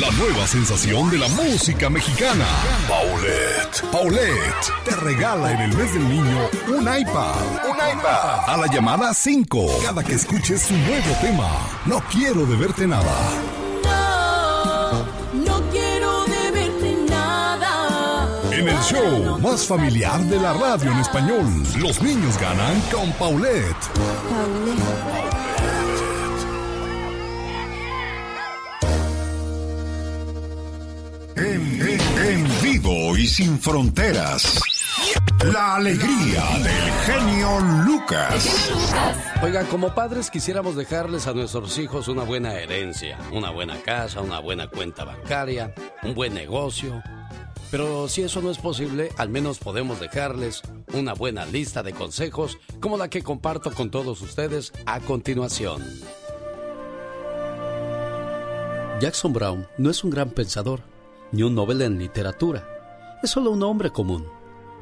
La nueva sensación de la música mexicana. Paulette. Paulette te regala en el mes del niño un iPad. Un iPad. A la llamada 5. Cada que escuches su nuevo tema. No quiero deberte nada. No, no quiero deberte nada. En el show más familiar de la radio en español, los niños ganan con Paulette. En, en- en vivo y sin fronteras. La alegría del genio Lucas. Oigan, como padres quisiéramos dejarles a nuestros hijos una buena herencia, una buena casa, una buena cuenta bancaria, un buen negocio. Pero si eso no es posible, al menos podemos dejarles una buena lista de consejos como la que comparto con todos ustedes a continuación. Jackson Brown no es un gran pensador, ni un Nobel en literatura. Es solo un hombre común.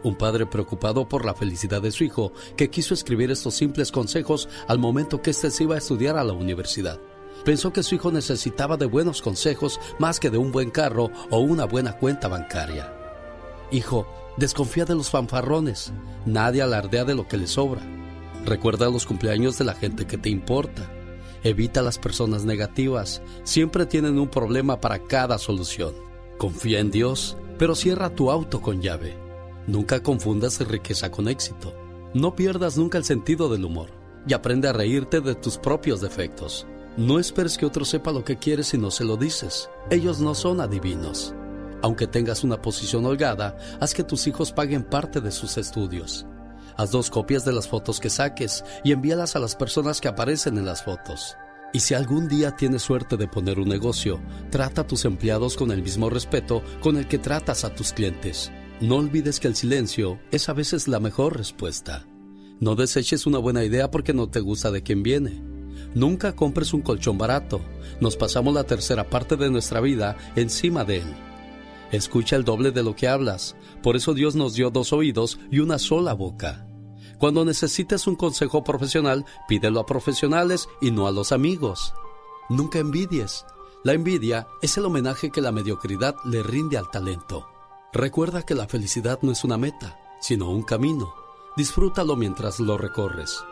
Un padre preocupado por la felicidad de su hijo que quiso escribir estos simples consejos al momento que éste se iba a estudiar a la universidad. Pensó que su hijo necesitaba de buenos consejos más que de un buen carro o una buena cuenta bancaria. Hijo, desconfía de los fanfarrones. Nadie alardea de lo que le sobra. Recuerda los cumpleaños de la gente que te importa. Evita las personas negativas. Siempre tienen un problema para cada solución. Confía en Dios, pero cierra tu auto con llave. Nunca confundas riqueza con éxito. No pierdas nunca el sentido del humor y aprende a reírte de tus propios defectos. No esperes que otro sepa lo que quieres si no se lo dices. Ellos no son adivinos. Aunque tengas una posición holgada, haz que tus hijos paguen parte de sus estudios. Haz dos copias de las fotos que saques y envíalas a las personas que aparecen en las fotos. Y si algún día tienes suerte de poner un negocio, trata a tus empleados con el mismo respeto con el que tratas a tus clientes. No olvides que el silencio es a veces la mejor respuesta. No deseches una buena idea porque no te gusta de quien viene. Nunca compres un colchón barato. Nos pasamos la tercera parte de nuestra vida encima de él. Escucha el doble de lo que hablas. Por eso Dios nos dio dos oídos y una sola boca. Cuando necesites un consejo profesional, pídelo a profesionales y no a los amigos. Nunca envidies. La envidia es el homenaje que la mediocridad le rinde al talento. Recuerda que la felicidad no es una meta, sino un camino. Disfrútalo mientras lo recorres.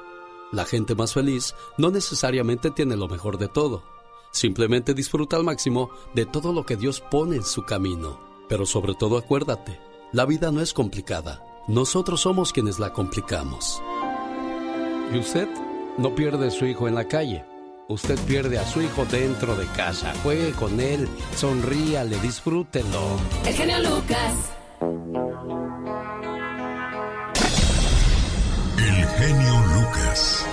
La gente más feliz no necesariamente tiene lo mejor de todo. Simplemente disfruta al máximo de todo lo que Dios pone en su camino. Pero sobre todo acuérdate, la vida no es complicada. Nosotros somos quienes la complicamos. ¿Y usted? No pierde a su hijo en la calle. Usted pierde a su hijo dentro de casa. Juegue con él, sonríale, disfrútelo. El genio Lucas. El genio Lucas.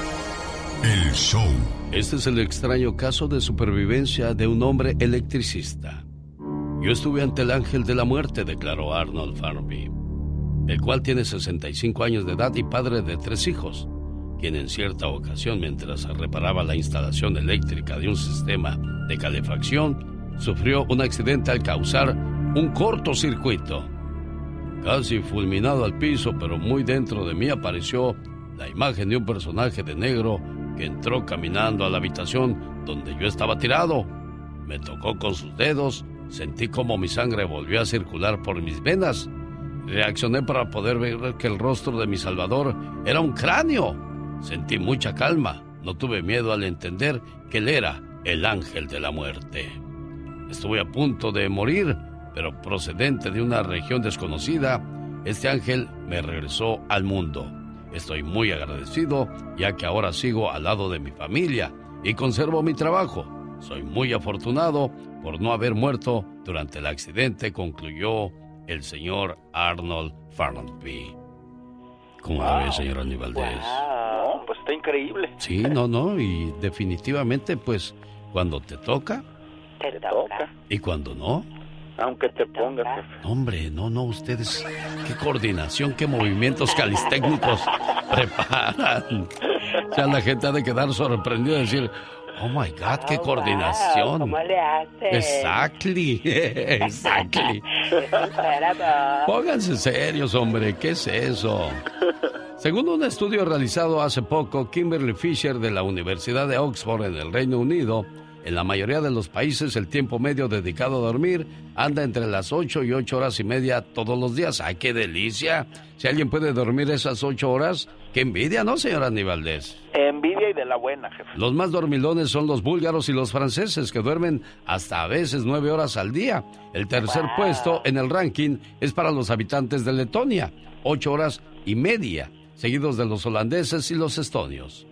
El show. Este es el extraño caso de supervivencia de un hombre electricista. Yo estuve ante el ángel de la muerte, declaró Arnold Farby, el cual tiene 65 años de edad y padre de tres hijos, quien en cierta ocasión, mientras reparaba la instalación eléctrica de un sistema de calefacción, sufrió un accidente al causar un cortocircuito. Casi fulminado al piso, pero muy dentro de mí apareció la imagen de un personaje de negro que entró caminando a la habitación donde yo estaba tirado. Me tocó con sus dedos, sentí como mi sangre volvió a circular por mis venas. Reaccioné para poder ver que el rostro de mi salvador era un cráneo. Sentí mucha calma, no tuve miedo al entender que él era el ángel de la muerte. Estuve a punto de morir pero procedente de una región desconocida, este ángel me regresó al mundo. Estoy muy agradecido ya que ahora sigo al lado de mi familia y conservo mi trabajo. Soy muy afortunado por no haber muerto durante el accidente, concluyó el señor Arnold Farnaby. ¿Cómo la ve, señor Aníbal No, pues está increíble. Sí, no, no, y definitivamente, pues, cuando te toca... Te toca. Y cuando no... Aunque te pongas, Hombre, no, no, ustedes, qué coordinación, qué movimientos calistécnicos preparan. O sea, la gente ha de quedar sorprendida y decir, Oh my God, qué coordinación. ¿Cómo le hace? Exactly, exactly. Pónganse serios, hombre, ¿qué es eso? Según un estudio realizado hace poco, Kimberly Fisher de la Universidad de Oxford en el Reino Unido en la mayoría de los países el tiempo medio dedicado a dormir anda entre las 8 y 8 horas y media todos los días. ¡Ay, qué delicia! Si alguien puede dormir esas 8 horas, qué envidia, ¿no, señora Aníbaldez? Envidia y de la buena, jefe. Los más dormilones son los búlgaros y los franceses, que duermen hasta a veces 9 horas al día. El tercer puesto en el ranking es para los habitantes de Letonia, 8 horas y media, seguidos de los holandeses y los estonios.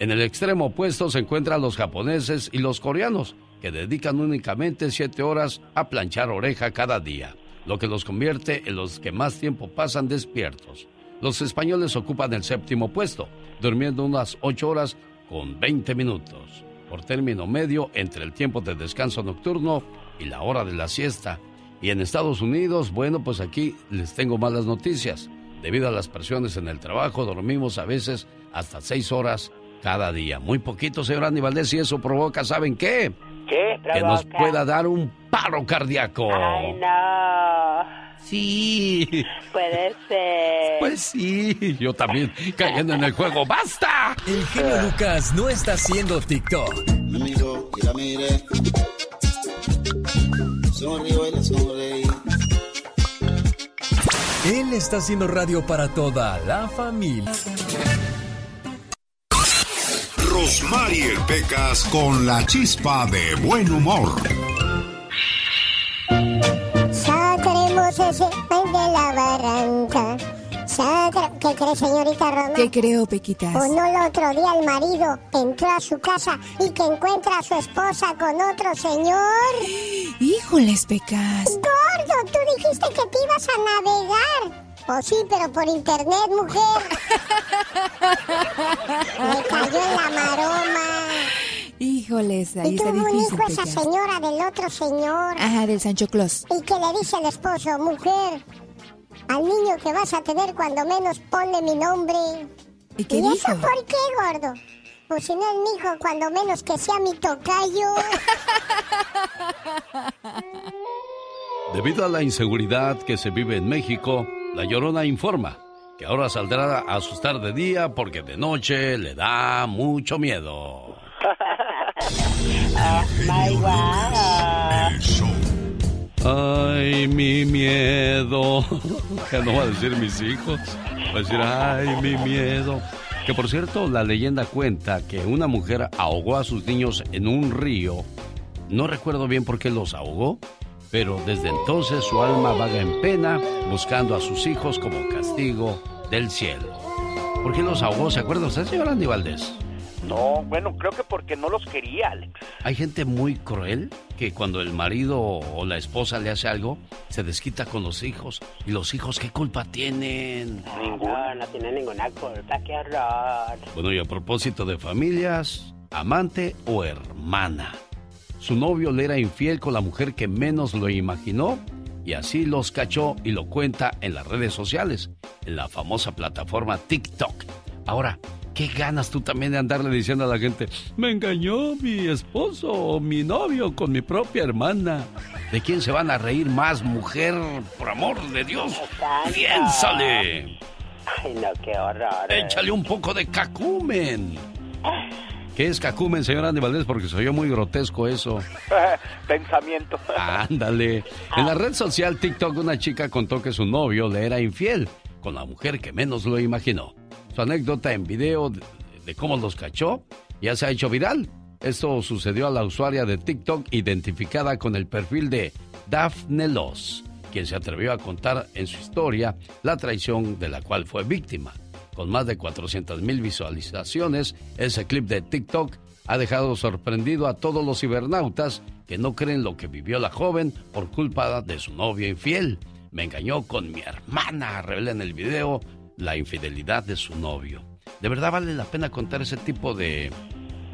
En el extremo opuesto se encuentran los japoneses y los coreanos, que dedican únicamente siete horas a planchar oreja cada día, lo que los convierte en los que más tiempo pasan despiertos. Los españoles ocupan el séptimo puesto, durmiendo unas ocho horas con 20 minutos, por término medio entre el tiempo de descanso nocturno y la hora de la siesta. Y en Estados Unidos, bueno, pues aquí les tengo malas noticias. Debido a las presiones en el trabajo, dormimos a veces hasta seis horas cada día. Muy poquito, señor Andy y eso provoca, ¿saben qué? ¿Qué? Que nos pueda dar un paro cardíaco. Ay, no. Sí. Puede ser. Pues sí, yo también cayendo en el juego. ¡Basta! El genio Lucas no está haciendo TikTok. Amigo, y la mire. Sonrío y la sonreí. Él está haciendo radio para toda la familia. Rosmarie Pecas con la chispa de buen humor. Ya tenemos ese pan de la barranca. ¿Qué cree, señorita Roma? ¿Qué creo, Pequitas? ¿O no el otro día el marido entró a su casa y que encuentra a su esposa con otro señor? Híjoles, Pecas. Gordo, tú dijiste que te ibas a navegar. Pues sí, pero por internet, mujer. Me cayó en la maroma. Híjoles, ahí y tuvo un hijo esa señora del otro señor. Ajá, del Sancho Claus. Y que le dice al esposo, mujer, al niño que vas a tener cuando menos ponle mi nombre. ¿Y qué ¿Y dijo? eso por qué, gordo? Pues si no es mi hijo, cuando menos que sea mi tocayo. Debido a la inseguridad que se vive en México, La Llorona informa que ahora saldrá a asustar de día porque de noche le da mucho miedo. Ay, mi miedo. Ya no va a decir mis hijos. Va a decir, ay, mi miedo. Que por cierto, la leyenda cuenta que una mujer ahogó a sus niños en un río. No recuerdo bien por qué los ahogó, pero desde entonces su alma vaga en pena buscando a sus hijos como castigo del cielo. ¿Por qué los ahogó? ¿Se acuerda usted, señor Andy Valdés? No, bueno, creo que porque no los quería, Alex. Hay gente muy cruel que cuando el marido o la esposa le hace algo, se desquita con los hijos. ¿Y los hijos qué culpa tienen? Ninguna. No, no tiene ninguna culpa, qué horror. Bueno, y a propósito de familias, amante o hermana. Su novio le era infiel con la mujer que menos lo imaginó y así los cachó y lo cuenta en las redes sociales, en la famosa plataforma TikTok. Ahora, ¿qué ganas tú también de andarle diciendo a la gente, me engañó mi esposo o mi novio con mi propia hermana? ¿De quién se van a reír más, mujer? Por amor de Dios, piénsale. Ay, no, qué horror. Échale un poco de cacumen. ¿Qué es cacumen, señor Andy Valdés? Porque se oyó muy grotesco eso. Pensamiento. Ándale. En la red social TikTok una chica contó que su novio le era infiel con la mujer que menos lo imaginó. Su anécdota en video de, de cómo los cachó ya se ha hecho viral. Esto sucedió a la usuaria de TikTok identificada con el perfil de Daphne Loss, quien se atrevió a contar en su historia la traición de la cual fue víctima. Con más de 400 mil visualizaciones, ese clip de TikTok ha dejado sorprendido a todos los cibernautas que no creen lo que vivió la joven por culpa de su novio infiel. Me engañó con mi hermana, revela en el video la infidelidad de su novio. ¿De verdad vale la pena contar ese tipo de,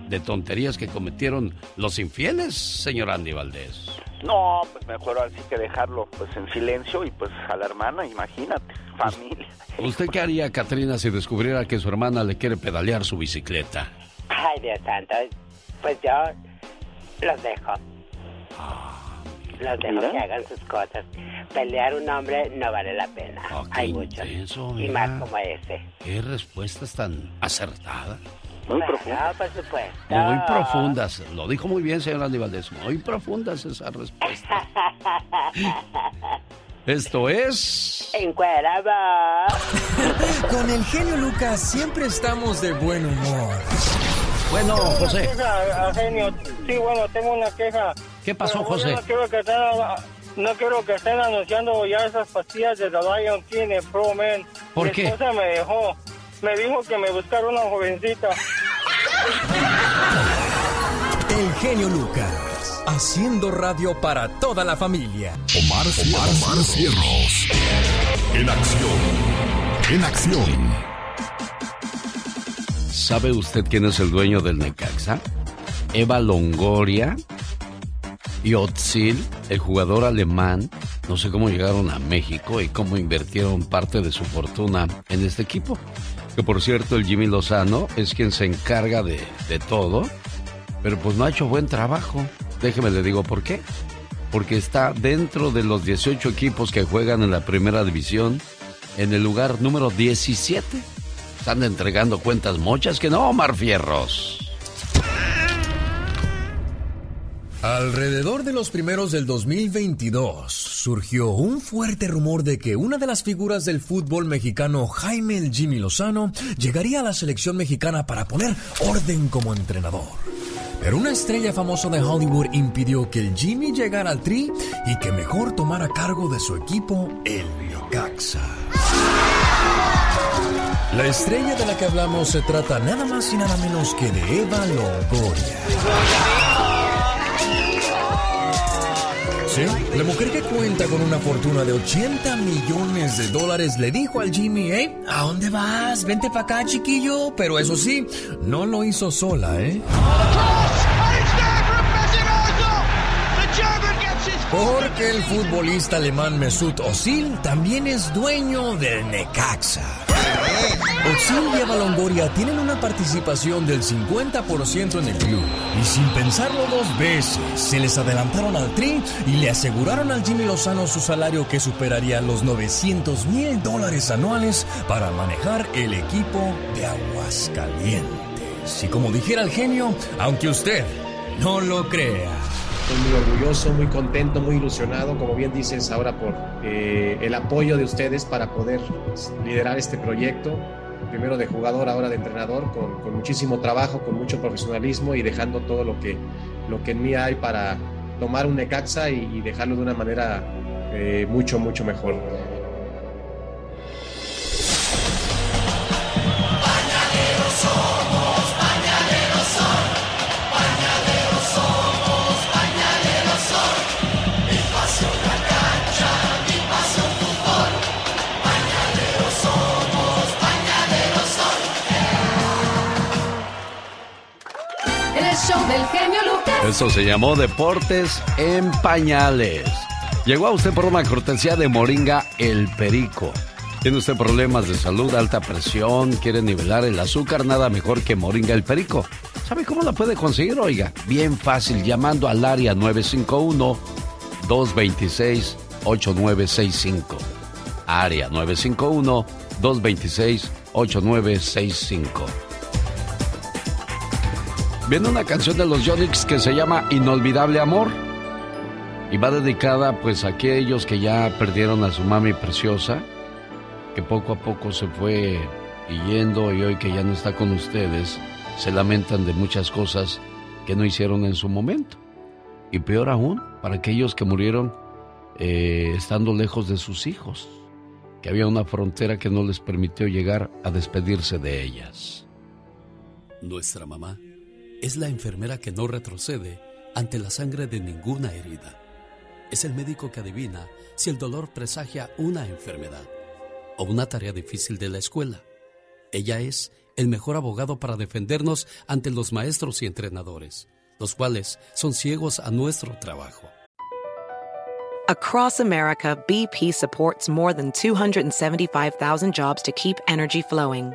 de tonterías que cometieron los infieles, señor Andy Valdés? No, pues mejor así que dejarlo pues en silencio y pues a la hermana, imagínate, familia. ¿Usted qué haría, Katrina, si descubriera que su hermana le quiere pedalear su bicicleta? Ay, Dios santo. Pues yo los dejo. Los dejo Mira. que hagan sus cosas. Pelear un hombre no vale la pena. Oh, qué Hay muchos. intenso, Y más como ese. ¿Qué respuestas tan acertadas? Muy profundas. por supuesto. Muy profundas. Lo dijo muy bien, señor Andy Valdés. Muy profundas esas respuestas. Esto es... Encueraba. Con el genio Lucas siempre estamos de buen humor. Bueno, Tengo una José. queja, genio. Sí, bueno, tengo una queja. ¿Qué pasó, José? No quiero que estén, no quiero que estén anunciando ya esas pastillas de The Lion King en Pro Man. ¿Por Mi qué? esposa me dejó. Me dijo que me buscara una jovencita. El genio Lucas, haciendo radio para toda la familia. Omar, Omar, Omar Cierros. En acción. En acción. ¿Sabe usted quién es el dueño del Necaxa? Eva Longoria y Otzil, el jugador alemán. No sé cómo llegaron a México y cómo invirtieron parte de su fortuna en este equipo. Que por cierto, el Jimmy Lozano es quien se encarga de, de todo, pero pues no ha hecho buen trabajo. Déjeme le digo por qué. Porque está dentro de los 18 equipos que juegan en la primera división, en el lugar número 17. Están entregando cuentas mochas que no, Omar Fierros. Alrededor de los primeros del 2022 surgió un fuerte rumor de que una de las figuras del fútbol mexicano, Jaime el Jimmy Lozano, llegaría a la selección mexicana para poner orden como entrenador. Pero una estrella famosa de Hollywood impidió que el Jimmy llegara al tri y que mejor tomara cargo de su equipo, el Necaxa. La estrella de la que hablamos se trata nada más y nada menos que de Eva Longoria. La mujer que cuenta con una fortuna de 80 millones de dólares le dijo al Jimmy, ¿eh? ¿A dónde vas? Vente para acá, chiquillo. Pero eso sí, no lo hizo sola, ¿eh? Porque el futbolista alemán Mesut Özil también es dueño del Necaxa. Özil y tienen una participación del 50% en el club. Y sin pensarlo dos veces, se les adelantaron al tri y le aseguraron al Jimmy Lozano su salario que superaría los 900 mil dólares anuales para manejar el equipo de Aguascalientes. Y como dijera el genio, aunque usted no lo crea. Estoy muy orgulloso, muy contento, muy ilusionado, como bien dices ahora, por eh, el apoyo de ustedes para poder liderar este proyecto. Primero de jugador, ahora de entrenador, con, con muchísimo trabajo, con mucho profesionalismo y dejando todo lo que, lo que en mí hay para tomar un Necaxa y, dejarlo de una manera eh, mucho, mucho mejor. Eso se llamó Deportes en Pañales. Llegó a usted por una cortesía de Moringa El Perico. ¿Tiene usted problemas de salud, alta presión, quiere nivelar el azúcar? Nada mejor que Moringa El Perico. ¿Sabe cómo la puede conseguir? Oiga, bien fácil, llamando al área 951-226-8965. Área 951-226-8965. Viene una canción de los Yonix que se llama Inolvidable Amor. Y va dedicada pues a aquellos que ya perdieron a su mami preciosa, que poco a poco se fue yendo y hoy que ya no está con ustedes, se lamentan de muchas cosas que no hicieron en su momento. Y peor aún, para aquellos que murieron eh, estando lejos de sus hijos, que había una frontera que no les permitió llegar a despedirse de ellas. Nuestra mamá es la enfermera que no retrocede ante la sangre de ninguna herida. Es el médico que adivina si el dolor presagia una enfermedad o una tarea difícil de la escuela. Ella es el mejor abogado para defendernos ante los maestros y entrenadores, los cuales son ciegos a nuestro trabajo. Across America, BP supports more than 275,000 jobs to keep energy flowing.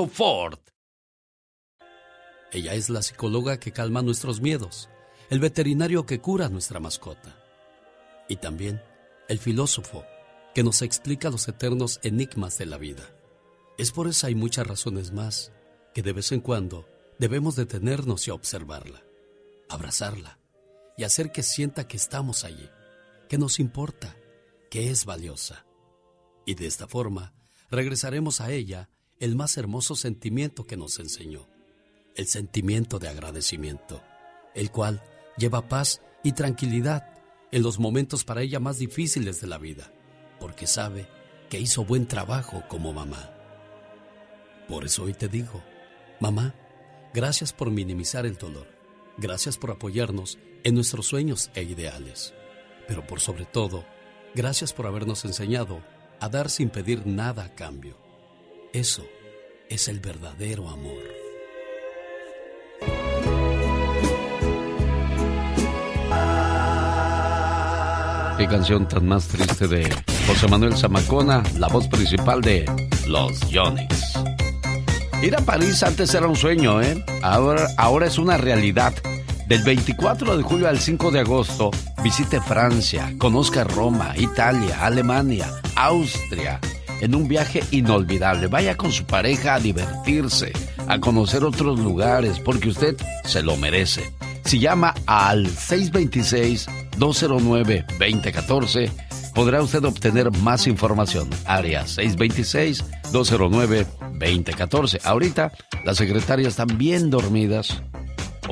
Ford. Ella es la psicóloga que calma nuestros miedos, el veterinario que cura nuestra mascota y también el filósofo que nos explica los eternos enigmas de la vida. Es por eso hay muchas razones más que de vez en cuando debemos detenernos y observarla, abrazarla y hacer que sienta que estamos allí, que nos importa, que es valiosa. Y de esta forma regresaremos a ella el más hermoso sentimiento que nos enseñó, el sentimiento de agradecimiento, el cual lleva paz y tranquilidad en los momentos para ella más difíciles de la vida, porque sabe que hizo buen trabajo como mamá. Por eso hoy te digo, mamá, gracias por minimizar el dolor, gracias por apoyarnos en nuestros sueños e ideales, pero por sobre todo, gracias por habernos enseñado a dar sin pedir nada a cambio eso es el verdadero amor. Qué canción tan más triste de José Manuel Zamacona, la voz principal de Los Johnny's. Ir a París antes era un sueño, ¿eh? Ahora, ahora es una realidad. Del 24 de julio al 5 de agosto, visite Francia, conozca Roma, Italia, Alemania, Austria, en un viaje inolvidable. Vaya con su pareja a divertirse, a conocer otros lugares, porque usted se lo merece. Si llama al 626-209-2014, podrá usted obtener más información. Área 626-209-2014. Ahorita las secretarias están bien dormidas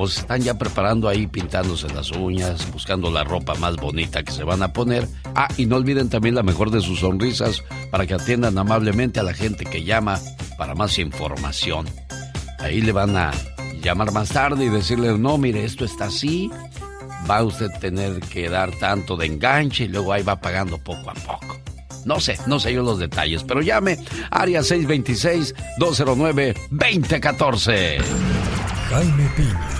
se están ya preparando ahí pintándose las uñas, buscando la ropa más bonita que se van a poner. Ah, y no olviden también la mejor de sus sonrisas para que atiendan amablemente a la gente que llama para más información. Ahí le van a llamar más tarde y decirle, no, mire, esto está así, va a usted tener que dar tanto de enganche y luego ahí va pagando poco a poco. No sé, no sé yo los detalles, pero llame área 626-209-2014. Jaime Piña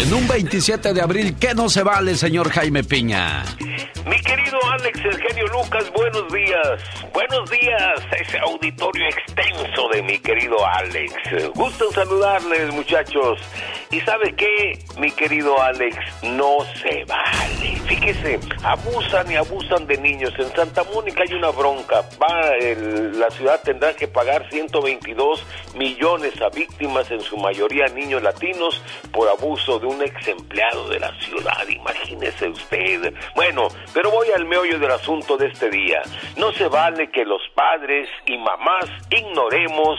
En un 27 de abril, ¿qué no se vale, señor Jaime Piña? Mi querido Alex Eugenio Lucas, buenos días. Buenos días a ese auditorio extenso de mi querido Alex. Gusto saludarles, muchachos. ¿Y sabe qué, mi querido Alex? No se vale. Fíjese, abusan y abusan de niños. En Santa Mónica hay una bronca. La ciudad tendrá que pagar 122 millones a víctimas, en su mayoría niños latinos, por abuso de un ex empleado de la ciudad. Imagínese usted. Bueno, pero voy al meollo del asunto de este día. No se vale que los padres y mamás ignoremos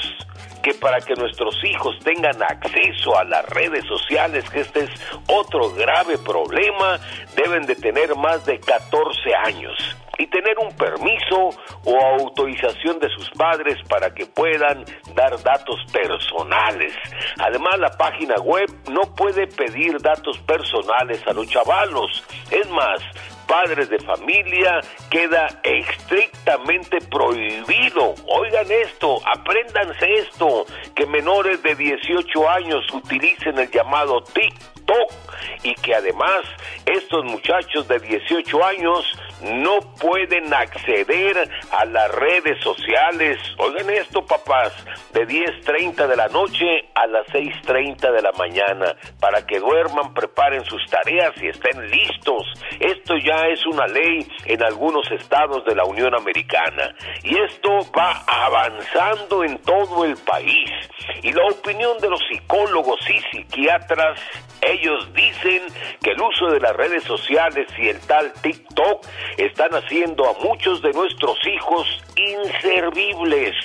que para que nuestros hijos tengan acceso a las redes sociales, que este es otro grave problema, deben de tener más de 14 años. Y tener un permiso o autorización de sus padres para que puedan dar datos personales. Además, la página web no puede pedir datos personales a los chavalos. Es más, padres de familia queda estrictamente prohibido. Oigan esto, apréndanse esto, que menores de 18 años utilicen el llamado TikTok y que además estos muchachos de 18 años no pueden acceder a las redes sociales. Oigan esto, papás, de 10.30 de la noche a las 6.30 de la mañana, para que duerman, preparen sus tareas y estén listos. Esto ya es una ley en algunos estados de la Unión Americana y esto va avanzando en todo el país. Y la opinión de los psicólogos y psiquiatras, ellos dicen que el uso de las redes sociales y el tal TikTok están haciendo a muchos de nuestros hijos inservibles,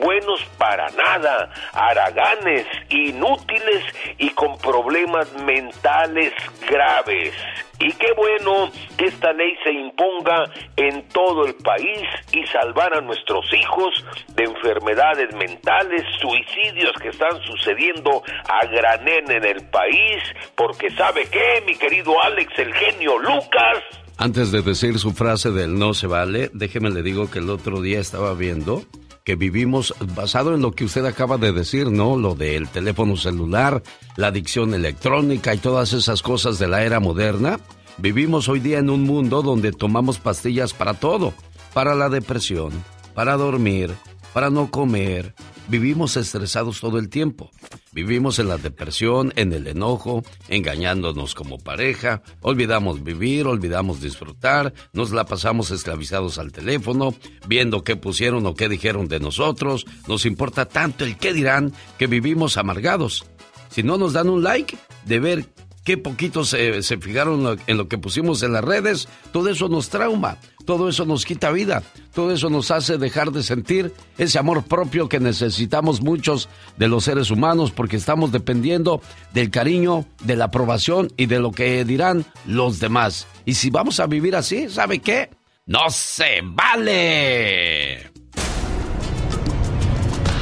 buenos para nada, haraganes, inútiles y con problemas mentales graves. Y qué bueno que esta ley se imponga en todo el país y salvar a nuestros hijos de enfermedades mentales, suicidios que están sucediendo a granén en el país, porque sabe qué, mi querido Alex, el genio Lucas, antes de decir su frase del no se vale, déjeme le digo que el otro día estaba viendo que vivimos basado en lo que usted acaba de decir, ¿no? Lo del teléfono celular, la adicción electrónica y todas esas cosas de la era moderna. Vivimos hoy día en un mundo donde tomamos pastillas para todo, para la depresión, para dormir, para no comer, Vivimos estresados todo el tiempo. Vivimos en la depresión, en el enojo, engañándonos como pareja, olvidamos vivir, olvidamos disfrutar, nos la pasamos esclavizados al teléfono, viendo qué pusieron o qué dijeron de nosotros, nos importa tanto el qué dirán que vivimos amargados. Si no nos dan un like de ver qué poquitos se, se fijaron en lo que pusimos en las redes, todo eso nos trauma, todo eso nos quita vida, todo eso nos hace dejar de sentir ese amor propio que necesitamos muchos de los seres humanos porque estamos dependiendo del cariño, de la aprobación y de lo que dirán los demás. Y si vamos a vivir así, ¿sabe qué? No se vale.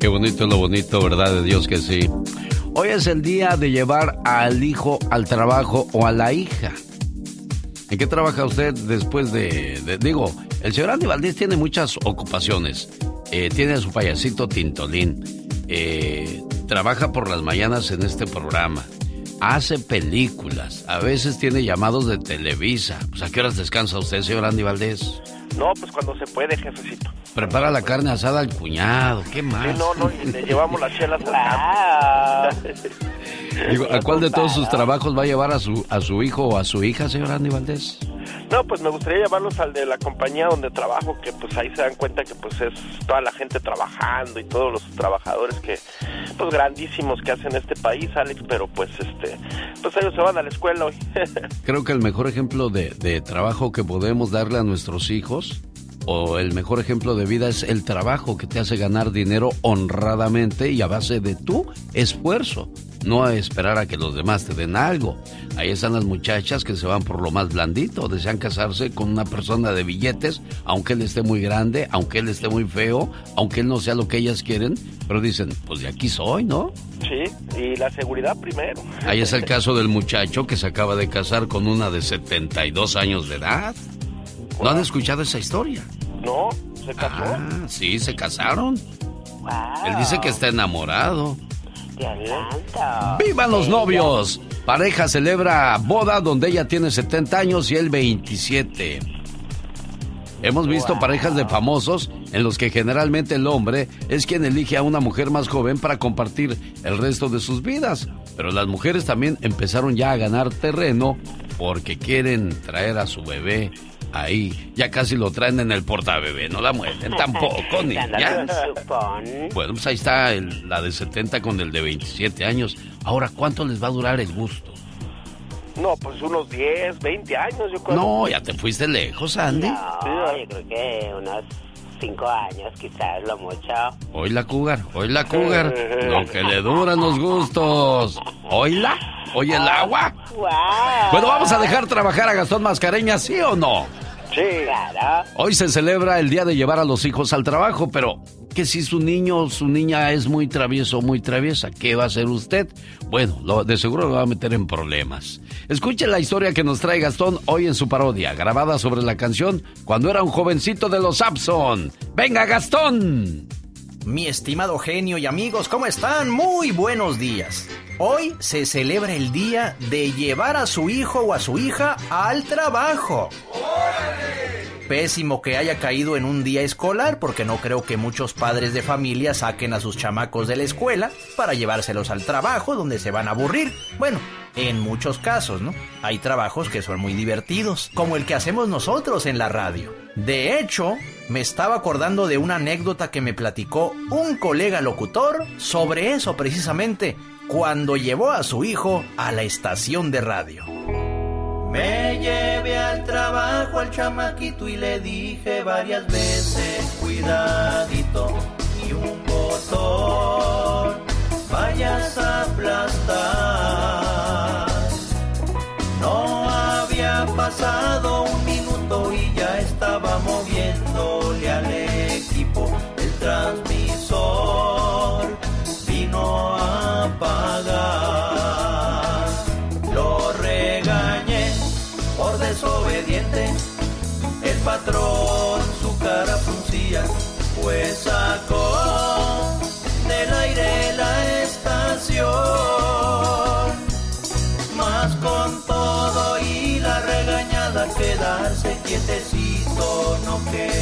Qué bonito lo bonito, ¿verdad? De Dios que sí. Hoy es el día de llevar al hijo al trabajo o a la hija. ¿En qué trabaja usted después de, digo, el señor Andy Valdés tiene muchas ocupaciones. Eh, tiene a su payasito Tintolín. Eh, trabaja por las mañanas en este programa. Hace películas. A veces tiene llamados de Televisa. Pues, ¿A qué horas descansa usted, señor Andy Valdés? No, pues cuando se puede, jefecito. Prepara la carne asada al cuñado, ¿qué más? Sí, no, no, y le llevamos las chelas al Digo, ¿A cuál de todos sus trabajos va a llevar a su, a su hijo o a su hija, señor Andy Valdés? No, pues me gustaría llevarlos al de la compañía donde trabajo, que pues ahí se dan cuenta que pues es toda la gente trabajando y todos los trabajadores que, pues grandísimos que hacen este país, Alex, pero pues este, pues ellos se van a la escuela hoy. Creo que el mejor ejemplo de, de trabajo que podemos darle a nuestros hijos o el mejor ejemplo de vida es el trabajo que te hace ganar dinero honradamente y a base de tu esfuerzo, no a esperar a que los demás te den algo. Ahí están las muchachas que se van por lo más blandito, desean casarse con una persona de billetes, aunque él esté muy grande, aunque él esté muy feo, aunque él no sea lo que ellas quieren, pero dicen, pues de aquí soy, ¿no? Sí, y la seguridad primero. Ahí es el caso del muchacho que se acaba de casar con una de 72 años de edad. ¿No han escuchado esa historia? No, se casó. Ah, sí, se casaron. Él dice que está enamorado. ¡Vivan los novios! Pareja celebra boda donde ella tiene 70 años y él 27. Hemos visto parejas de famosos en los que generalmente el hombre es quien elige a una mujer más joven para compartir el resto de sus vidas. Pero las mujeres también empezaron ya a ganar terreno porque quieren traer a su bebé Ahí, ya casi lo traen en el portabebé, no la muelen tampoco, niña. Bueno, pues ahí está la de 70 con el de 27 años. Ahora, ¿cuánto les va a durar el gusto? No, pues unos 10, 20 años, yo creo. No, ya te fuiste lejos, Andy. No, yo creo que unos cinco años, quizás lo mucho. Hoy la cougar, hoy la cougar. Lo que le duran los gustos. ¿Oíla? ¿Oye el agua? Bueno, vamos a dejar trabajar a Gastón Mascareña, ¿sí o no? Sí. Claro. Hoy se celebra el día de llevar a los hijos al trabajo, pero que si su niño o su niña es muy travieso o muy traviesa, ¿qué va a hacer usted? Bueno, lo, de seguro lo va a meter en problemas. Escuche la historia que nos trae Gastón hoy en su parodia, grabada sobre la canción Cuando era un jovencito de los Abson. ¡Venga, Gastón! Mi estimado genio y amigos, ¿cómo están? Muy buenos días. Hoy se celebra el día de llevar a su hijo o a su hija al trabajo. Pésimo que haya caído en un día escolar porque no creo que muchos padres de familia saquen a sus chamacos de la escuela para llevárselos al trabajo donde se van a aburrir. Bueno, en muchos casos, ¿no? Hay trabajos que son muy divertidos, como el que hacemos nosotros en la radio. De hecho, me estaba acordando de una anécdota que me platicó un colega locutor sobre eso precisamente cuando llevó a su hijo a la estación de radio. Me llevé al trabajo al chamaquito y le dije varias veces, cuidadito, y un botón vayas a aplastar. No había pasado un su cara fruncía, pues sacó del aire la estación. Más con todo y la regañada quedarse quietecito no quería.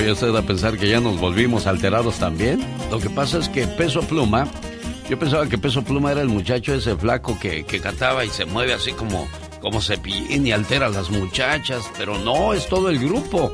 Vaya usted a pensar que ya nos volvimos alterados también? Lo que pasa es que Peso Pluma, yo pensaba que Peso Pluma era el muchacho ese flaco que, que cantaba y se mueve así como, como cepillín y altera a las muchachas, pero no, es todo el grupo.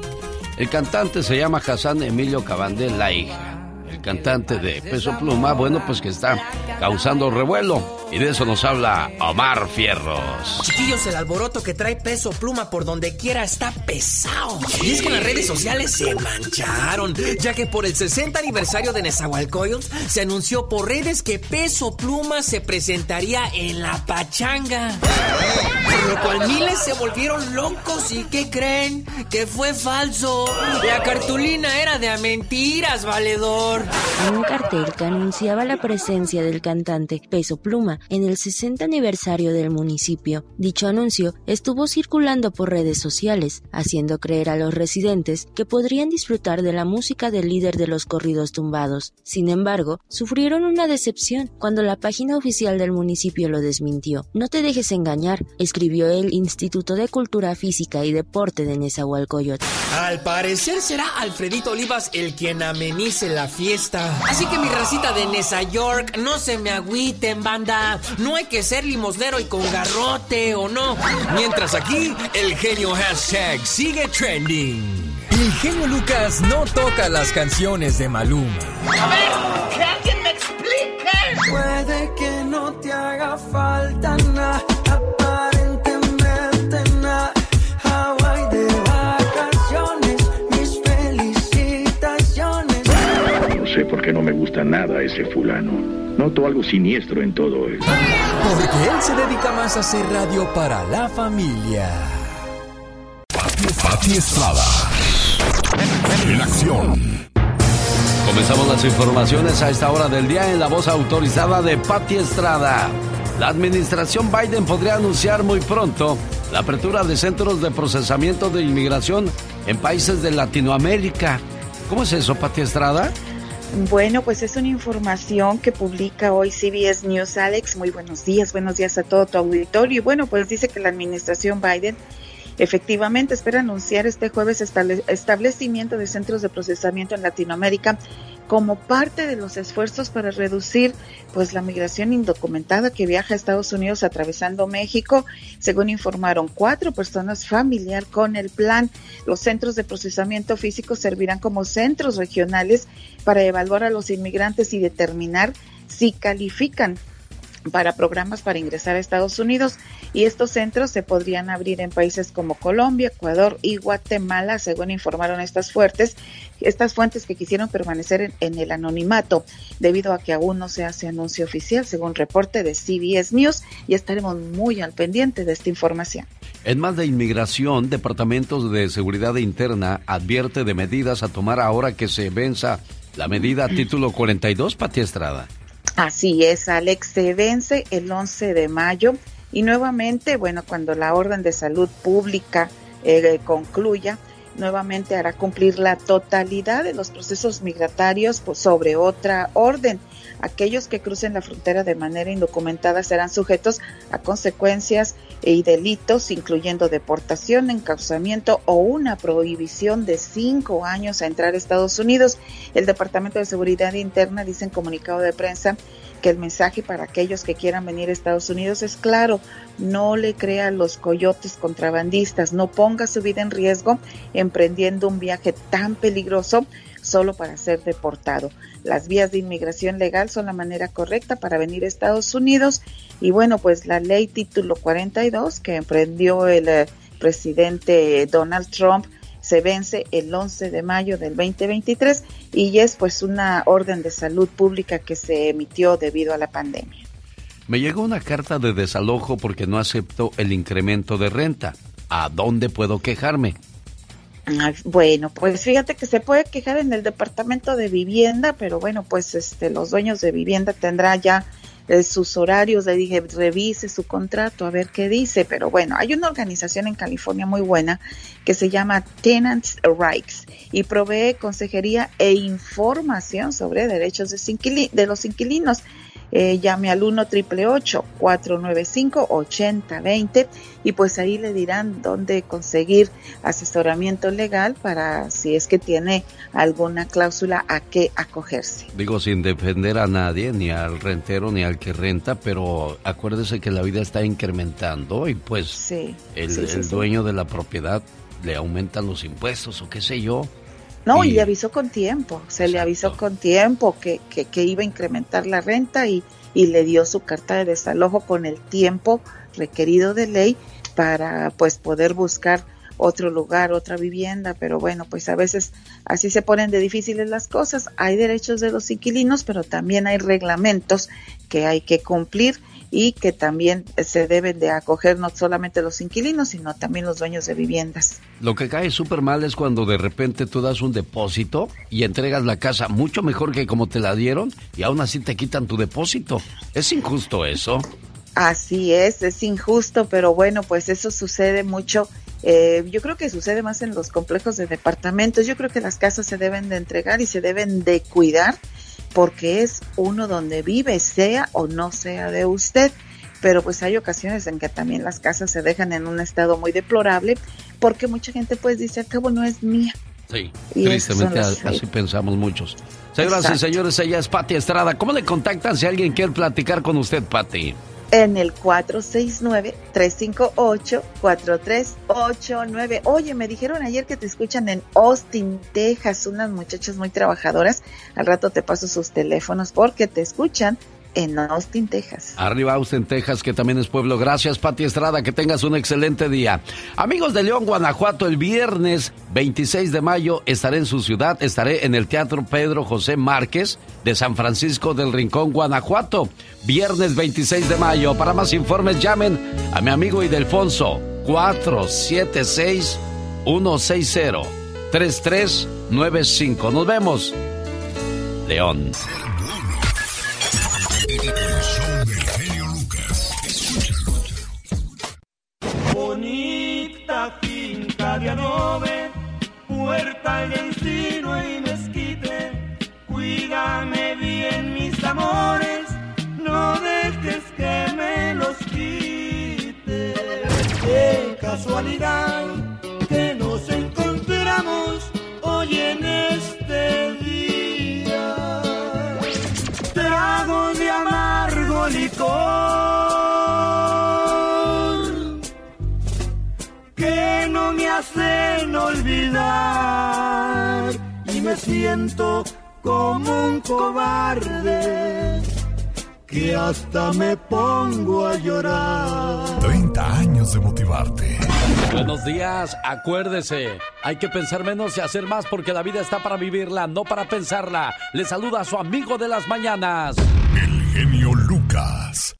El cantante se llama Hassan Emilio Cabandel, la hija. El cantante de Peso Pluma, bueno, pues que está causando revuelo. Y de eso nos habla Omar Fierros. Chiquillos, el alboroto que trae peso pluma por donde quiera está pesado. Y es que las redes sociales se mancharon, ya que por el 60 aniversario de Nezahualcóyotl se anunció por redes que peso pluma se presentaría en la pachanga. Por lo cual miles se volvieron locos y ¿qué creen? Que fue falso. La cartulina era de a mentiras, valedor. Un cartel que anunciaba la presencia del cantante Peso Pluma en el 60 aniversario del municipio. Dicho anuncio estuvo circulando por redes sociales, haciendo creer a los residentes que podrían disfrutar de la música del líder de los corridos tumbados. Sin embargo, sufrieron una decepción cuando la página oficial del municipio lo desmintió. No te dejes engañar, escribió el Instituto de Cultura Física y Deporte de Nezahualcóyotl. Al parecer será Alfredito Olivas el quien amenice la fiesta. Así que mi racita de Nesa York, no se me agüiten, banda. No hay que ser limosnero y con garrote o no. Mientras aquí, el genio hashtag sigue trending. El genio Lucas no toca las canciones de Maluma. A ver, que alguien me explique. Puede que no te haga falta nada, sé por qué no me gusta nada ese fulano. Noto algo siniestro en todo esto. Porque él se dedica más a hacer radio para la familia. Pati Estrada. En acción. Comenzamos las informaciones a esta hora del día en la voz autorizada de Patti Estrada. La administración Biden podría anunciar muy pronto la apertura de centros de procesamiento de inmigración en países de Latinoamérica. ¿Cómo es eso, Pati Estrada? Bueno, pues es una información que publica hoy CBS News. Alex, muy buenos días, buenos días a todo tu auditorio. Y bueno, pues dice que la administración Biden Efectivamente, espera anunciar este jueves establecimiento de centros de procesamiento en Latinoamérica como parte de los esfuerzos para reducir pues la migración indocumentada que viaja a Estados Unidos atravesando México. Según informaron cuatro personas familiar con el plan, los centros de procesamiento físico servirán como centros regionales para evaluar a los inmigrantes y determinar si califican para programas para ingresar a Estados Unidos y estos centros se podrían abrir en países como Colombia, Ecuador y Guatemala, según informaron estas fuertes, estas fuentes que quisieron permanecer en, el anonimato debido a que aún no se hace anuncio oficial, según reporte de CBS News, y estaremos muy al pendiente de esta información. En más de inmigración, departamentos de seguridad interna advierte de medidas a tomar ahora que se venza la medida título 42, Pati Estrada. Así es, Alex, se vence el 11 de mayo y nuevamente, bueno, cuando la orden de salud pública eh, concluya, nuevamente hará cumplir la totalidad de los procesos migratorios pues, sobre otra orden. Aquellos que crucen la frontera de manera indocumentada serán sujetos a consecuencias y delitos, incluyendo deportación, encauzamiento o una prohibición de cinco años a entrar a Estados Unidos. El Departamento de Seguridad Interna dice en comunicado de prensa que el mensaje para aquellos que quieran venir a Estados Unidos es claro, no le crea los coyotes contrabandistas, no ponga su vida en riesgo emprendiendo un viaje tan peligroso solo para ser deportado. Las vías de inmigración legal son la manera correcta para venir a Estados Unidos y bueno, pues la ley título 42 que emprendió el eh, presidente Donald Trump se vence el 11 de mayo del 2023 y es pues una orden de salud pública que se emitió debido a la pandemia. Me llegó una carta de desalojo porque no acepto el incremento de renta. ¿A dónde puedo quejarme? Bueno, pues fíjate que se puede quejar en el departamento de vivienda, pero bueno, pues este los dueños de vivienda tendrán ya eh, sus horarios, le dije, revise su contrato a ver qué dice, pero bueno, hay una organización en California muy buena que se llama Tenants Rights y provee consejería e información sobre derechos de, de los inquilinos eh, llame al 1 495 8020 y pues ahí le dirán dónde conseguir asesoramiento legal para si es que tiene alguna cláusula a qué acogerse. Digo, sin defender a nadie, ni al rentero ni al que renta, pero acuérdese que la vida está incrementando y pues el, dueño de la propiedad le aumentan los impuestos o qué sé yo. No, y, le avisó con tiempo, se le avisó con tiempo que, que, iba a incrementar la renta y, y le dio su carta de desalojo con el tiempo requerido de ley para pues poder buscar otro lugar, otra vivienda, pero bueno, pues a veces así se ponen de difíciles las cosas. Hay derechos de los inquilinos, pero también hay reglamentos que hay que cumplir y que también se deben de acoger no solamente los inquilinos, sino también los dueños de viviendas. Lo que cae súper mal es cuando de repente tú das un depósito y entregas la casa mucho mejor que como te la dieron y aún así te quitan tu depósito. ¿Es injusto eso? Así es, es injusto, pero bueno, pues eso sucede mucho. Eh, yo creo que sucede más en los complejos de departamentos. Yo creo que las casas se deben de entregar y se deben de cuidar porque es uno donde vive, sea o no sea de usted. Pero pues hay ocasiones en que también las casas se dejan en un estado muy deplorable porque mucha gente pues dice, al cabo no es mía. Sí, tristemente así pensamos muchos. Señoras y señores, ella es Patti Estrada. ¿Cómo le contactan si alguien quiere platicar con usted, Patti? En el 469-358-4389. Oye, me dijeron ayer que te escuchan en Austin, Texas, unas muchachas muy trabajadoras. Al rato te paso sus teléfonos porque te escuchan en Austin, Texas. Arriba Austin, Texas, que también es pueblo. Gracias, Pati Estrada, que tengas un excelente día. Amigos de León, Guanajuato, el viernes 26 de mayo estaré en su ciudad, estaré en el Teatro Pedro José Márquez de San Francisco del Rincón, Guanajuato. Viernes 26 de mayo. Para más informes llamen a mi amigo Idelfonso 476 160 3395. Nos vemos. León. Bonita finca de adobe, puerta y encino y mezquite. Cuídame bien mis amores, no dejes que me los quite. Qué casualidad y me siento como un cobarde que hasta me pongo a llorar. 30 años de motivarte. Buenos días, acuérdese, hay que pensar menos y hacer más porque la vida está para vivirla, no para pensarla. Le saluda a su amigo de las mañanas. El genio Lucas.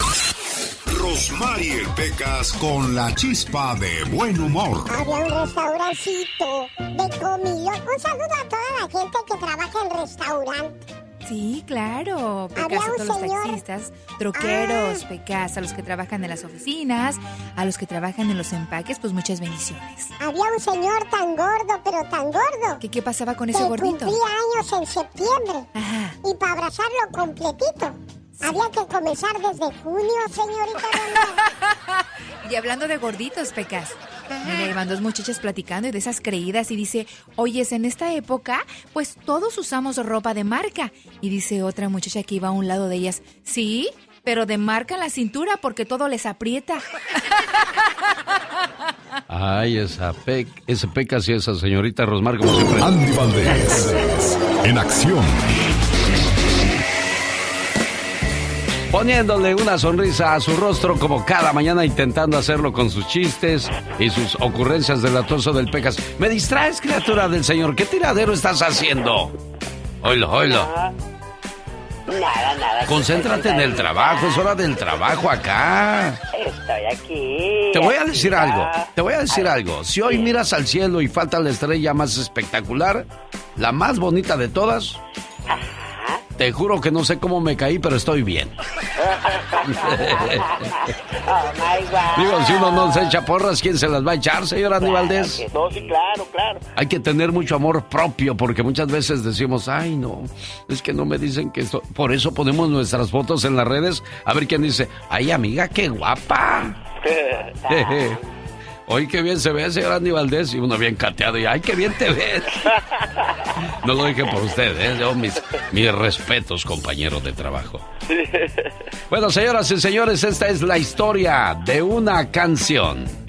Rosmarie Pecas con la chispa de buen humor. Había un restaurancito de comida. Un saludo a toda la gente que trabaja en restaurante. Sí, claro. Había Pecas a un todos los señor- taxistas, troqueros, Ah. pecas a los que trabajan en las oficinas, a los que trabajan en los empaques, pues muchas bendiciones. Había un señor tan gordo, pero tan gordo. ¿Qué, qué pasaba con que ese gordito? cumplía años en septiembre. Y para abrazarlo completito, había que comenzar desde junio, señorita. Y hablando de gorditos, Pecas. Mira, iban dos muchachas platicando y de esas creídas y dice, oyes, en esta época, pues todos usamos ropa de marca. Y dice otra muchacha que iba a un lado de ellas, sí, pero de marca en la cintura porque todo les aprieta. Ay, esa pe ese pecas y esa señorita Rosmar, como siempre. Andy Valdés. En acción. Poniéndole una sonrisa a su rostro como cada mañana intentando hacerlo con sus chistes y sus ocurrencias del atoso del pecas. Me distraes, criatura del Señor. ¿Qué tiradero estás haciendo? Oilo, oilo. Nada, nada. Concéntrate en el trabajo, es hora del trabajo acá. Estoy aquí. Te voy a decir algo, te voy a decir algo. Si hoy miras al cielo y falta la estrella más espectacular, la más bonita de todas, te juro que no sé cómo me caí, pero estoy bien. Oh my God. Digo, si uno no se echa porras, ¿quién se las va a echar, señor Andy Valdés? No, sí, claro, claro. Hay que tener mucho amor propio porque muchas veces decimos, ay no, es que no me dicen que esto... Por eso ponemos nuestras fotos en las redes a ver quién dice, ay amiga, qué guapa. Hoy qué bien se ve, señor Andy Valdés, y uno bien cateado y ay, qué bien te ves. No lo dije por usted, ¿eh? Yo mis, mis respetos, compañero de trabajo. Bueno, señoras y señores, esta es la historia de una canción.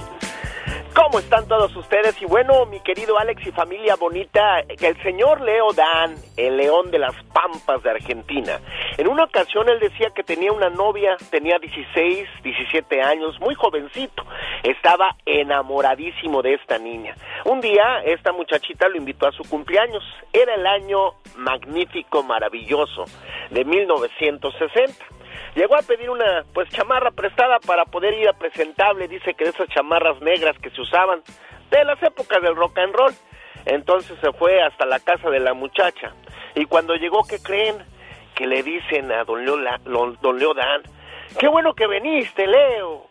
¿Cómo están todos ustedes? Y bueno, mi querido Alex y familia bonita, el señor Leo Dan, el león de las pampas de Argentina, en una ocasión él decía que tenía una novia, tenía 16, 17 años, muy jovencito, estaba enamoradísimo de esta niña. Un día esta muchachita lo invitó a su cumpleaños, era el año magnífico, maravilloso de 1960. Llegó a pedir una pues chamarra prestada para poder ir a presentable, dice que de esas chamarras negras que se usaban de las épocas del rock and roll. Entonces se fue hasta la casa de la muchacha y cuando llegó, ¿qué creen? Que le dicen a don Leo, La- don Leo Dan, qué bueno que viniste, Leo.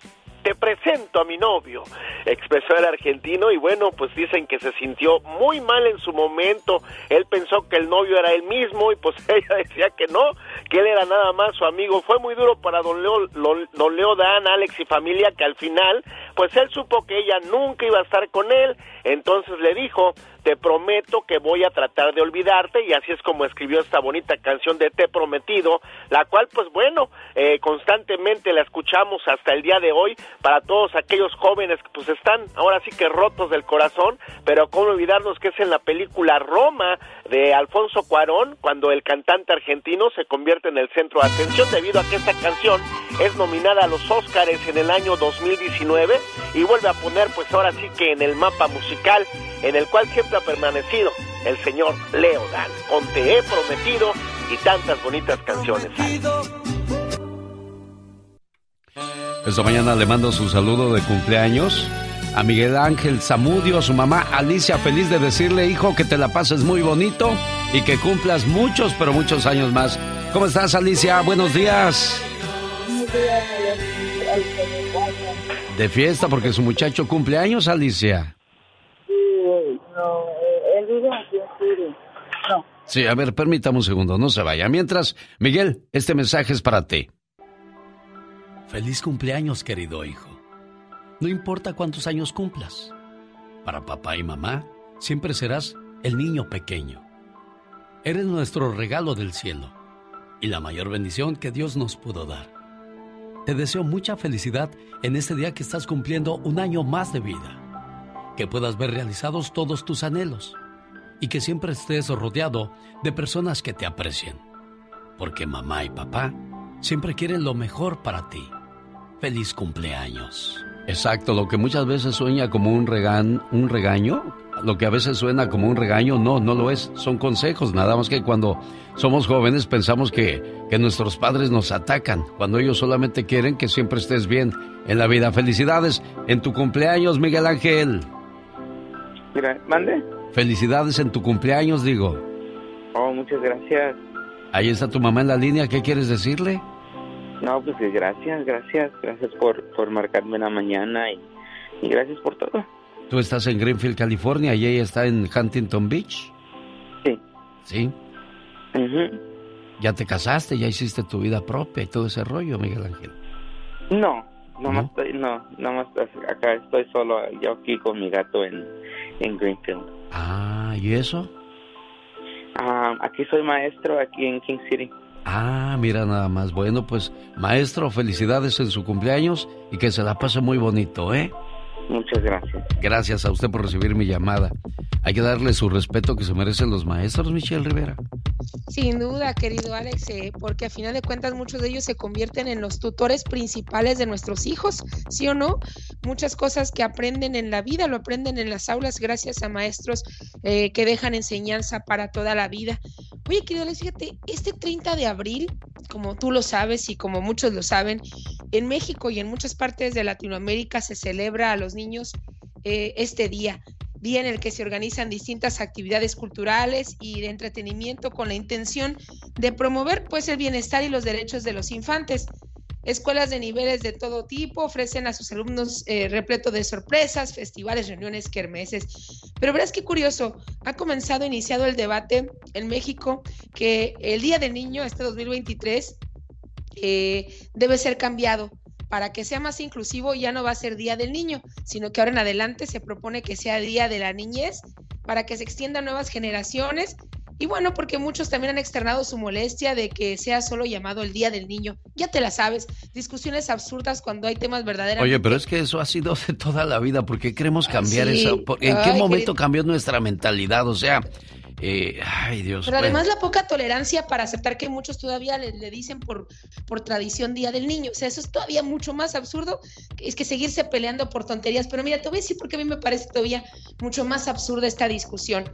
Te presento a mi novio, expresó el argentino y bueno, pues dicen que se sintió muy mal en su momento. Él pensó que el novio era él mismo y pues ella decía que no, que él era nada más su amigo. Fue muy duro para don Leo, don Leo Dan, Alex y familia que al final, pues él supo que ella nunca iba a estar con él. Entonces le dijo, te prometo que voy a tratar de olvidarte y así es como escribió esta bonita canción de Te Prometido, la cual pues bueno, eh, constantemente la escuchamos hasta el día de hoy para todos aquellos jóvenes que pues están ahora sí que rotos del corazón, pero cómo olvidarnos que es en la película Roma de Alfonso Cuarón cuando el cantante argentino se convierte en el centro de atención debido a que esta canción es nominada a los Óscares en el año 2019 y vuelve a poner pues ahora sí que en el mapa musical en el cual siempre ha permanecido el señor Leo Dan con Te he prometido y tantas bonitas canciones. Esta mañana le mando su saludo de cumpleaños a Miguel Ángel Zamudio, a su mamá Alicia, feliz de decirle, hijo, que te la pases muy bonito y que cumplas muchos, pero muchos años más. ¿Cómo estás, Alicia? Buenos días. De fiesta porque su muchacho cumple años, Alicia. No, eh, él vive aquí en Siri. No. Sí, a ver, permítame un segundo, no se vaya. Mientras, Miguel, este mensaje es para ti. Feliz cumpleaños, querido hijo. No importa cuántos años cumplas. Para papá y mamá, siempre serás el niño pequeño. Eres nuestro regalo del cielo y la mayor bendición que Dios nos pudo dar. Te deseo mucha felicidad en este día que estás cumpliendo un año más de vida. Que puedas ver realizados todos tus anhelos y que siempre estés rodeado de personas que te aprecien. Porque mamá y papá siempre quieren lo mejor para ti. Feliz cumpleaños. Exacto, lo que muchas veces sueña como un, regan, un regaño, lo que a veces suena como un regaño, no, no lo es, son consejos, nada más que cuando somos jóvenes pensamos que, que nuestros padres nos atacan, cuando ellos solamente quieren que siempre estés bien en la vida. Felicidades en tu cumpleaños, Miguel Ángel. Mande. Felicidades en tu cumpleaños, digo. Oh, muchas gracias. Ahí está tu mamá en la línea, ¿qué quieres decirle? No, pues gracias, gracias, gracias por, por marcarme la mañana y, y gracias por todo. Tú estás en Greenfield, California, y ella está en Huntington Beach. Sí. ¿Sí? Ya te casaste, ya hiciste tu vida propia y todo ese rollo, Miguel Ángel. No, no, más estoy, no, no más acá estoy solo, yo aquí con mi gato en, en Greenfield. Ah, ¿y eso? Ah, aquí soy maestro, aquí en King City. Ah, mira nada más. Bueno, pues maestro, felicidades en su cumpleaños y que se la pase muy bonito, ¿eh? Muchas gracias. Gracias a usted por recibir mi llamada. Hay que darle su respeto que se merecen los maestros, Michelle Rivera. Sin duda, querido Alex, eh, porque a final de cuentas muchos de ellos se convierten en los tutores principales de nuestros hijos, ¿sí o no? Muchas cosas que aprenden en la vida lo aprenden en las aulas gracias a maestros eh, que dejan enseñanza para toda la vida. Oye, querido Alex, fíjate, este 30 de abril, como tú lo sabes y como muchos lo saben, en México y en muchas partes de Latinoamérica se celebra a los niños eh, este día día en el que se organizan distintas actividades culturales y de entretenimiento con la intención de promover pues el bienestar y los derechos de los infantes. Escuelas de niveles de todo tipo ofrecen a sus alumnos eh, repleto de sorpresas, festivales, reuniones, kermeses. Pero verás qué curioso, ha comenzado, iniciado el debate en México que el Día del Niño, este 2023, eh, debe ser cambiado para que sea más inclusivo ya no va a ser Día del Niño, sino que ahora en adelante se propone que sea Día de la Niñez para que se extienda a nuevas generaciones y bueno, porque muchos también han externado su molestia de que sea solo llamado el Día del Niño. Ya te la sabes, discusiones absurdas cuando hay temas verdaderos. Oye, pero es que eso ha sido de toda la vida, porque queremos cambiar eso? ¿En qué momento cambió nuestra mentalidad? O sea, eh, ay, Dios. Pero además la poca tolerancia para aceptar que muchos todavía le, dicen por, por tradición Día del Niño. O sea, eso es todavía mucho más absurdo. Es que seguirse peleando por tonterías. Pero mira, te voy a decir porque a mí me parece todavía mucho más absurda esta discusión.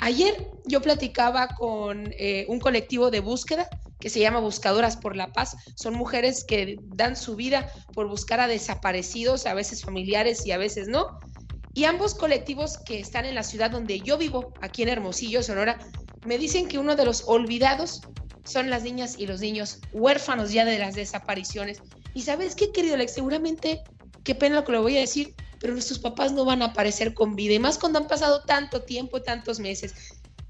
Ayer yo platicaba con eh, un colectivo de búsqueda que se llama Buscadoras por la Paz. Son mujeres que dan su vida por buscar a desaparecidos, a veces familiares y a veces no. Y ambos colectivos que están en la ciudad donde yo vivo, aquí en Hermosillo, Sonora, me dicen que uno de los olvidados son las niñas y los niños huérfanos ya de las desapariciones. Y sabes qué, querido Alex, seguramente, qué pena lo que lo voy a decir, pero nuestros papás no van a aparecer con vida, y más cuando han pasado tanto tiempo, tantos meses.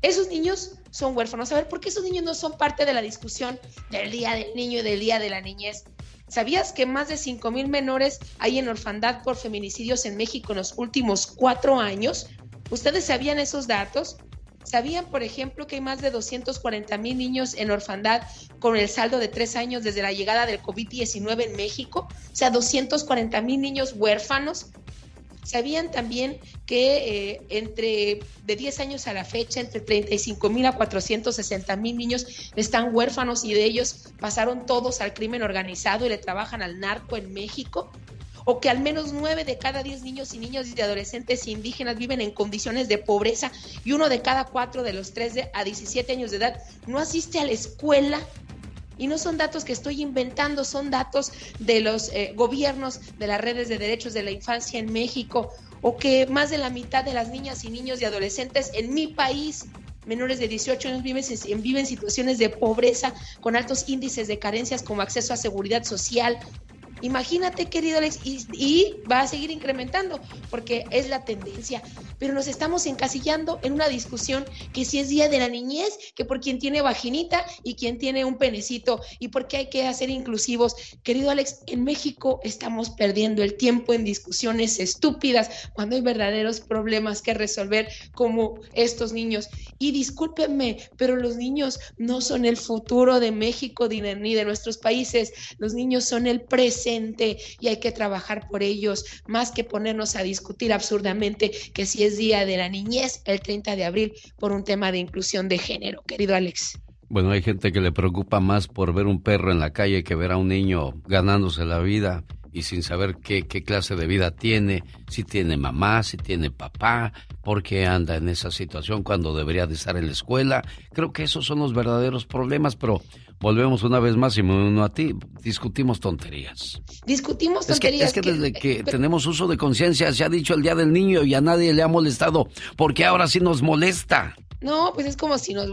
Esos niños son huérfanos. A ver, ¿por qué esos niños no son parte de la discusión del Día del Niño y del Día de la Niñez? ¿Sabías que más de 5 mil menores hay en orfandad por feminicidios en México en los últimos cuatro años? ¿Ustedes sabían esos datos? ¿Sabían, por ejemplo, que hay más de 240 mil niños en orfandad con el saldo de tres años desde la llegada del COVID-19 en México? O sea, 240 mil niños huérfanos. ¿Sabían también que eh, entre de 10 años a la fecha, entre 35 mil a 460 mil niños están huérfanos y de ellos pasaron todos al crimen organizado y le trabajan al narco en México? o que al menos 9 de cada 10 niños y niños y adolescentes indígenas viven en condiciones de pobreza y uno de cada cuatro de los 3 a 17 años de edad no asiste a la escuela y no son datos que estoy inventando, son datos de los eh, gobiernos de las redes de derechos de la infancia en México, o que más de la mitad de las niñas y niños y adolescentes en mi país menores de 18 años viven, viven situaciones de pobreza con altos índices de carencias como acceso a seguridad social, Imagínate, querido Alex, y, va a seguir incrementando porque es la tendencia. pero nos estamos encasillando en una discusión que si es día de la niñez, que por quien tiene vaginita y quien tiene un penecito y por qué hay que hacer inclusivos. Querido Alex, en México estamos perdiendo el tiempo en discusiones estúpidas cuando hay verdaderos problemas que resolver como estos niños. Y discúlpenme, pero los niños no son el futuro de México ni de nuestros países. Los niños son el presente y hay que trabajar por ellos, más que ponernos a discutir absurdamente que si es día de la niñez el 30 de abril por un tema de inclusión de género, querido Alex. Bueno, hay gente que le preocupa más por ver un perro en la calle que ver a un niño ganándose la vida y sin saber qué, qué clase de vida tiene, si tiene mamá, si tiene papá, por qué anda en esa situación cuando debería de estar en la escuela. Creo que esos son los verdaderos problemas, pero volvemos una vez más y me uno a ti, discutimos tonterías. Discutimos tonterías. Es que, desde que tenemos uso de conciencia se ha dicho el Día del Niño y a nadie le ha molestado, porque ahora sí nos molesta. No, pues es como si nos,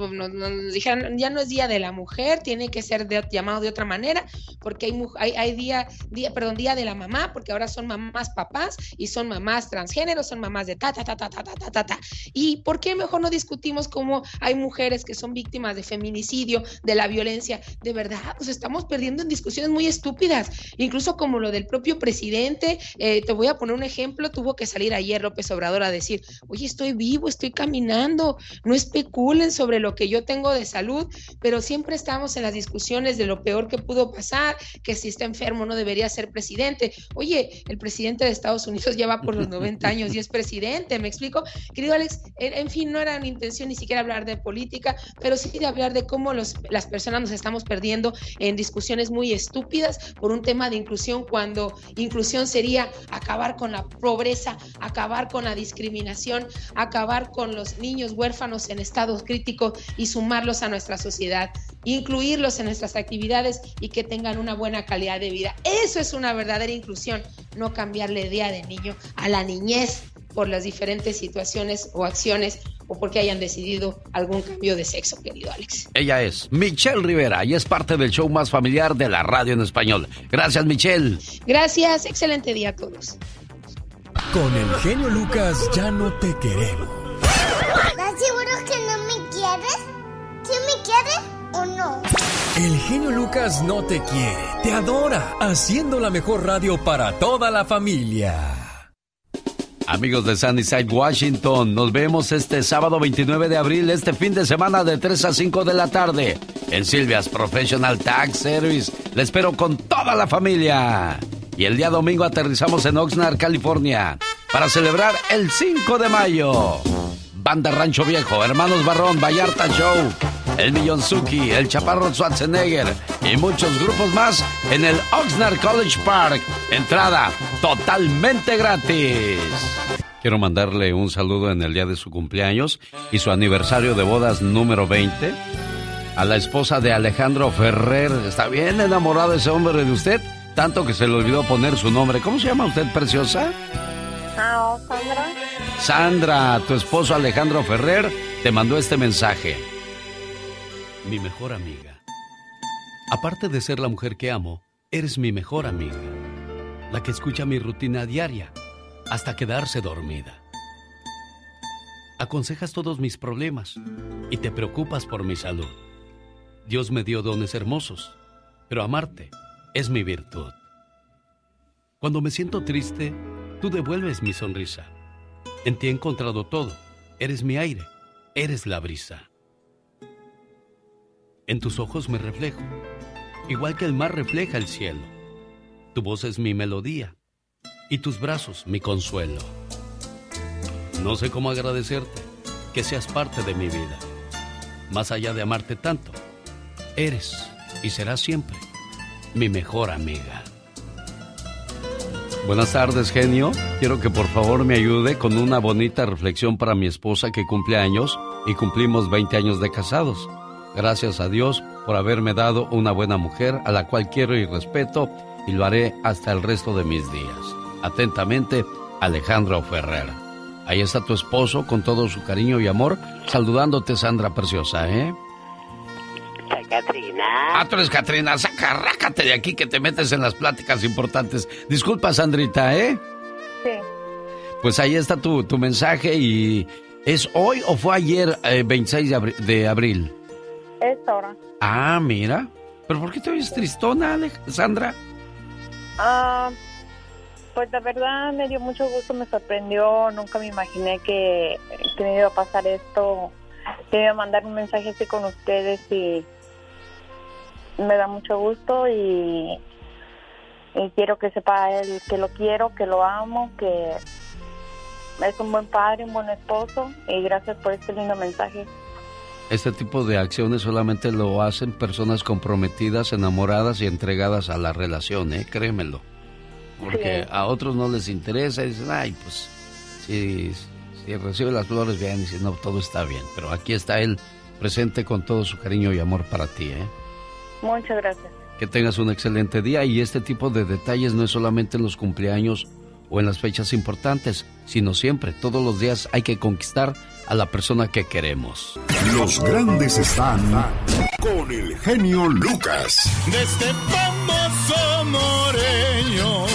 dijeran, ya no es Día de la Mujer, tiene que ser llamado de otra manera, porque hay, hay, hay, día, día, perdón, Día de la Mamá, porque ahora son mamás papás y son mamás transgéneros, son mamás de ta, ta, ta, ta, ta, ta, ta, ta. ¿Y por qué mejor no discutimos cómo hay mujeres que son víctimas de feminicidio, de la violencia? De verdad, pues estamos perdiendo en discusiones muy estúpidas, incluso como lo del propio presidente. Eh, te voy a poner un ejemplo, tuvo que salir ayer López Obrador a decir, oye, estoy vivo, estoy caminando, no especulen sobre lo que yo tengo de salud, pero siempre estamos en las discusiones de lo peor que pudo pasar, que si está enfermo no debería ser presidente. Oye, el presidente de Estados Unidos ya va por los 90 años y es presidente, ¿me explico? Querido Alex, en, fin, no era mi intención ni siquiera hablar de política, pero sí de hablar de cómo los, las personas nos estamos perdiendo en discusiones muy estúpidas por un tema de inclusión, cuando inclusión sería acabar con la pobreza, acabar con la discriminación, acabar con los niños huérfanos en estados críticos y sumarlos a nuestra sociedad, incluirlos en nuestras actividades y que tengan una buena calidad de vida. Eso es una verdadera inclusión, no cambiarle día de niño a la niñez por las diferentes situaciones o acciones o porque hayan decidido algún cambio de sexo, querido Alex. Ella es Michelle Rivera y es parte del show más familiar de la radio en español. Gracias, Michelle. Gracias, excelente día a todos. Con el genio Lucas ya no te queremos ¿Estás seguro que no me quieres? ¿Sí me quieres o no? El genio Lucas no te quiere, te adora, haciendo la mejor radio para toda la familia. Amigos de Sunnyside, Washington, nos vemos este sábado 29 de abril, este fin de semana de 3 a 5 de la tarde, en Silvia's Professional Tax Service. Le espero con toda la familia. Y el día domingo aterrizamos en Oxnard, California, para celebrar el 5 de mayo. Banda Rancho Viejo, Hermanos Barrón, Vallarta Show, El Millonzuki, El Chaparro Schwarzenegger y muchos grupos más en el Oxnard College Park. Entrada totalmente gratis. Quiero mandarle un saludo en el día de su cumpleaños y su aniversario de bodas número 20 a la esposa de Alejandro Ferrer. ¿Está bien enamorado ese hombre de usted? Tanto que se le olvidó poner su nombre. ¿Cómo se llama usted, preciosa? Ah, Sandra. Sandra, tu esposo Alejandro Ferrer te mandó este mensaje. Mi mejor amiga. Aparte de ser la mujer que amo, eres mi mejor amiga. La que escucha mi rutina diaria hasta quedarse dormida. Aconsejas todos mis problemas y te preocupas por mi salud. Dios me dio dones hermosos, pero amarte es mi virtud. Cuando me siento triste, Tú devuelves mi sonrisa. En ti he encontrado todo. Eres mi aire. Eres la brisa. En tus ojos me reflejo, igual que el mar refleja el cielo. Tu voz es mi melodía y tus brazos mi consuelo. No sé cómo agradecerte que seas parte de mi vida. Más allá de amarte tanto, eres y serás siempre mi mejor amiga. Buenas tardes, genio. Quiero que por favor me ayude con una bonita reflexión para mi esposa que cumple años y cumplimos 20 años de casados. Gracias a Dios por haberme dado una buena mujer a la cual quiero y respeto y lo haré hasta el resto de mis días. Atentamente, Alejandro Ferrer. Ahí está tu esposo con todo su cariño y amor, saludándote, Sandra Preciosa, ¿eh? Catrina. Ah, tú eres Catrina. Saca, de aquí que te metes en las pláticas importantes. Disculpa, Sandrita, ¿eh? Sí. Pues ahí está tu, tu mensaje y ¿es hoy o fue ayer eh, 26 de, abri- de abril? Es hora. Ah, mira. ¿Pero por qué te oyes tristona, Alejandra? Ah, pues la verdad me dio mucho gusto, me sorprendió, nunca me imaginé que, que me iba a pasar esto, que me iba a mandar un mensaje así con ustedes y me da mucho gusto y, y quiero que sepa él que lo quiero, que lo amo, que es un buen padre, un buen esposo y gracias por este lindo mensaje. Este tipo de acciones solamente lo hacen personas comprometidas, enamoradas y entregadas a la relación, ¿eh? Créemelo. Porque Sí. a otros no les interesa y dicen, ay, pues, si, si recibe las flores bien y si no, todo está bien. Pero aquí está él presente con todo su cariño y amor para ti, ¿eh? Muchas gracias. Que tengas un excelente día y este tipo de detalles no es solamente en los cumpleaños o en las fechas importantes, sino siempre, todos los días hay que conquistar a la persona que queremos. Los grandes están con el genio Lucas. De este famoso moreño.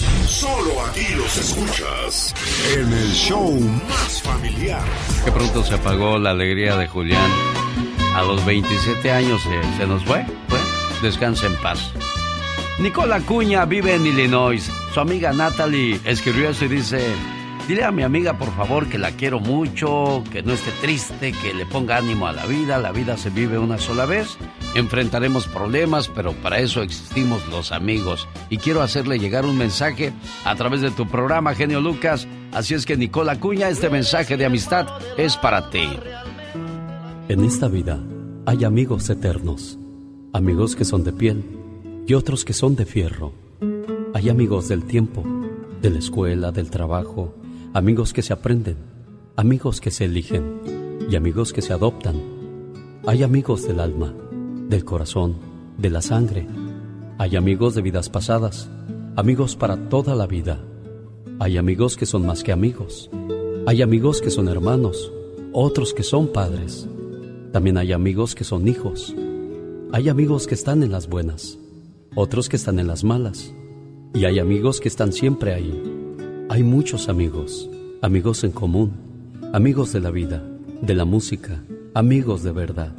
Solo aquí los escuchas en el show más familiar. Que pronto se apagó la alegría de Julián. A los 27 años se, se nos fue. fue. Descansa en paz. Nicola Cuña vive en Illinois. Su amiga Natalie escribió eso y dice, dile a mi amiga por favor que la quiero mucho, que no esté triste, que le ponga ánimo a la vida. La vida se vive una sola vez. Enfrentaremos problemas, pero para eso existimos los amigos. Y quiero hacerle llegar un mensaje a través de tu programa, Genio Lucas. Así es que Nicola Cuña, este mensaje de amistad es para ti. En esta vida hay amigos eternos, amigos que son de piel y otros que son de fierro. Hay amigos del tiempo, de la escuela, del trabajo, amigos que se aprenden, amigos que se eligen y amigos que se adoptan. Hay amigos del alma, del corazón, de la sangre. Hay amigos de vidas pasadas, amigos para toda la vida. Hay amigos que son más que amigos. Hay amigos que son hermanos, otros que son padres. También hay amigos que son hijos. Hay amigos que están en las buenas, otros que están en las malas. Y hay amigos que están siempre ahí. Hay muchos amigos, amigos en común, amigos de la vida, de la música, amigos de verdad.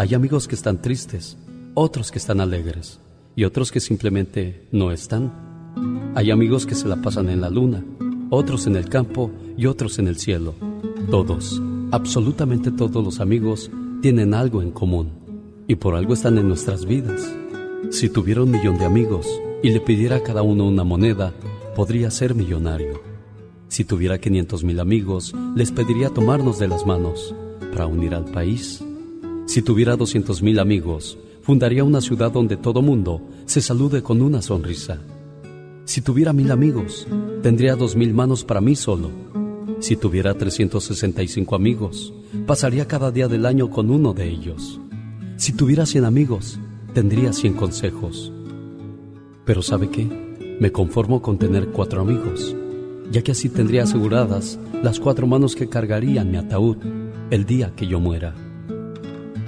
Hay amigos que están tristes, otros que están alegres y otros que simplemente no están. Hay amigos que se la pasan en la luna, otros en el campo y otros en el cielo. Todos, absolutamente todos los amigos tienen algo en común y por algo están en nuestras vidas. Si tuviera un millón de amigos y le pidiera a cada uno una moneda, podría ser millonario. Si tuviera 500 mil amigos, les pediría tomarnos de las manos para unir al país. Si tuviera 200 mil amigos, fundaría una ciudad donde todo mundo se salude con una sonrisa. Si tuviera mil amigos, tendría dos mil manos para mí solo. Si tuviera 365 amigos, pasaría cada día del año con uno de ellos. Si tuviera 100 amigos, tendría 100 consejos. Pero ¿sabe qué? Me conformo con tener cuatro amigos, ya que así tendría aseguradas las cuatro manos que cargarían mi ataúd el día que yo muera.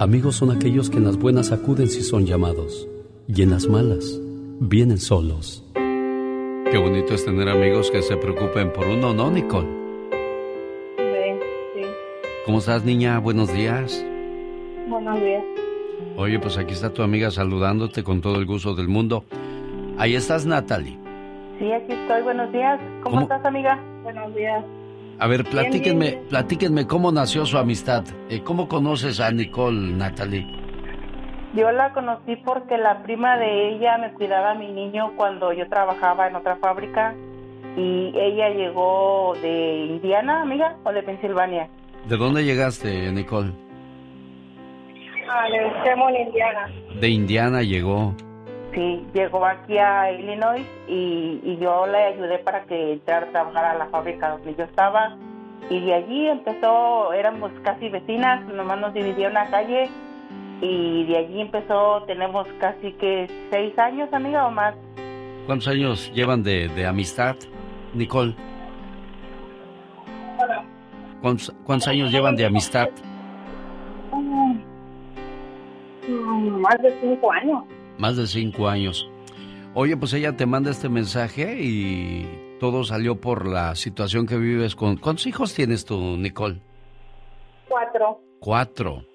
Amigos son aquellos que en las buenas acuden si son llamados, y en las malas vienen solos. Qué bonito es tener amigos que se preocupen por uno, ¿no, Nicole? Sí, sí. ¿Cómo estás, niña? Buenos días. Buenos días. Oye, pues aquí está tu amiga saludándote con todo el gusto del mundo. Ahí estás, Natalie. Sí, aquí estoy. Buenos días. ¿Cómo, ¿Cómo? estás, amiga? Buenos días. A ver, platíquenme, bien. platíquenme cómo nació su amistad. Eh, ¿Cómo conoces a Nicole, Natalie? Yo la conocí porque la prima de ella me cuidaba a mi niño cuando yo trabajaba en otra fábrica y ella llegó de Indiana, amiga, o de Pensilvania. ¿De dónde llegaste, Nicole? Ah, de Indiana. De Indiana llegó. Sí, llegó aquí a Illinois y, y yo le ayudé para que entrara a trabajar a la fábrica donde yo estaba. Y de allí empezó, éramos casi vecinas, nomás nos dividía una calle. Y de allí empezó, tenemos casi que seis años, amiga, o más. ¿Cuántos años llevan de, de amistad, Nicole? ¿Cuántos, cuántos años llevan de amistad? Mm, Más de cinco años. Más de cinco años. Oye, pues ella te manda este mensaje y todo salió por la situación que vives con... ¿Cuántos hijos tienes tú, Nicole? Cuatro. Cuatro.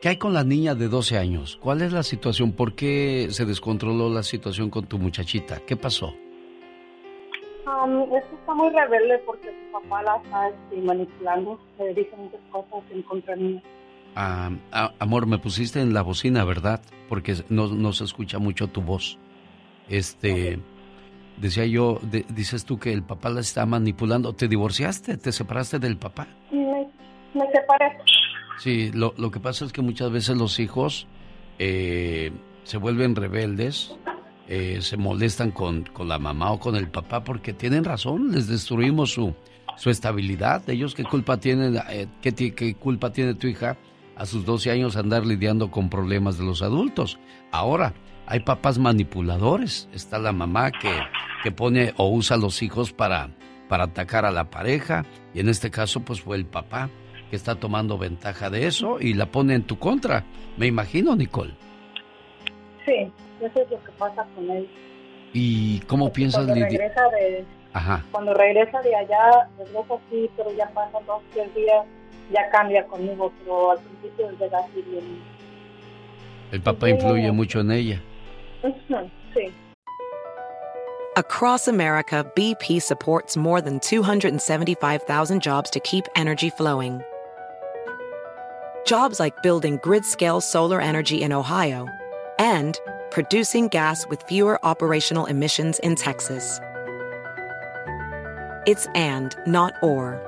¿Qué hay con la niña de 12 años? ¿Cuál es la situación? ¿Por qué se descontroló la situación con tu muchachita? ¿Qué pasó? Um, es que está muy rebelde porque su papá la está este, manipulando. Le dice muchas cosas en contra mía. Ah, ah, amor, me pusiste en la bocina, ¿verdad? Porque no, no se escucha mucho tu voz. Este, decía yo, de- dices tú que el papá la está manipulando. ¿Te divorciaste? ¿Te separaste del papá? Me, me separé. Sí, lo, lo que pasa es que muchas veces los hijos eh, se vuelven rebeldes, eh, se molestan con, con la mamá o con el papá porque tienen razón, les destruimos su, su estabilidad. Ellos, ¿qué culpa tienen? eh, qué, qué culpa tiene tu hija a sus 12 años andar lidiando con problemas de los adultos? Ahora, hay papás manipuladores. Está la mamá que, que pone o usa a los hijos para, para atacar a la pareja y en este caso pues fue el papá que está tomando ventaja de eso y la pone en tu contra. Me imagino, Nicole. Sí, eso es lo que pasa con él. ¿Y cómo piensas Cuando lidiar? regresa de, Ajá. cuando regresa de allá, regresa así, pero ya pasan dos, tres días, ya cambia conmigo, pero al principio llega así bien. El papá influye mucho en ella. Sí. Across America, BP supports more than 275,000 jobs to keep energy flowing. Jobs like building grid scale solar energy in Ohio and producing gas with fewer operational emissions in Texas. It's and, not or.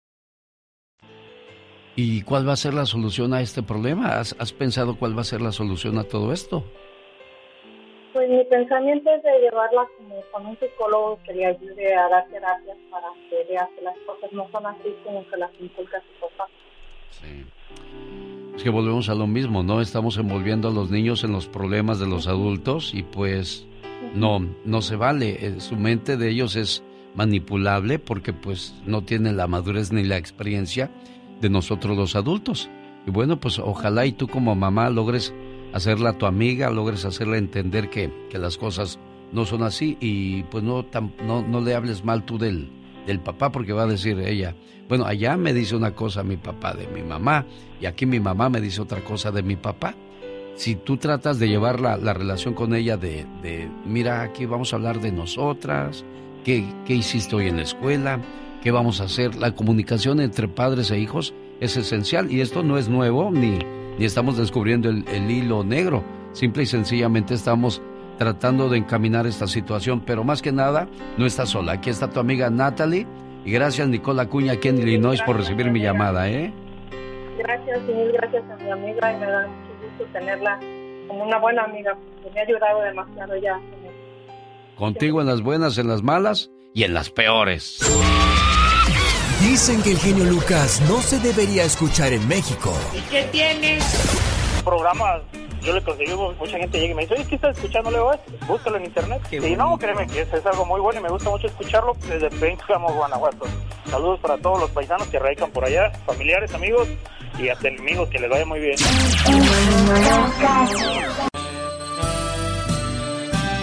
¿Y cuál va a ser la solución a este problema? ¿Has, has pensado cuál va a ser la solución a todo esto? Pues mi pensamiento es de llevarla como con un psicólogo que le ayude a dar terapias para que vea que las cosas no son así como que las inculca su papá. Es que volvemos a lo mismo, ¿no? Estamos envolviendo a los niños en los problemas de los adultos y pues no, no se vale. Eh, Su mente de ellos es manipulable porque pues no tienen la madurez ni la experiencia de nosotros los adultos. Y bueno, pues ojalá y tú como mamá logres hacerla tu amiga, logres hacerla entender que, que las cosas no son así y pues no, tam- no, no le hables mal tú del, del papá porque va a decir ella, bueno, allá me dice una cosa mi papá de mi mamá y aquí mi mamá me dice otra cosa de mi papá. Si tú tratas de llevar la, la relación con ella de, de, mira, aquí vamos a hablar de nosotras, ¿qué, qué hiciste hoy en la escuela, qué vamos a hacer, la comunicación entre padres e hijos es esencial y esto no es nuevo ni, ni estamos descubriendo el, el hilo negro, simple y sencillamente estamos tratando de encaminar esta situación, pero más que nada, no estás sola. Aquí está tu amiga Natalie y gracias Nicola Cuña aquí en Illinois por recibir mi llamada, ¿eh? Gracias y mil gracias a mi amiga y me da mucho gusto tenerla como una buena amiga porque me ha ayudado demasiado ya. Contigo en las buenas, en las malas y en las peores. Dicen que el genio Lucas no se debería escuchar en México. ¿Y qué tienes? Programas, yo le conseguí, mucha gente llega y me dice, oye, ¿qué estás escuchando Leo? Búscalo en internet. y no, créeme que es, es algo muy bueno y me gusta mucho escucharlo desde Pénjamo, Guanajuato. Saludos para todos los paisanos que radican por allá, familiares, amigos y hasta enemigos, que les vaya muy bien.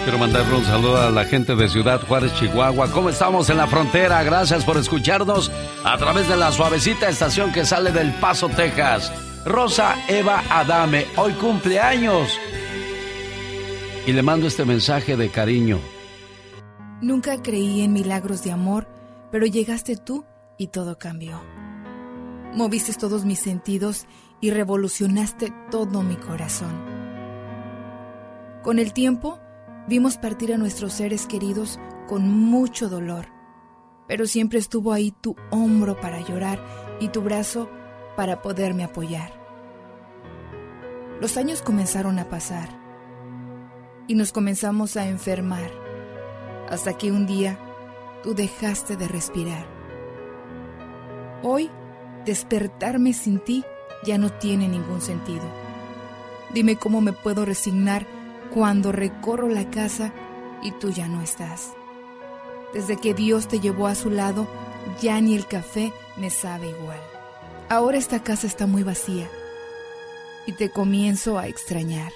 Quiero mandarle un saludo a la gente de Ciudad Juárez, Chihuahua. ¿Cómo estamos en la frontera? Gracias por escucharnos a través de la suavecita estación que sale del Paso, Texas. Rosa Eva Adame, hoy cumpleaños. Y le mando este mensaje de cariño. Nunca creí en milagros de amor, pero llegaste tú y todo cambió. Moviste todos mis sentidos y revolucionaste todo mi corazón. Con el tiempo, vimos partir a nuestros seres queridos con mucho dolor, pero siempre estuvo ahí tu hombro para llorar y tu brazo para poderme apoyar. Los años comenzaron a pasar y nos comenzamos a enfermar, hasta que un día tú dejaste de respirar. Hoy, despertarme sin ti ya no tiene ningún sentido. Dime cómo me puedo resignar cuando recorro la casa y tú ya no estás. Desde que Dios te llevó a su lado, ya ni el café me sabe igual. Ahora esta casa está muy vacía y te comienzo a extrañar.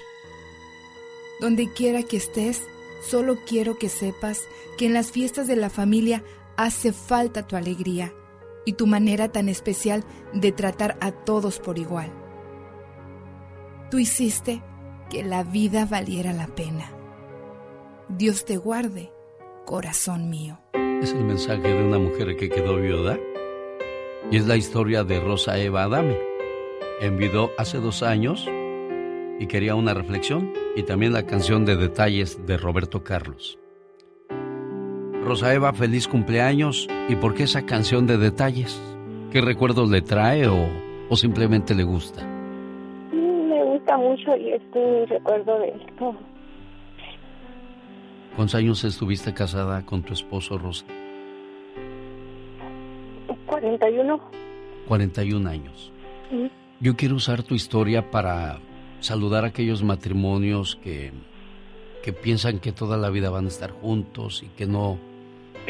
Donde quiera que estés, solo quiero que sepas que en las fiestas de la familia hace falta tu alegría y tu manera tan especial de tratar a todos por igual. Tú hiciste que la vida valiera la pena. Dios te guarde, corazón mío. Es el mensaje de una mujer que quedó viuda y es la historia de Rosa Eva Adame. Envidó hace dos años y quería una reflexión y también la canción de detalles de Roberto Carlos. Rosa Eva, feliz cumpleaños. ¿Y por qué esa canción de detalles? ¿Qué recuerdos le trae o, o simplemente le gusta? Gusta mucho y este recuerdo de esto. ¿Cuántos años estuviste casada con tu esposo, Rosa? 41. 41 años. Yo quiero usar tu historia para saludar a aquellos matrimonios que, que piensan que toda la vida van a estar juntos y que no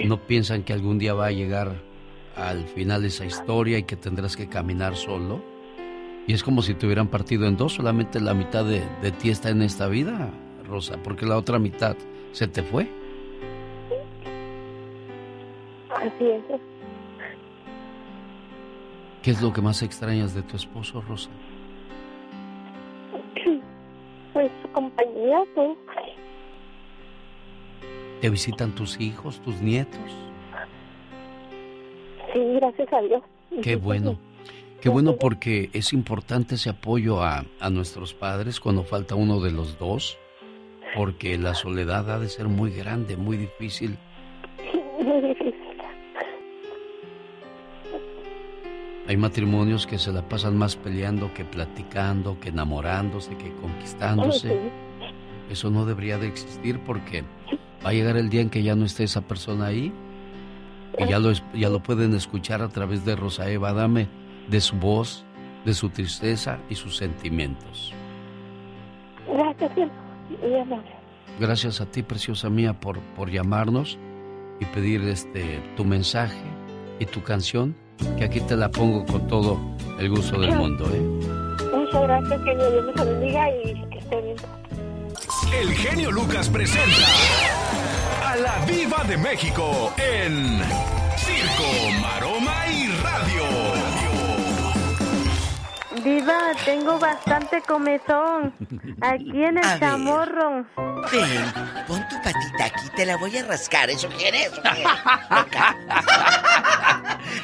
no piensan que algún día va a llegar al final esa historia y que tendrás que caminar solo. Y es como si te hubieran partido en dos, solamente la mitad de, de ti está en esta vida, Rosa, porque la otra mitad se te fue. Así es. ¿Qué es lo que más extrañas de tu esposo, Rosa? Pues su compañía, pues. ¿Te visitan tus hijos, tus nietos? Sí, gracias a Dios. Qué bueno. Qué bueno porque es importante ese apoyo a, a nuestros padres cuando falta uno de los dos, porque la soledad ha de ser muy grande, muy difícil. Muy difícil. Hay matrimonios que se la pasan más peleando que platicando, que enamorándose, que conquistándose. Eso no debería de existir porque va a llegar el día en que ya no esté esa persona ahí y ya lo, ya lo pueden escuchar a través de Rosa Eva Dame, de su voz, de su tristeza y sus sentimientos. Gracias, amable. Gracias a ti, preciosa mía, por, por llamarnos y pedir este tu mensaje y tu canción, que aquí te la pongo con todo el gusto del mundo. ¿eh? Muchas gracias, que Dios me bendiga y que esté bien. El genio Lucas presenta a la Viva de México en Circo, Maroma y Diva, tengo bastante comezón. Aquí en el A ver. chamorro. Ven, pon tu patita aquí, te la voy a rascar. ¿Eso quieres? ¿O qué? Acá.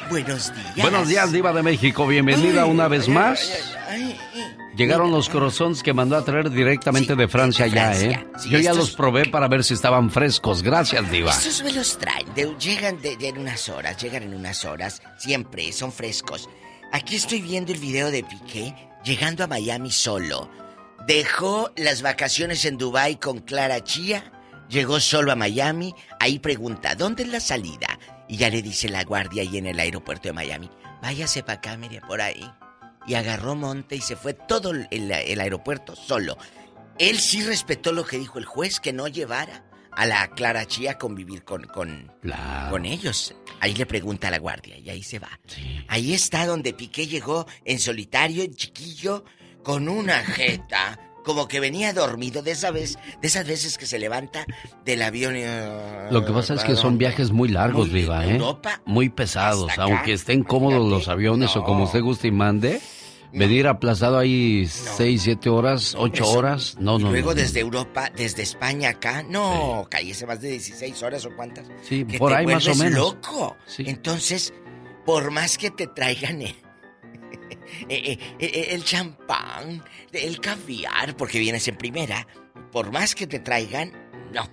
Buenos días. Buenos días, Diva de México. Bienvenida una vez más. Ay, ay, Llegaron los croissants que mandó a traer directamente de Francia de ya, Francia. ¿eh? Sí, Yo ya estos- los probé para ver si estaban frescos. Gracias, Diva. Estos me los traen, de- llegan de, de en unas horas, llegan en unas horas, siempre, son frescos. Aquí estoy viendo el video de Piqué llegando a Miami solo. Dejó las vacaciones en Dubai con Clara Chía, llegó solo a Miami, ahí pregunta, ¿dónde es la salida? Y ya le dice la guardia ahí en el aeropuerto de Miami, váyase para acá, mire, por ahí. Y agarró monte y se fue todo el, el aeropuerto solo. Él sí respetó lo que dijo el juez, que no llevara a la Clara Chía convivir con, con, con ellos. Ahí le pregunta a la guardia y ahí se va. Ahí está donde Piqué llegó en solitario, en chiquillo, con una jeta como que venía dormido de esa vez, de esas veces que se levanta del avión. y, Lo que pasa es que son viajes muy largos, Muy- Viva, ¿eh? Europa, Muy pesados. acá. Aunque estén cómodos los aviones o como usted guste y mande, venir aplazado ahí seis, siete horas, ocho Eso. horas. No, y no, luego no, desde Europa, desde España acá, no, cállese más de 16 horas o cuántas. Sí, que por te ahí más o menos. loco. Entonces, por más que te traigan el, eh, eh, eh, el champán, el caviar, porque vienes en primera, por más que te traigan, no.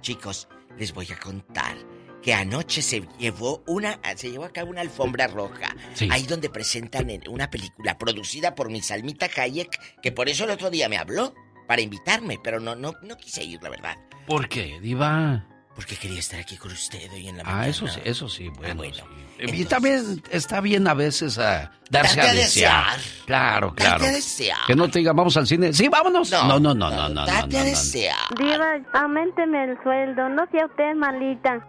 Chicos, les voy a contar que anoche se llevó una, se llevó a cabo una alfombra roja, Sí. ahí donde presentan en una película producida por mi Salmita Hayek, que por eso el otro día me habló para invitarme, pero no, no, no quise ir, la verdad. ¿Por qué, Diva? Porque quería estar aquí con usted hoy en la Ah, mañana. eso sí, eso sí, bueno. bueno. sí. Y también está bien a veces a darse a a desear. desear. Claro, Date claro. a desear. Que no te diga, vamos al cine. Sí, vámonos. No, no, no, no, no. no, Date no, a no. desear. Diva, aumenteme el sueldo, no sea usted malita.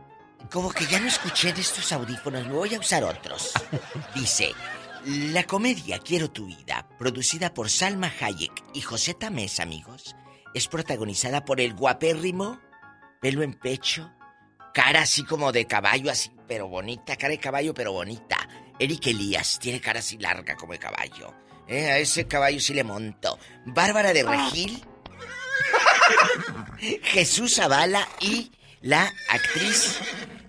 Como que ya no escuché en estos audífonos, me voy a usar otros. Dice, la comedia Quiero tu vida, producida por Salma Hayek y José Tamés, amigos, es protagonizada por el guapérrimo, pelo en pecho, cara así como de caballo, así, pero bonita, cara de caballo, pero bonita. Eric Elías tiene cara así larga como de caballo. Eh, a ese caballo sí le monto. Bárbara de Regil, Jesús Zavala y la actriz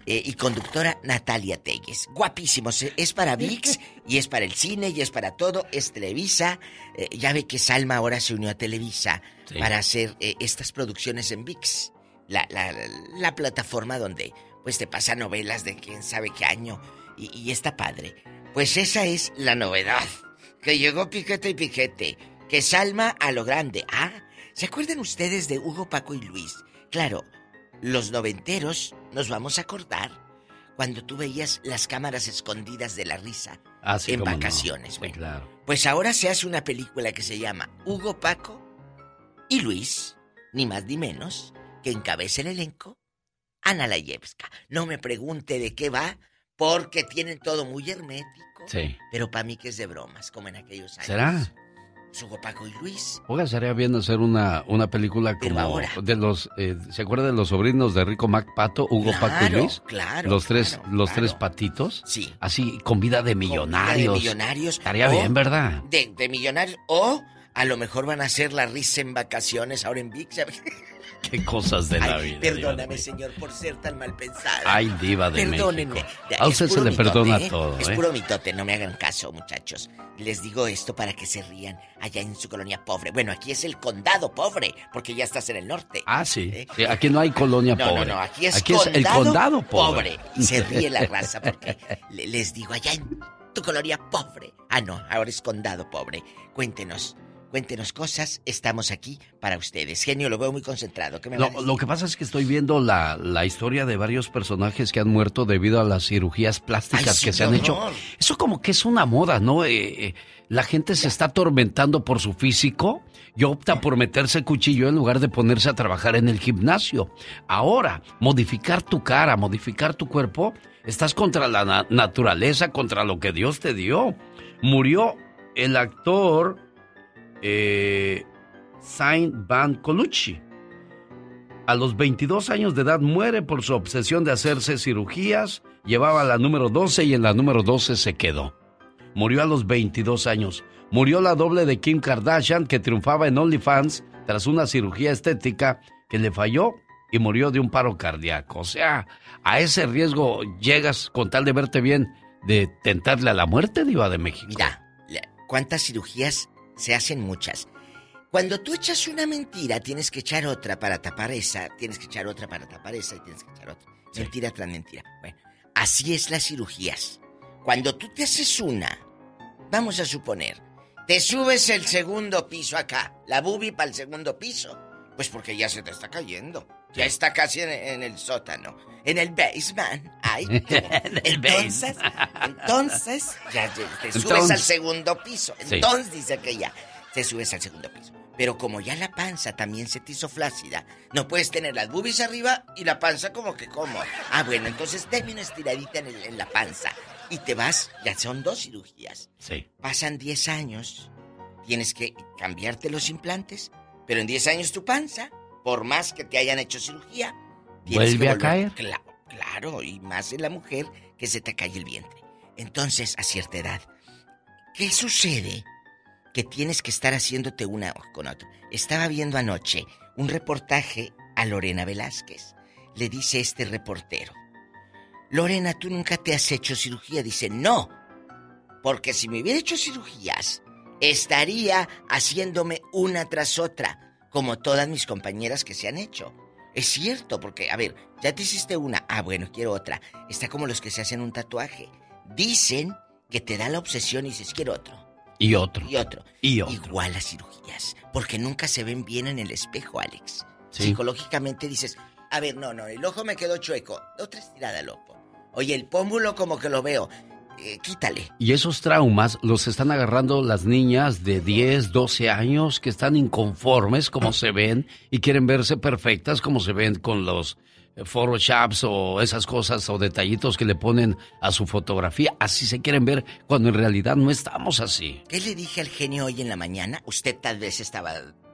eh, y conductora Natalia Telles. Guapísimos. eh, Es para VIX y es para el cine y es para todo. Es Televisa. Eh, ya ve que Salma ahora se unió a Televisa Sí. para hacer eh, estas producciones en VIX. La, la- la plataforma donde pues te pasa novelas de quién sabe qué año. Y, y está padre. Pues esa es la novedad. Que llegó Piquete y Piquete. Que Salma a lo grande. Ah, ¿se acuerdan ustedes de Hugo, Paco y Luis? Claro, los noventeros nos vamos a acordar cuando tú veías las cámaras escondidas de la risa Ah, en no. vacaciones. Bueno. claro. Pues ahora se hace una película que se llama Hugo, Paco y Luis, ni más ni menos, que encabeza el elenco Ana Layevska. No me pregunte de qué va, porque tienen todo muy hermético. Sí. Pero para mí que es de bromas, como en aquellos años. ¿Será? Hugo, Paco y Luis. Oiga, sería bien hacer una, una película como ahora. de los, eh, ¿se acuerda de los sobrinos de Rico Mac Pato, Hugo Paco y Luis? claro, Los tres, claro, los tres patitos. Sí. Así, con vida de millonarios. millonarios. Estaría o bien, ¿verdad? De, de millonarios. O a lo mejor van a hacer la risa en vacaciones ahora en VIX. Qué cosas de la Ay, vida. Perdóname, señor, por ser tan mal pensada. Ay, diva de Perdónenme. México. A es usted se le mitote, perdona ¿eh? todo, Es ¿eh? puro mitote, no me hagan caso, muchachos. Les digo esto para que se rían allá en su colonia pobre. Bueno, aquí es el condado pobre, porque ya estás en el norte. Ah, sí. Sí, Aquí no hay colonia No, pobre. no, no, aquí es, el condado pobre. Y se ríe la raza porque le- les digo, allá en tu colonia pobre. Ah, no, ahora es condado pobre. Cuéntenos, cuéntenos cosas. Estamos aquí para ustedes. Genio, lo veo muy concentrado. ¿Qué me Lo, lo que pasa es que estoy viendo la, la historia de varios personajes que han muerto debido a las cirugías plásticas Ay, sí, que se han hecho. Eso como que es una moda, ¿no? Eh, eh, la gente se está atormentando por su físico y opta por meterse cuchillo en lugar de ponerse a trabajar en el gimnasio. Ahora, modificar tu cara, modificar tu cuerpo, estás contra la na- naturaleza, contra lo que Dios te dio. Murió el actor eh, Saint Van Colucci. A los 22 años de edad muere por su obsesión de hacerse cirugías. Llevaba la número 12 y en la número 12 se quedó. Murió a los 22 años. Murió la doble de Kim Kardashian que triunfaba en OnlyFans tras una cirugía estética que le falló y murió de un paro cardíaco. O sea, a ese riesgo llegas con tal de verte bien de tentarle a la muerte, Diva de México. Mira, ¿cuántas cirugías se hacen? Muchas. Cuando tú echas una mentira, tienes que echar otra para tapar esa, tienes que echar otra para tapar esa y tienes que echar otra. Mentira tras mentira. Bueno, así es las cirugías. Cuando tú te haces una, vamos a suponer, te subes el segundo piso acá, la bubi para el segundo piso, pues porque ya se te está cayendo. Ya está casi en, en el sótano, en el basement. Ay, entonces, entonces, ya te subes al segundo piso. Sí. Entonces dice que ya te subes al segundo piso. Pero como ya la panza también se te hizo flácida, no puedes tener las boobies arriba y la panza como que como. Ah, bueno, entonces dame una estiradita en, el- en la panza y te vas, ya son dos cirugías. Sí. Pasan 10 años, tienes que cambiarte los implantes Pero en 10 años tu panza, por más que te hayan hecho cirugía, tienes ¿Vuelve que a caer? Cla- claro, y más en la mujer que se te cae el vientre. Entonces, a cierta edad, ¿qué sucede? Que tienes que estar haciéndote una con otro. Estaba viendo anoche un reportaje a Lorena Velázquez. Le dice este reportero, Lorena, tú nunca te has hecho cirugía. Dice, no, porque si me hubiera hecho cirugías, estaría haciéndome una tras otra, como todas mis compañeras que se han hecho. Es cierto, porque, a ver, ya te hiciste una, ah, bueno, quiero otra. Está como los que se hacen un tatuaje. Dicen que te da la obsesión y dices, quiero otro. Y otro. Y otro. Y otro. Igual las cirugías, porque nunca se ven bien en el espejo, Alex. Sí. Psicológicamente dices, a ver, no, no, el ojo me quedó chueco. Otra estirada al ojo. Oye, el pómulo como que lo veo. Eh, quítale. Y esos traumas los están agarrando las niñas de 10, 12 años que están inconformes como se ven y quieren verse perfectas como se ven con los eh, photoshops o esas cosas o detallitos que le ponen a su fotografía. Así se quieren ver cuando en realidad no estamos así. ¿Qué le dije al genio hoy en la mañana? Usted tal vez estaba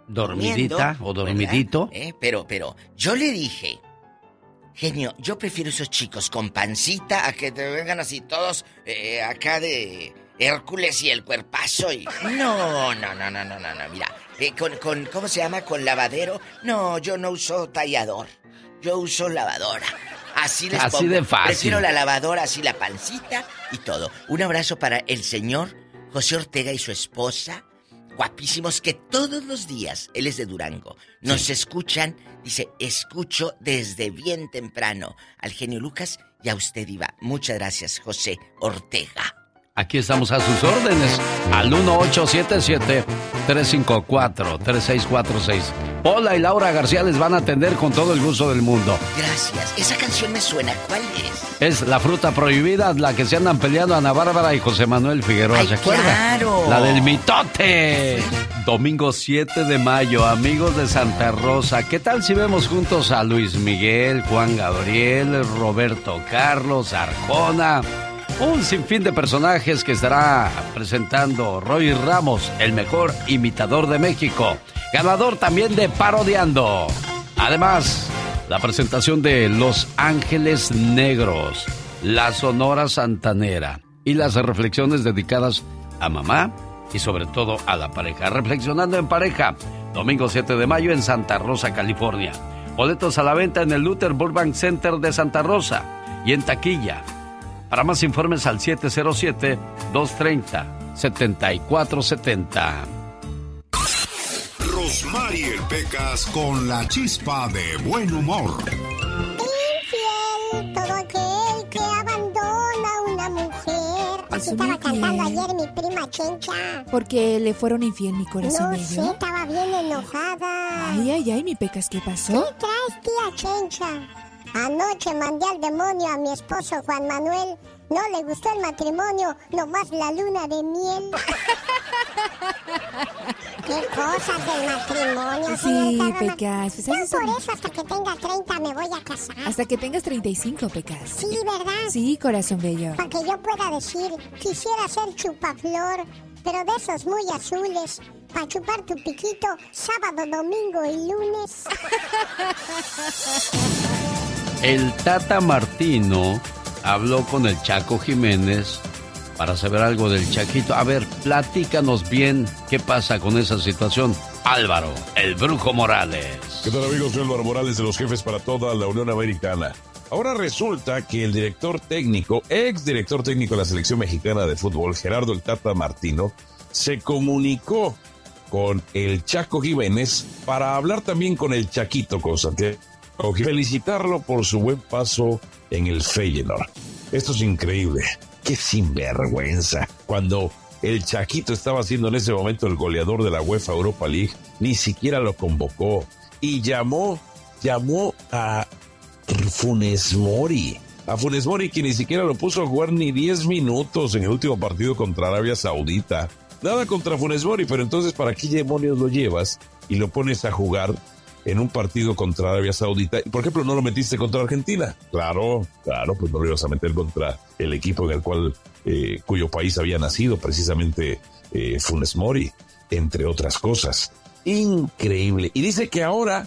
Dormidita durmiendo, o dormidito. Eh, Pero, pero, yo le dije, genio, yo prefiero esos chicos con pancita a que te vengan así todos eh, acá de Hércules y el cuerpazo y... No, no, no, no, no, no, no, mira, eh, con, con, ¿cómo se llama? Con lavadero. No, yo no uso tallador, yo uso lavadora. Así les Así pongo. de fácil. Prefiero la lavadora, así la pancita y todo. Un abrazo para el señor José Ortega y su esposa, guapísimos, que todos los días, él es de Durango, nos escuchan, dice, escucho desde bien temprano al genio Lucas y a usted, Iba. Muchas gracias, José Ortega. Aquí estamos a sus órdenes al 1877-354-3646. Paula y Laura García les van a atender con todo el gusto del mundo. Gracias. Esa canción me suena. ¿Cuál es? Es la fruta prohibida, la que se andan peleando Ana Bárbara y José Manuel Figueroa, ¿se acuerdan? claro! La del mitote. Domingo 7 de mayo, amigos de Santa Rosa, ¿qué tal si vemos juntos a Luis Miguel, Juan Gabriel, Roberto Carlos, Arjona? Un sinfín de personajes que estará presentando Roy Ramos, el mejor imitador de México, ganador también de Parodiando. Además, la presentación de Los Ángeles Negros, la Sonora Santanera y las reflexiones dedicadas a mamá y sobre todo a la pareja. Reflexionando en pareja, domingo 7 de mayo en Santa Rosa, California. Boletos a la venta en el Luther Burbank Center de Santa Rosa y en taquilla. Para más informes al 707-230-7470. Rosmarie Pecas con la chispa de buen humor. Infiel, todo aquel que abandona a una mujer. Así estaba cantando ayer mi prima Chencha. Porque le fueron infiel mi corazón No sé, estaba bien enojada. Ay, ay, ay, mi pecas, ¿qué ¿Qué pasó? traes, tía Chencha? Anoche mandé al demonio a mi esposo Juan Manuel. No le gustó el matrimonio, nomás la luna de miel. ¿Qué cosas del matrimonio, Sí, señorita? Pecas, pues esas por eso hasta que tenga 30 me voy a casar. Hasta que tengas 35, pecas. Sí, ¿verdad? Sí, corazón bello. Para que yo pueda decir, quisiera ser chupaflor, pero de esos muy azules. Para chupar tu piquito sábado, domingo y lunes. El Tata Martino habló con el Chaco Jiménez para saber algo del Chaquito. A ver, platícanos bien qué pasa con esa situación. Álvaro, el Brujo Morales. ¿Qué tal amigos? Soy Álvaro Morales de los jefes para toda la Unión Americana. Ahora resulta que el director técnico, ex director técnico de la selección mexicana de fútbol, Gerardo el Tata Martino, se comunicó con el Chaco Jiménez para hablar también con el Chaquito, cosa que felicitarlo por su buen paso en el Feyenoord. Esto es increíble. Qué sinvergüenza. Cuando el Chaquito estaba siendo en ese momento el goleador de la UEFA Europa League, ni siquiera lo convocó y llamó, llamó a Funes Mori. A Funes Mori que ni siquiera lo puso a jugar ni 10 minutos en el último partido contra Arabia Saudita. Nada contra Funes Mori, pero entonces ¿para qué demonios lo llevas y lo pones a jugar en un partido contra Arabia Saudita? Por ejemplo, ¿no lo metiste contra Argentina? Claro, claro, pues no lo ibas a meter contra el equipo en el cual, eh, cuyo país había nacido precisamente eh, Funes Mori, entre otras cosas. Increíble. Y dice que ahora,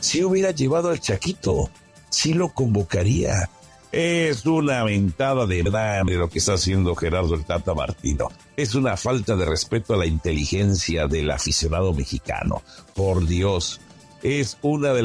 si hubiera llevado al Chaquito, sí lo convocaría. Es una mentada de verdad de lo que está haciendo Gerardo el Tata Martino. Es una falta de respeto a la inteligencia del aficionado mexicano. Por Dios, es una de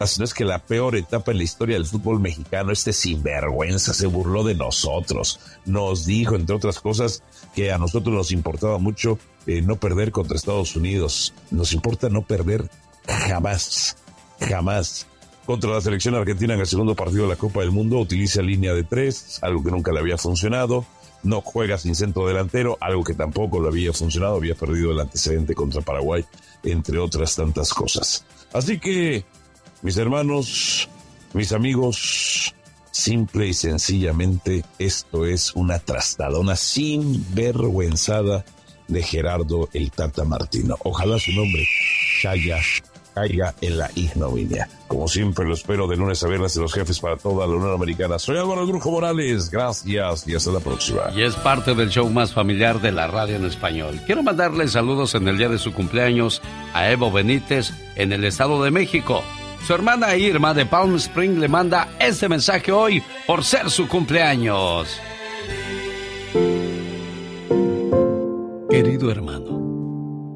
las no es que la peor etapa en la historia del fútbol mexicano, este sinvergüenza, se burló de nosotros. Nos dijo, entre otras cosas, que a nosotros nos importaba mucho eh, no perder contra Estados Unidos. Nos importa no perder jamás, jamás. Contra la selección argentina en el segundo partido de la Copa del Mundo, utiliza línea de tres, algo que nunca le había funcionado. No juega sin centro delantero, algo que tampoco le había funcionado. Había perdido el antecedente contra Paraguay, entre otras tantas cosas. Así que, mis hermanos, mis amigos, simple y sencillamente esto es una trastada, una sinvergüenzada de Gerardo el Tata Martino. Ojalá su nombre caiga, caiga en la ignominia. Como siempre lo espero de lunes a viernes de los jefes para toda la Unión Americana. Soy Álvaro Brujo Morales. Gracias y hasta la próxima. Y es parte del show más familiar de la radio en español. Quiero mandarle saludos en el día de su cumpleaños a Evo Benítez en el Estado de México. Su hermana Irma de Palm Spring le manda este mensaje hoy por ser su cumpleaños. Querido hermano,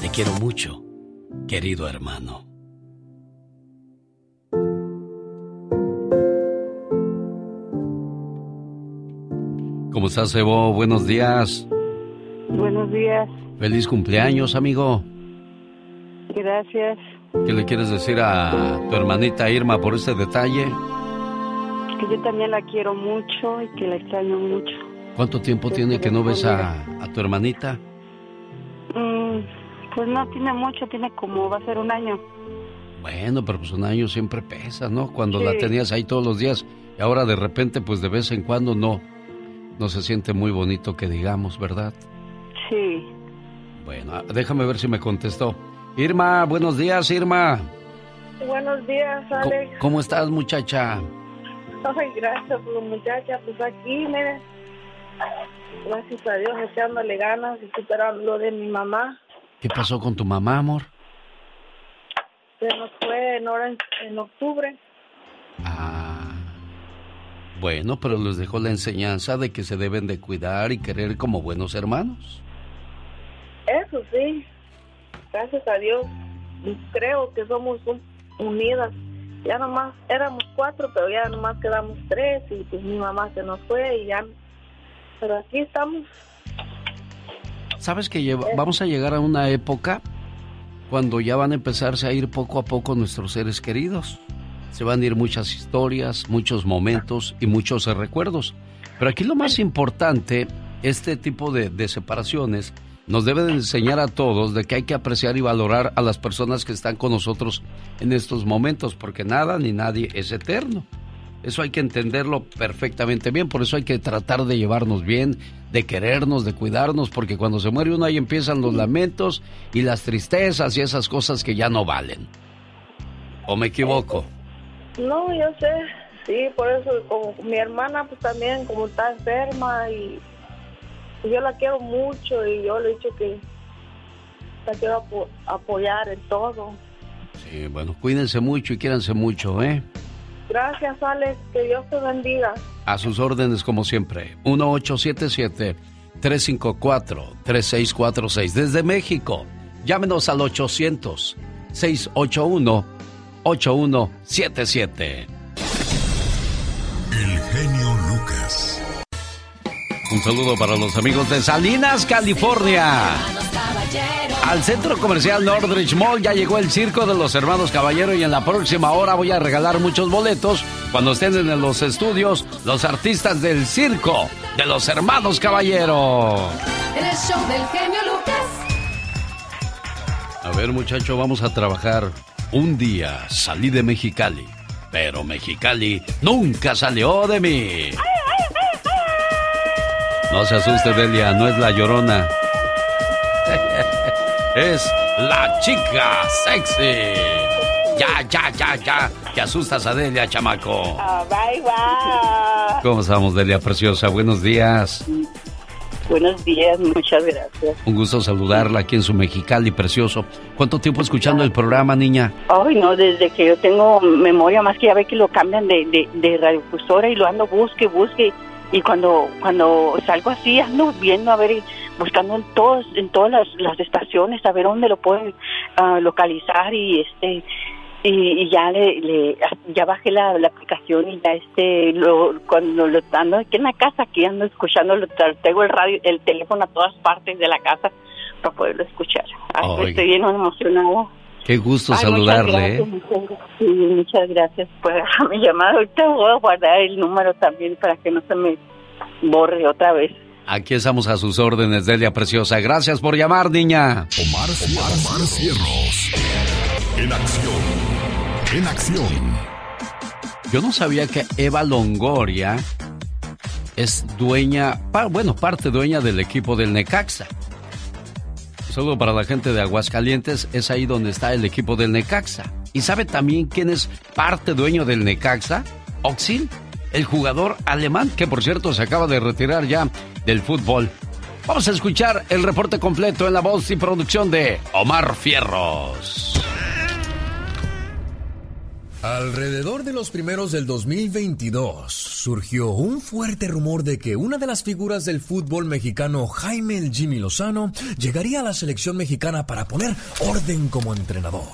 Te quiero mucho, querido hermano. ¿Cómo estás, Evo? Buenos días. Buenos días. Feliz cumpleaños, amigo. Gracias. ¿Qué le quieres decir a tu hermanita Irma por este detalle? Que yo también la quiero mucho y que la extraño mucho. ¿Cuánto tiempo tiene que no ves a, a tu hermanita? Mm, pues no tiene mucho, tiene como va a ser un año. Bueno, pero pues un año siempre pesa, ¿no? Cuando la tenías ahí todos los días y ahora de repente, pues de vez en cuando no, no se siente muy bonito que digamos, ¿verdad? Sí. Bueno, ah, déjame ver si me contestó. Irma, buenos días, Irma. Buenos días, Alex. ¿Cómo estás, muchacha? Ay, gracias, muchacha. Pues aquí, mire. Gracias a Dios, echándole ganas y superando lo de mi mamá. ¿Qué pasó con tu mamá, amor? Se nos fue en, hora en, octubre. Bueno, pero les dejó la enseñanza de que se deben de cuidar y querer como buenos hermanos. Eso sí, gracias a Dios. Creo que somos un- unidas. Ya nomás éramos cuatro, pero ya nomás quedamos tres y pues mi mamá se nos fue y ya. Pero aquí estamos. ¿Sabes que lleva- vamos a llegar a una época cuando ya van a empezarse a ir poco a poco nuestros seres queridos? Se van a ir muchas historias, muchos momentos y muchos recuerdos. Pero aquí lo más importante, este tipo de, de separaciones, nos debe de enseñar a todos de que hay que apreciar y valorar a las personas que están con nosotros en estos momentos, porque nada ni nadie es eterno. Eso hay que entenderlo perfectamente bien, por eso hay que tratar de llevarnos bien, de querernos, de cuidarnos, porque cuando se muere uno ahí empiezan los lamentos y las tristezas y esas cosas que ya no valen. ¿O me equivoco? No, yo sé, sí, por eso como mi hermana pues también como está enferma y, y yo la quiero mucho y yo le he dicho que la quiero apo- apoyar en todo. Sí, bueno, cuídense mucho y quiéranse mucho, ¿eh? Gracias Alex, que Dios te bendiga. A sus órdenes como siempre. 1877-354-3646. Desde México, llámenos al 800-681-8177. El genio Lucas. Un saludo para los amigos de Salinas, California. Al centro comercial Nordrich Mall ya llegó el circo de los hermanos Caballero y en la próxima hora voy a regalar muchos boletos cuando estén en los estudios los artistas del circo de los hermanos Caballero. En el show del genio Lucas. A A ver, muchacho, vamos a trabajar. Un día salí de Mexicali, pero Mexicali nunca salió de mí. No se asuste, Delia, no es la llorona. Es la chica sexy. Ya, ya, ya, ya. Te asustas a Delia, chamaco. Ah, bye, bye. ¿Cómo estamos, Delia Preciosa? Buenos días. Buenos días, muchas gracias. Un gusto saludarla aquí en su Mexicali precioso. ¿Cuánto tiempo escuchando el programa, niña? Ay, no, desde que yo tengo memoria, más que ya ve que lo cambian de, de, de radiofusora y lo ando busque, busque. Y cuando cuando salgo así, ando viendo, a ver, buscando en todos en todas las, las estaciones, a ver dónde lo pueden ah, localizar y este y, y ya le, le- ya bajé la, la aplicación y ya este lo cuando lo ando aquí en la casa aquí ando escuchando lo tra- tengo el radio el teléfono a todas partes de la casa para poderlo escuchar Ay, Oiga. estoy bien emocionado Qué gusto Ay, saludarle, muchas ¿eh? gracias, sí, muchas gracias por mi llamada ahorita voy a guardar el número también para que no se me borre otra vez Aquí estamos a sus órdenes, Delia Preciosa. Gracias por llamar, niña. Omar, Omar, Cierros. En acción. En acción. Yo no sabía que Eva Longoria es dueña, bueno, parte dueña del equipo del Necaxa. Solo para la gente de Aguascalientes es ahí donde está el equipo del Necaxa. ¿Y sabe también quién es parte dueño del Necaxa? Oxil, el jugador alemán que por cierto se acaba de retirar ya del fútbol. Vamos a escuchar el reporte completo en la voz y producción de Omar Fierros. Alrededor de los primeros del 2022 surgió un fuerte rumor de que una de las figuras del fútbol mexicano, Jaime el Jimmy Lozano, llegaría a la selección mexicana para poner orden como entrenador.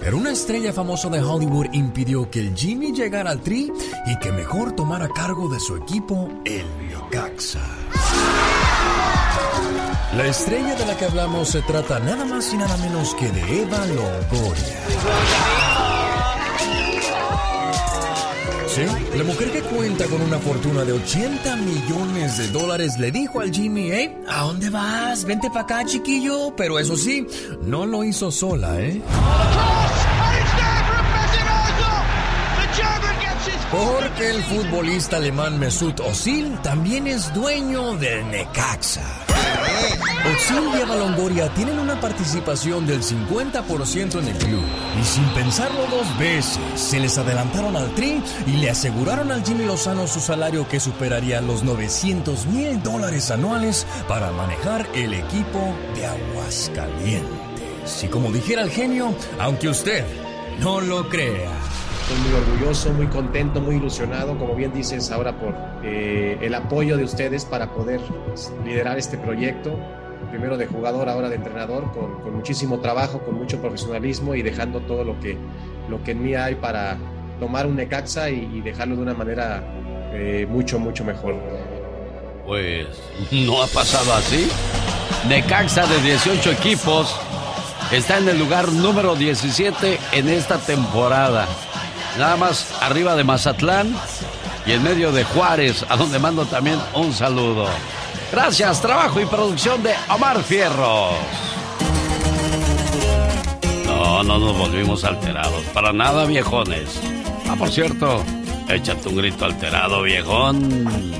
Pero una estrella famosa de Hollywood impidió que el Jimmy llegara al Tri y que mejor tomara cargo de su equipo, el Necaxa. La estrella de la que hablamos se trata nada más y nada menos que de Eva Longoria. Sí, la mujer que cuenta con una fortuna de 80 millones de dólares le dijo al Jimmy, ¿eh? ¿A dónde vas? Vente para acá, chiquillo. Pero eso sí, no lo hizo sola, ¿eh? Porque el futbolista alemán Mesut Özil también es dueño del Necaxa. Özil y Eva tienen una participación del 50% en el club. Y sin pensarlo dos veces, se les adelantaron al tri y le aseguraron al Jimmy Lozano su salario que superaría los 900 mil dólares anuales para manejar el equipo de Aguascalientes. Y como dijera el genio, aunque usted no lo crea. Estoy muy orgulloso, muy contento, muy ilusionado, como bien dices ahora, por eh, el apoyo de ustedes para poder liderar este proyecto. Primero de jugador, ahora de entrenador, con, con muchísimo trabajo, con mucho profesionalismo y dejando todo lo que, lo que en mí hay para tomar un Necaxa y, y dejarlo de una manera eh, mucho, mucho mejor. Pues no ha pasado así. Necaxa de 18 equipos está en el lugar número 17 en esta temporada. Nada más arriba de Mazatlán y en medio de Juárez, a donde mando también un saludo. Gracias, trabajo y producción de Omar Fierros. No, no nos volvimos alterados, para nada viejones. Ah, por cierto, échate un grito alterado, viejón.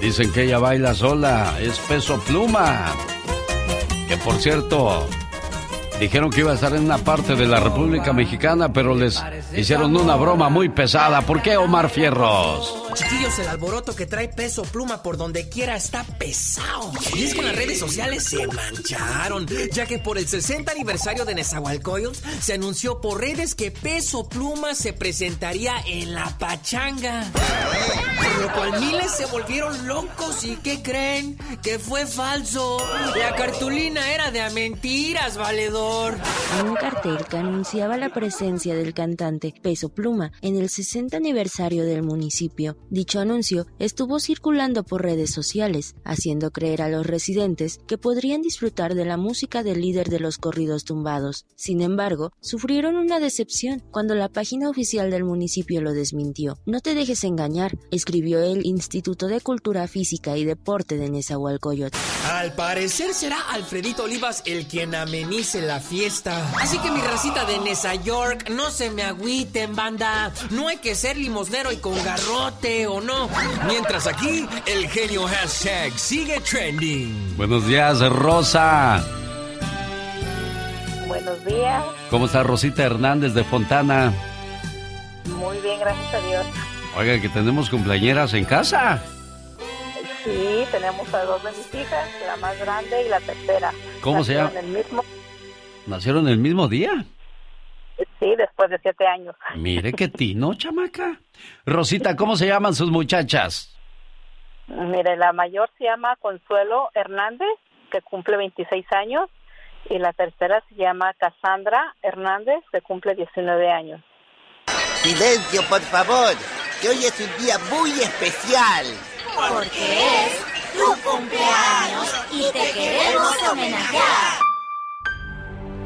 Dicen que ella baila sola, es peso pluma. Que por cierto, dijeron que iba a estar en una parte de la República Mexicana, pero les hicieron una broma muy pesada. ¿Por qué Omar Fierros? Chiquillos, el alboroto que trae peso pluma por donde quiera está pesado. Y es que las redes sociales se mancharon, ya que por el 60 aniversario de Nezahualcóyotl se anunció por redes que peso pluma se presentaría en la pachanga. Por lo cual miles se volvieron locos y ¿qué creen? Que fue falso. La cartulina era de a mentiras, valedor. Un cartel cartel que anunciaba la presencia del cantante Peso Pluma en el 60 aniversario del municipio. Dicho anuncio estuvo circulando por redes sociales, haciendo creer a los residentes que podrían disfrutar de la música del líder de los corridos tumbados. Sin embargo, sufrieron una decepción cuando la página oficial del municipio lo desmintió. No te dejes engañar, escribió el Instituto de Cultura Física y Deporte de Nezahualcóyotl. Al parecer será Alfredito Olivas el quien amenice la fiesta. Así que mi racita de Nesa York, no se me agüiten, banda. No hay que ser limosnero y con garrote o no. Mientras aquí, el genio hashtag sigue trending. Buenos días, Rosa. Buenos días. ¿Cómo está Rosita Hernández de Fontana? Muy bien, gracias a Dios. Oiga, que tenemos cumpleañeras en casa. Sí, tenemos a dos de mis hijas, la más grande y la tercera. ¿Cómo se llama? El mismo, ¿Nacieron el mismo día? sí, después de siete años. Mire qué tino, chamaca. Rosita, ¿cómo se llaman sus muchachas? Mire, la mayor se llama Consuelo Hernández, que cumple 26 años, y la tercera se llama Cassandra Hernández, que cumple 19 años. Silencio, por favor, que hoy es un día muy especial. Porque es tu cumpleaños y te queremos homenajear.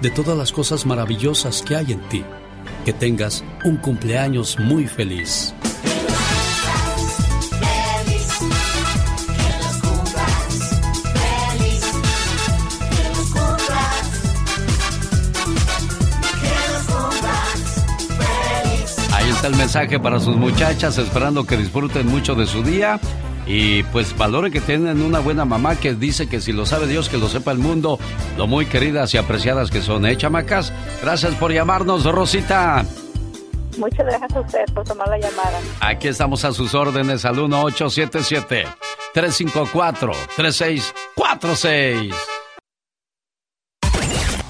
de todas las cosas maravillosas que hay en ti. Que tengas un cumpleaños muy feliz. Ahí está el mensaje para sus muchachas, esperando que disfruten mucho de su día. Y pues valoren que tienen una buena mamá que dice que si lo sabe Dios, que lo sepa el mundo, lo muy queridas y apreciadas que son, ¿eh, chamacas? Gracias por llamarnos, Rosita. Muchas gracias a usted por tomar la llamada. Aquí estamos a sus órdenes al 1877-354-3646.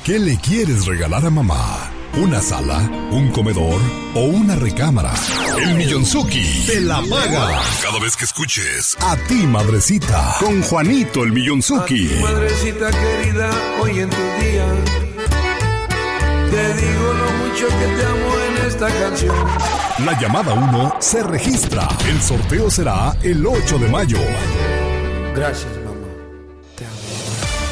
¿Qué le quieres regalar a mamá? ¿Una sala? ¿Un comedor? ¿O una recámara? El Millonzuki te la paga. Cada vez que escuches a ti, madrecita, con Juanito el Millonzuki. Madrecita querida, hoy en tu día te digo lo mucho que te amo en esta canción. La llamada 1 se registra. El sorteo será el 8 de mayo. Gracias.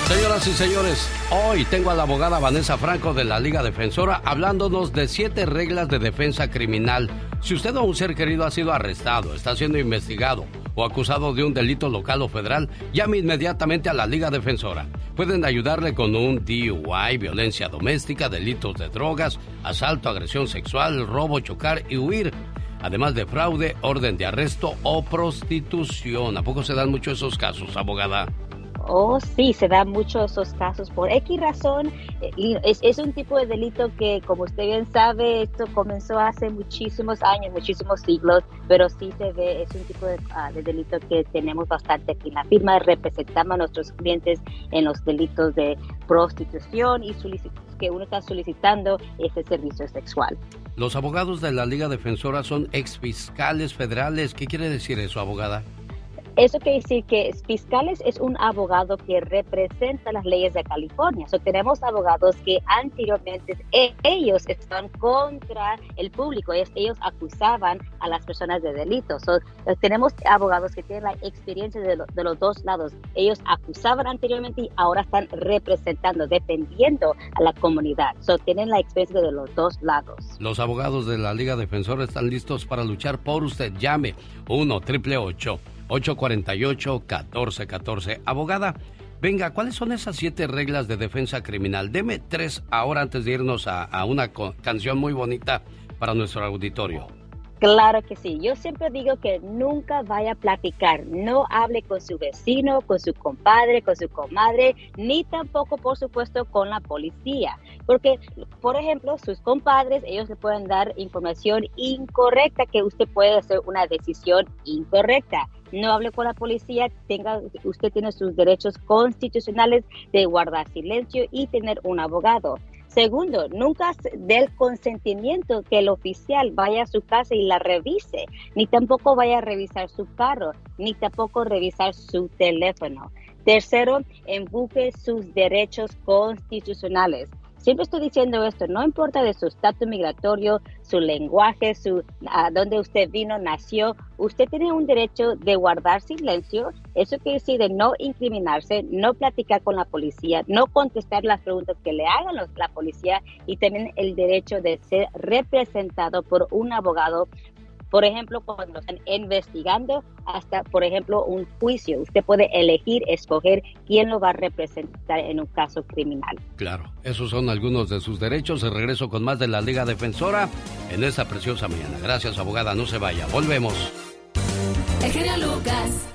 Señoras y señores, hoy tengo a la abogada Vanessa Franco de la Liga Defensora hablándonos de siete reglas de defensa criminal. Si usted o un ser querido ha sido arrestado, está siendo investigado o acusado de un delito local o federal, llame inmediatamente a la Liga Defensora. Pueden ayudarle con un DUI, violencia doméstica, delitos de drogas, asalto, agresión sexual, robo, chocar y huir. Además de fraude, orden de arresto o prostitución. ¿A poco se dan mucho esos casos, abogada? Oh, sí, se dan muchos esos casos por X razón. Es, es un tipo de delito que, como usted bien sabe, esto comenzó hace muchísimos años, muchísimos siglos, pero sí se ve, es un tipo de, ah, de delito que tenemos bastante aquí en la firma. Representamos a nuestros clientes en los delitos de prostitución y que uno está solicitando ese servicio sexual. Los abogados de la Liga Defensora son exfiscales federales. ¿Qué quiere decir eso, abogada? Eso quiere decir que fiscales es un abogado que representa las leyes de California. So, tenemos abogados que anteriormente e- ellos están contra el público, ellos acusaban a las personas de delitos. So, tenemos abogados que tienen la experiencia de, lo- de los dos lados. Ellos acusaban anteriormente y ahora están representando, defendiendo a la comunidad. So, tienen la experiencia de los dos lados. Los abogados de la Liga Defensora están listos para luchar por usted. Llame 1 888 848 1414 Abogada, venga, ¿cuáles son esas siete reglas de defensa criminal? Deme tres ahora antes de irnos a, a una canción muy bonita para nuestro auditorio. Claro que sí. Yo siempre digo que nunca vaya a platicar. No hable con su vecino, con su compadre, con su comadre, ni tampoco, por supuesto, con la policía. Porque, por ejemplo, sus compadres, ellos le pueden dar información incorrecta que usted puede hacer una decisión incorrecta. No hable con la policía, tenga, usted tiene sus derechos constitucionales de guardar silencio y tener un abogado. Segundo, nunca dé el consentimiento que el oficial vaya a su casa y la revise, ni tampoco vaya a revisar su carro, ni tampoco revisar su teléfono. Tercero, embuque sus derechos constitucionales. Siempre estoy diciendo esto, no importa de su estatus migratorio, su lenguaje, su a usted vino, nació, usted tiene un derecho de guardar silencio. Eso quiere decir de no incriminarse, no platicar con la policía, no contestar las preguntas que le hagan los- la policía y también el derecho de ser representado por un abogado por ejemplo, cuando están investigando hasta, por ejemplo, un juicio. Usted puede elegir, escoger quién lo va a representar en un caso criminal. Claro, esos son algunos de sus derechos. De regreso con más de la Liga Defensora en esta preciosa mañana. Gracias, abogada. No se vaya. Volvemos. El genio Lucas.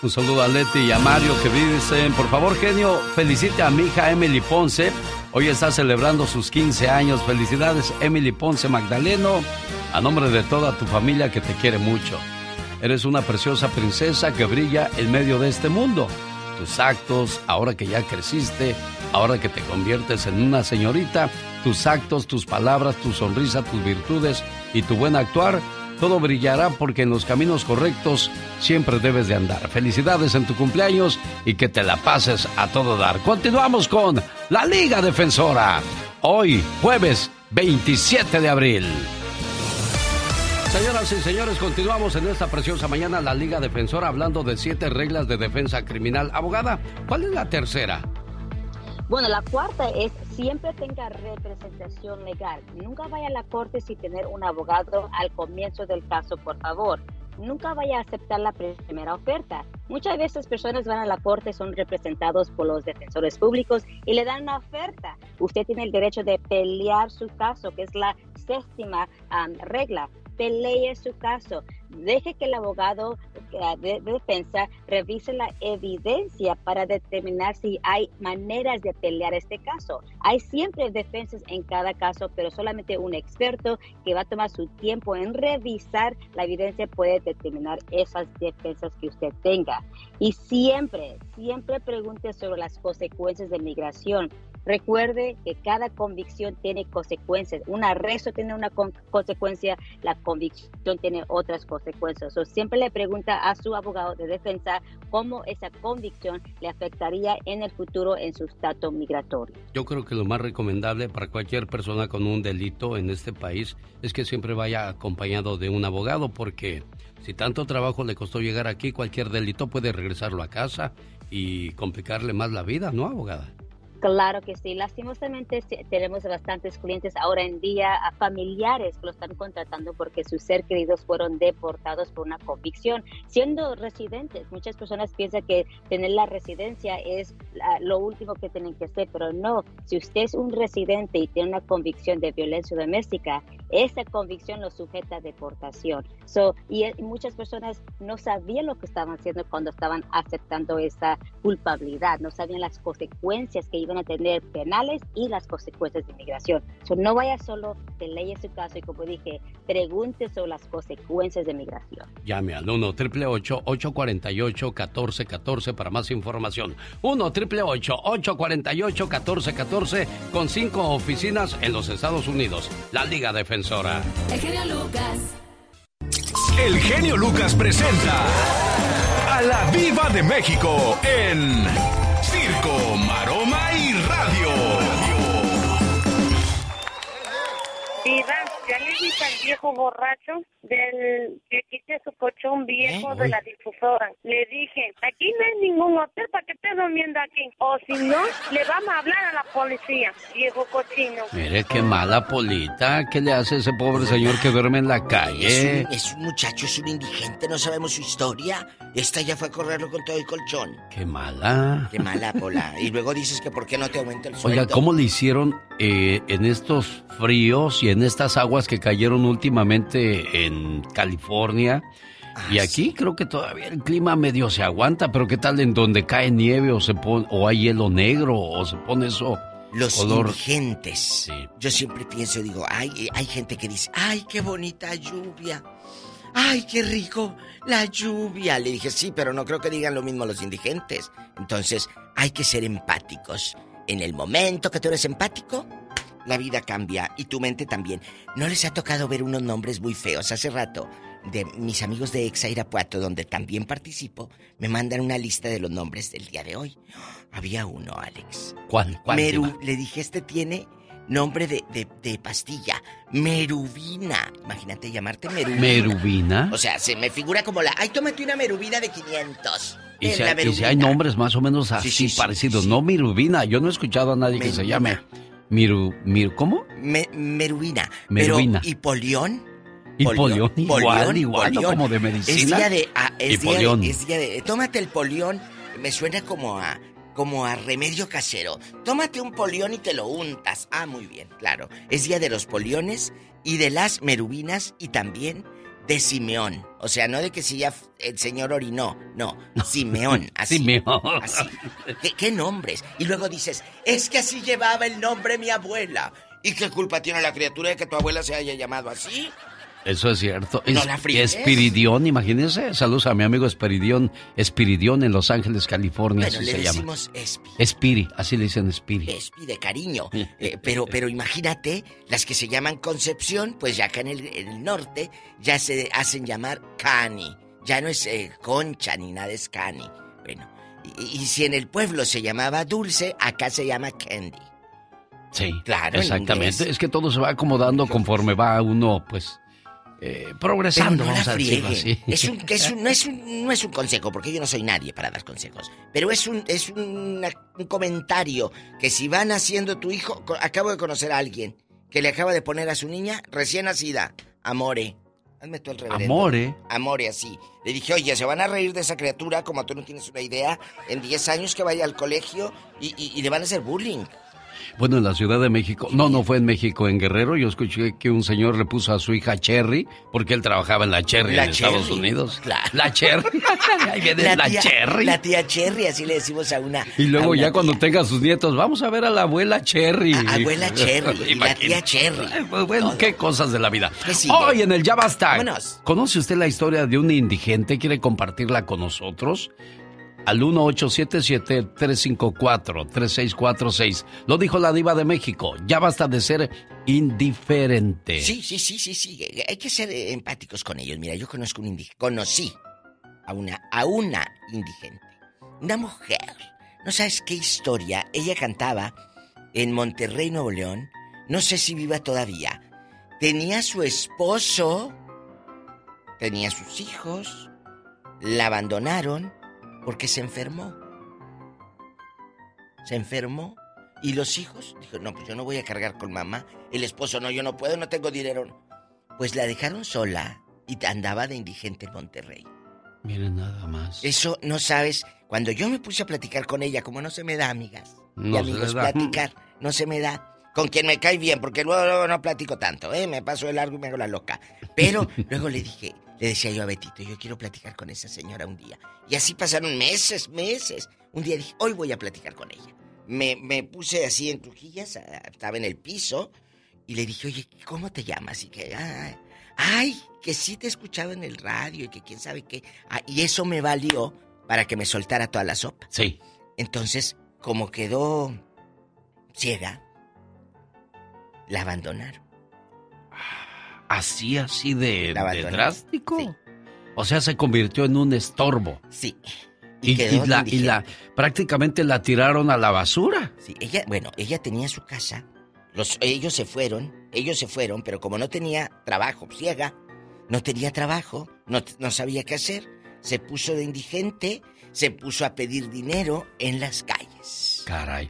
Un saludo a Leti y a Mario que dicen, por favor, genio, felicite a mi hija Emily Ponce. Hoy está celebrando sus 15 años. Felicidades, Emily Ponce Magdaleno, a nombre de toda tu familia que te quiere mucho. Eres una preciosa princesa que brilla en medio de este mundo. Tus actos, ahora que ya creciste, ahora que te conviertes en una señorita, tus actos, tus palabras, tu sonrisa, tus virtudes y tu buen actuar todo brillará porque en los caminos correctos siempre debes de andar. Felicidades en tu cumpleaños y que te la pases a todo dar. Continuamos con la Liga Defensora. Hoy, jueves 27 de abril. Señoras y señores, continuamos en esta preciosa mañana la Liga Defensora hablando de siete reglas de defensa criminal. Abogada, ¿cuál es la tercera? Bueno, la cuarta es siempre tenga representación legal. Nunca vaya a la corte sin tener un abogado al comienzo del caso, por favor. Nunca vaya a aceptar la primera oferta. Muchas veces personas van a la corte, son representados por los defensores públicos y le dan una oferta. Usted tiene el derecho de pelear su caso, que es la séptima regla. Pelee su caso. Deje que el abogado eh, de, de defensa revise la evidencia para determinar si hay maneras de pelear este caso. Hay siempre defensas en cada caso, pero solamente un experto que va a tomar su tiempo en revisar la evidencia puede determinar esas defensas que usted tenga. Y siempre, siempre pregunte sobre las consecuencias de migración. Recuerde que cada convicción tiene consecuencias. Un arresto tiene una con- consecuencia, la convicción tiene otras consecuencias. O siempre le pregunta a su abogado de defensa cómo esa convicción le afectaría en el futuro en su estatus migratorio. Yo creo que lo más recomendable para cualquier persona con un delito en este país es que siempre vaya acompañado de un abogado porque si tanto trabajo le costó llegar aquí, cualquier delito puede regresarlo a casa y complicarle más la vida, ¿no, abogada? Claro que sí. Lastimosamente tenemos bastantes clientes ahora en día, familiares que lo están contratando porque sus ser queridos fueron deportados por una convicción. Siendo residentes, muchas personas piensan que tener la residencia es lo último que tienen que hacer, pero no. Si usted es un residente y tiene una convicción de violencia doméstica, esa convicción lo sujeta a deportación. So, y, eh, muchas personas no sabían lo que estaban haciendo cuando estaban aceptando esa culpabilidad, no sabían las consecuencias que iban a tener penales y las consecuencias de inmigración. So, no vaya solo, te leye su caso y como dije, pregunte sobre las consecuencias de migración. Llame al 1 888 848 1414 para más información. 1 888 848 1414 con cinco oficinas en los Estados Unidos. La Liga Defensora. El genio Lucas. El genio Lucas presenta a la Viva de México en Circo, Maroma Diva, dije al viejo borracho del que quite su colchón viejo de la difusora. Le dije, aquí no hay ningún hotel para que esté durmiendo aquí. O si no, le vamos a hablar a la policía, viejo cochino. Mire qué mala Polita. ¿Qué le hace ese pobre señor que duerme en la Es calle? un, es un muchacho, es un indigente, no sabemos su historia. Esta ya fue a correrlo con todo el colchón. Qué mala. Qué mala, Pola. Y luego dices que por qué no te aumenta el sueldo. Oiga, ¿cómo le hicieron eh, en estos fríos y en estas aguas que cayeron últimamente en California. y aquí creo que todavía el clima medio se aguanta, pero ¿qué tal en donde cae nieve o se pone o hay hielo negro o se pone eso Los color indigentes. Yo siempre pienso, digo, hay, hay gente que dice, ay, qué bonita lluvia. Ay, qué rico la lluvia. Le dije, sí, pero no creo que digan lo mismo los indigentes. Entonces, hay que ser empáticos. En el momento que tú eres empático, la vida cambia y tu mente también. ¿No les ha tocado ver unos nombres muy feos? Hace rato, de mis amigos de Exa Irapuato, donde también participo, me mandan una lista de los nombres del día de hoy. Había uno, Alex. ¿Cuál? cuál Meru, le dije, este tiene nombre de, de- de pastilla. Merubina. Imagínate llamarte Merubina. ¿Merubina? O sea, se me figura como la... Ay, tómate una Merubina de 500. Y si, hay, y si Merubina. hay nombres más o menos así Sí, sí, sí, parecidos, no Mirubina. Yo no he escuchado a nadie que se llame Miru, Miru, ¿cómo? Me- Merubina. Merubina. Pero, ¿y Polión? Y Polión, igual, Polión, igual. Como de medicina. Es día de... ah, es, día de es día de... Tómate el polión. Me suena como a... Como a remedio casero. Tómate un polión y te lo untas. Ah, muy bien, claro. Es día de los poliones y de las merubinas y también de Simeón. O sea, no de que si ya el señor orinó. No, Simeón. Así. Simeón. Así. ¿Qué, qué nombres? Y luego dices, es que así llevaba el nombre mi abuela. ¿Y qué culpa tiene la criatura de que tu abuela se haya llamado así? Eso es cierto. No Es- la. Espiridión, imagínense. Saludos a mi amigo Espiridión. Espiridión en Los Ángeles, California, Bueno, así le se llama. decimos Espi. Espiri, así le dicen Espiri. Espi de cariño. Eh, pero, pero imagínate, las que se llaman Concepción, pues ya acá en el, en el norte ya se hacen llamar Cani. Ya no es eh, Concha ni nada, es Cani. Bueno, y, y si en el pueblo se llamaba Dulce, acá se llama Candy. Sí, Claro, en exactamente. Es que todo se va acomodando conforme va uno, pues, eh, progresando, no vamos la a decirlo así. Es un, que es un- no, es un, no es un consejo, porque yo no soy nadie para dar consejos. Pero es un, es un comentario que si van haciendo tu hijo, acabo de conocer a alguien que le acaba de poner a su niña recién nacida, Amore. Hazme tú el reverendo. Amore. Amore, así. Le dije, oye, se van a reír de esa criatura como tú no tienes una idea. En 10 años que vaya al colegio y, y- y le van a hacer bullying. Bueno, en la Ciudad de México, no, no fue en México, en Guerrero, yo escuché que un señor le puso a su hija Cherry, porque él trabajaba en la Cherry La en Estados Unidos. claro. La Cherry. Ahí viene la, tía, Cherry. La tía Cherry, así le decimos a una. Y luego una ya cuando tenga sus nietos, vamos a ver a la abuela Cherry. A- abuela Cherry, y la tía Cherry. Pues, Bueno, qué cosas de la vida. Hoy en el Ya Basta. Vámonos. ¿Conoce usted la historia de un indigente? ¿Quiere compartirla con nosotros? Al 1877-354-3646. Lo dijo la diva de México. Ya basta de ser indiferente. Sí, sí, sí, sí, sí. Hay que ser empáticos con ellos. Mira, yo conozco un indigente. Conocí a una, a una indigente. Una mujer. No sabes qué historia. Ella cantaba en Monterrey, Nuevo León. No sé si viva todavía. Tenía su esposo. Tenía sus hijos. La abandonaron porque se enfermó. Se enfermó. ¿Y los hijos? Dijo, no, pues yo no voy a cargar con mamá. El esposo, no, yo no puedo, no tengo dinero. Pues la dejaron sola y andaba de indigente en Monterrey. Miren nada más. Eso no sabes. Cuando yo me puse a platicar con ella, como no se me da, amigas y No se amigos, da. platicar, no se me da. Con quien me cae bien, porque luego, luego no platico tanto, ¿eh? Me paso de largo y me hago la loca. Pero luego le dije, le decía yo a Betito, yo quiero platicar con esa señora un día. Y así pasaron meses, meses. Un día dije, hoy voy a platicar con ella. Me, me puse así en trujillas, estaba en el piso, y le dije, oye, ¿cómo te llamas? Y que, "Ah, ay, que sí te he escuchado en el radio y que quién sabe qué. Ah, y eso me valió para que me soltara toda la sopa. Sí. Entonces, como quedó ciega, la abandonaron. Así, así de, drástico. O sea, se convirtió en un estorbo. Sí. Y, Y quedó y la, y la prácticamente la tiraron a la basura. Sí, ella, bueno, ella tenía su casa. Los, ellos se fueron, ellos se fueron, pero como no tenía trabajo, ciega, no tenía trabajo, no, no sabía qué hacer, se puso de indigente, se puso a pedir dinero en las calles. Caray.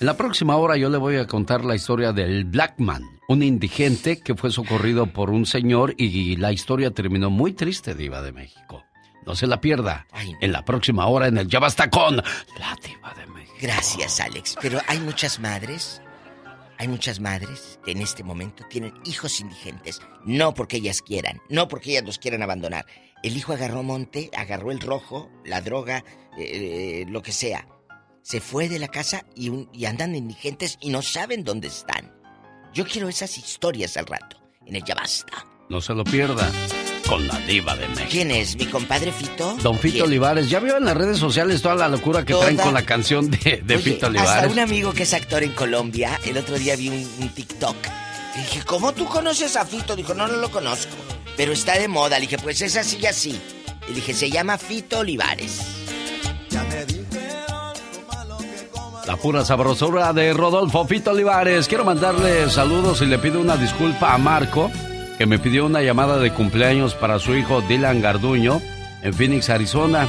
En la próxima hora yo le voy a contar la historia del Blackman, un indigente que fue socorrido por un señor y la historia terminó muy triste, Diva de México. No se la pierda. En la próxima hora en el Ya Basta con la Diva de México. Gracias, Alex. Pero hay muchas madres Hay muchas madres que en este momento tienen hijos indigentes, no porque ellas quieran, no porque ellas los quieran abandonar. El hijo agarró monte, agarró el rojo, la droga, eh, lo que sea. Se fue de la casa y, un- y andan indigentes y no saben dónde están. Yo quiero esas historias al rato. En el Ya Basta. No se lo pierda con la diva de México. ¿Quién es? ¿Mi compadre Fito? Don Fito ¿Quién? Olivares, ya vio en las redes sociales toda la locura que traen con la canción de, de Oye, Fito Hasta Olivares. un amigo que es actor en Colombia, el otro día vi un, un TikTok. Y dije, ¿cómo tú conoces a Fito? Dijo, no, no lo conozco. Pero está de moda. Le dije, pues es así y así. Y dije, se llama Fito Olivares. La pura sabrosura de Rodolfo Fito Olivares. Quiero mandarle saludos y le pido una disculpa a Marco, que me pidió una llamada de cumpleaños para su hijo Dylan Garduño en Phoenix, Arizona.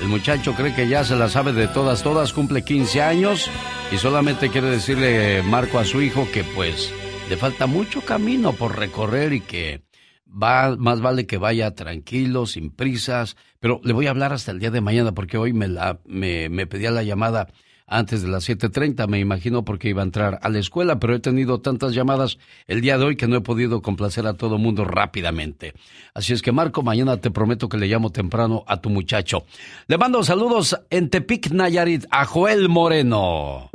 El muchacho cree que ya se la sabe de todas, todas, cumple 15 años y solamente quiere decirle Marco a su hijo que pues le falta mucho camino por recorrer y que va, más vale que vaya tranquilo, sin prisas, pero le voy a hablar hasta el día de mañana porque hoy me, la, me, me pedía la llamada antes de las 7.30, me imagino porque iba a entrar a la escuela, pero he tenido tantas llamadas el día de hoy que no he podido complacer a todo mundo rápidamente. Así es que Marco, mañana te prometo que le llamo temprano a tu muchacho. Le mando saludos en Tepic, Nayarit, a Joel Moreno.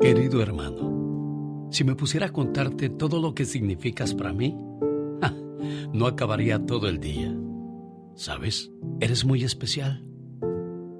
Querido hermano, si me pusiera a contarte todo lo que significas para mí, no acabaría todo el día. ¿Sabes? Eres muy especial.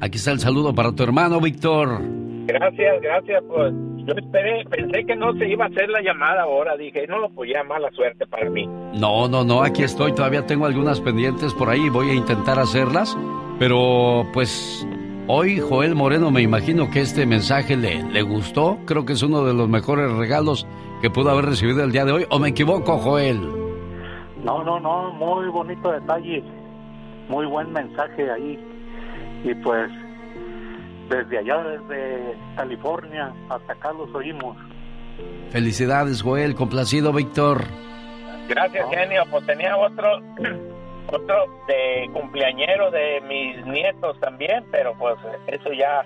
Aquí está el saludo para tu hermano, Víctor. Gracias, gracias. Pues yo esperé, pensé que no se iba a hacer la llamada ahora. Dije, no, pues ya mala suerte para mí. No, no, no, aquí estoy. Todavía tengo algunas pendientes por ahí. Voy a intentar hacerlas. Pero, pues, hoy Joel Moreno me imagino que este mensaje le, le gustó. Creo que es uno de los mejores regalos que pudo haber recibido el día de hoy. ¿O me equivoco, Joel? No, no, no, muy bonito detalle, muy buen mensaje ahí. Y pues desde allá, desde California hasta acá los oímos. Felicidades, Joel. Complacido, Víctor. Gracias, genio. Pues tenía otro, otro de cumpleañero de mis nietos también, pero pues eso ya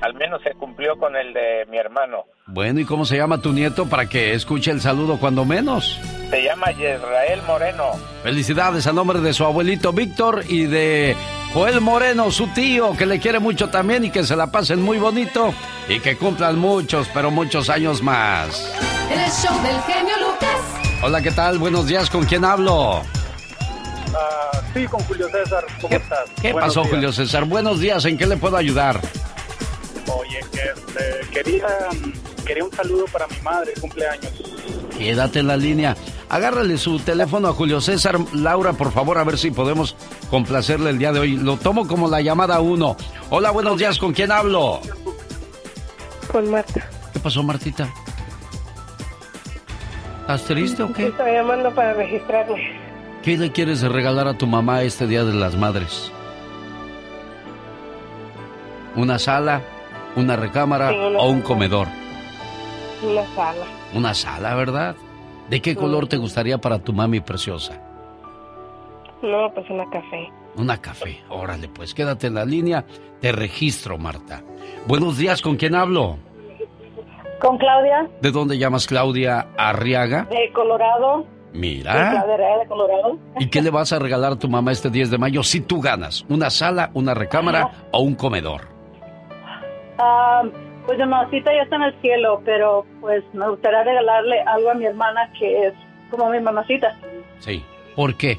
al menos se cumplió con el de mi hermano. Bueno, ¿y cómo se llama tu nieto para que escuche el saludo cuando menos? Se llama Israel Moreno. Felicidades a nombre de su abuelito Víctor y de Joel Moreno, su tío, que le quiere mucho también y que se la pasen muy bonito y que cumplan muchos, pero muchos años más. El show del genio Lucas. Hola, ¿qué tal? Buenos días, ¿con quién hablo? Ah, sí, con Julio César, ¿cómo estás? ¿Qué Buenos pasó, días. Julio César? Buenos días, ¿en qué le puedo ayudar? Oye, este, quería, quería un saludo para mi madre, cumpleaños. Quédate en la línea. Agárrale su teléfono a Julio César. Laura, por favor, a ver si podemos complacerle el día de hoy. Lo tomo como la llamada uno. Hola, buenos días, ¿con quién hablo? Con Marta. ¿Qué pasó, Martita? ¿Estás triste o qué? Estoy llamando para registrarme. ¿Qué le quieres regalar a tu mamá este Día de las Madres? ¿Una sala, una recámara Sí, una o un comedor? Una sala. Una sala, ¿verdad? ¿De qué color te gustaría para tu mami preciosa? No, pues una café. Una café. Órale, pues quédate en la línea. Te registro, Marta. Buenos días, ¿con quién hablo? Con Claudia, ¿De dónde llamas Claudia Arriaga? de Colorado. Mira. De Colorado. ¿Y qué le vas a regalar a tu mamá este 10 de mayo si tú ganas? ¿Una sala, una recámara o un comedor? Ah, pues mi mamacita ya está en el cielo, pero pues me gustaría regalarle algo a mi hermana que es como mi mamacita. Sí. ¿Por qué?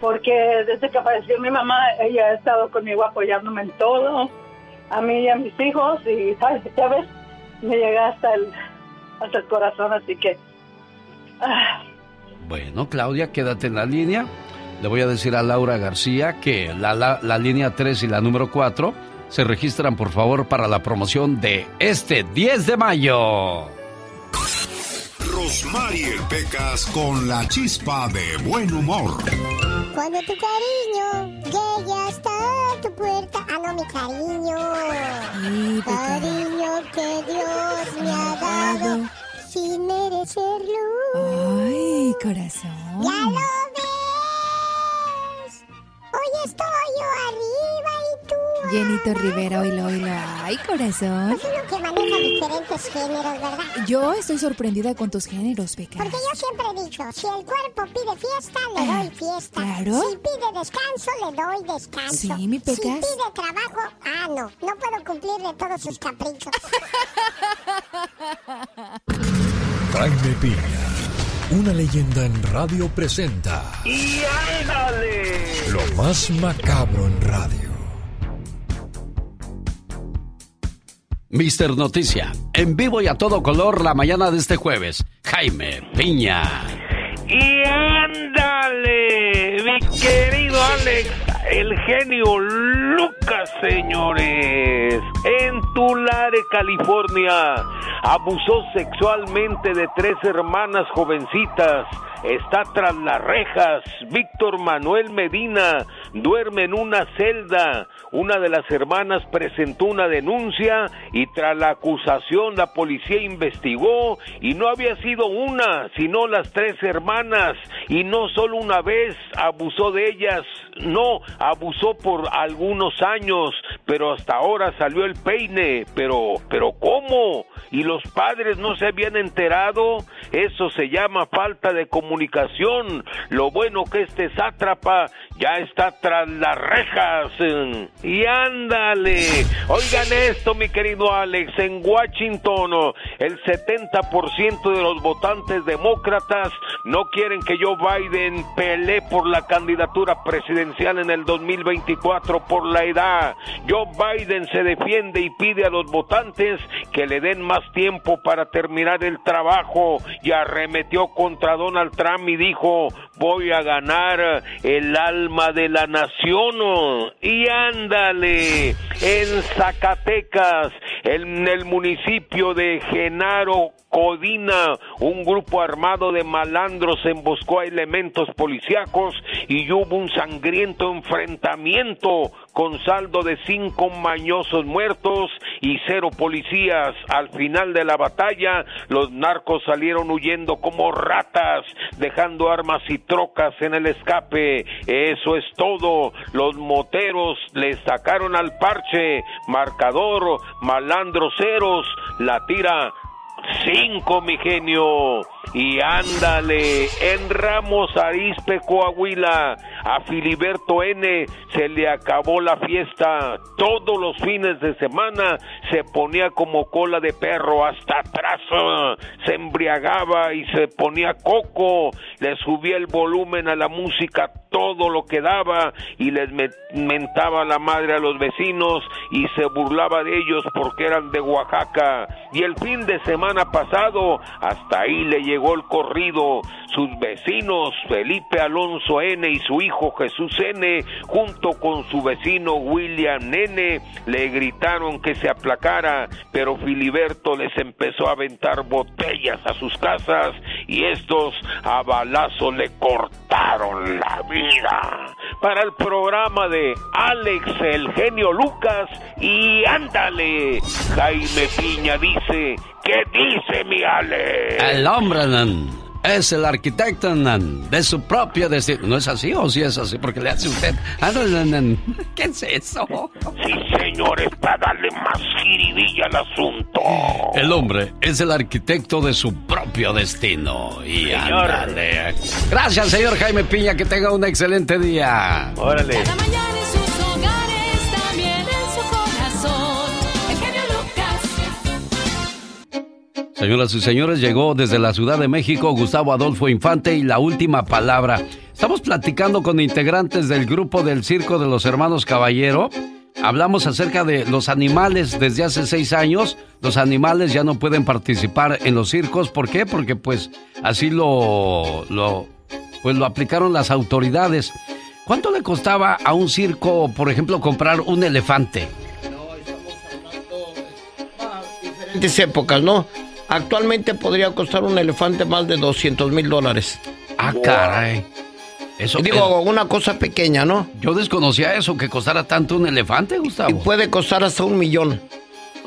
Porque desde que falleció mi mamá, ella ha estado conmigo apoyándome en todo, a mí y a mis hijos, y ¿sabes? ya ves, me llega hasta el, hasta el corazón, así que... ah, Bueno, Claudia, quédate en la línea. Le voy a decir a Laura García que la, la, la línea 3 y la número 4 se registran por favor para la promoción de este 10 de mayo. Rosmarie Pecas con la chispa de buen humor. Cuando tu cariño llegue hasta tu puerta. Ah, no, mi cariño. cariño que Dios me ha dado sin merecerlo. Ay, corazón. ¡Ya lo ves! Hoy estoy yo arriba Llenito Rivera, oílo, oílo. Ay, corazón. Pues uno que maneja diferentes géneros, ¿verdad? Yo estoy sorprendida con tus géneros, Pecas. Porque yo siempre he dicho, si el cuerpo pide fiesta, le Ah, doy fiesta. claro. Si pide descanso, le doy descanso. Sí, mi Si Pecas. pide trabajo, ah, no, no puedo cumplirle todos sus caprichos. Jaime Piña, una leyenda en radio presenta ¡Y ándale! lo más macabro en radio. Mister Noticia, en vivo y a todo color la mañana de este jueves. Jaime Piña. ¡Y ándale! Mi querido Alex, el genio Lucas, señores. En Tulare, California, abusó sexualmente de tres hermanas jovencitas. Está tras las rejas. Víctor Manuel Medina duerme en una celda. Una de las hermanas presentó una denuncia y tras la acusación la policía investigó y no había sido una, sino las tres hermanas y no solo una vez abusó de ellas, no, abusó por algunos años, pero hasta ahora salió el peine, pero, pero ¿cómo? ¿Y los padres no se habían enterado? Eso se llama falta de comunicación. Lo bueno que este sátrapa ya está tras las rejas. Y ándale. Oigan esto, mi querido Alex. En Washington, el 70% de los votantes demócratas no quieren que Joe Biden pelee por la candidatura presidencial en el 2024 por la edad. Joe Biden se defiende y pide a los votantes que le den más tiempo para terminar el trabajo y arremetió contra Donald Trump y dijo voy a ganar el alma de la nación y ándale en Zacatecas en el municipio de Genaro Codina, un grupo armado de malandros emboscó a elementos policíacos y hubo un sangriento enfrentamiento con saldo de cinco mañosos muertos y cero policías. Al final de la batalla, los narcos salieron huyendo como ratas, dejando armas y trocas en el escape. Eso es todo. Los moteros le sacaron al parche, marcador, malandros ceros, la tira Cinco, mi genio. Y ándale, en Ramos Arizpe, Coahuila, a Filiberto N. se le acabó la fiesta. Todos los fines de semana se ponía como cola de perro hasta atrás. ah, Se embriagaba y se ponía coco. Le subía el volumen a la música todo lo que daba y les me- mentaba la madre a los vecinos y se burlaba de ellos porque eran de Oaxaca. Y el fin de semana pasado, hasta ahí le llegó el corrido. Sus vecinos, Felipe Alonso N. y su hijo Jesús N., junto con su vecino William N., le gritaron que se aplacara, pero Filiberto les empezó a aventar botellas a sus casas y estos a balazo le cortaron la vida. Para el programa de Alex el genio Lucas y ándale, Jaime Piña dice, ¿qué dice mi Alex? El hombre es el arquitecto de su propio destino. ¿No es así o sí es así? Porque le hace usted. Ah. ¿Qué es eso? Sí, señores, para darle más jiribilla al asunto. El hombre es el arquitecto de su propio destino. Y Señor. ándale. Gracias, señor Jaime Piña. Que tenga un excelente día. Órale. Cada mañana en sus Señoras y señores, llegó desde la Ciudad de México Gustavo Adolfo Infante y la última palabra. Estamos platicando con integrantes del grupo del Circo de los Hermanos Caballero. Hablamos acerca de los animales desde hace seis años. Los animales ya no pueden participar en los circos. ¿Por qué? Porque pues así lo, lo, pues lo aplicaron las autoridades. ¿Cuánto le costaba a un circo, por ejemplo, comprar un elefante? diferentes épocas, ¿no? Actualmente podría costar un elefante más de 200 mil dólares. Ah, caray. Eso Digo, una cosa pequeña, ¿no? Yo desconocía eso, que costara tanto un elefante, Gustavo. Y puede costar hasta un millón.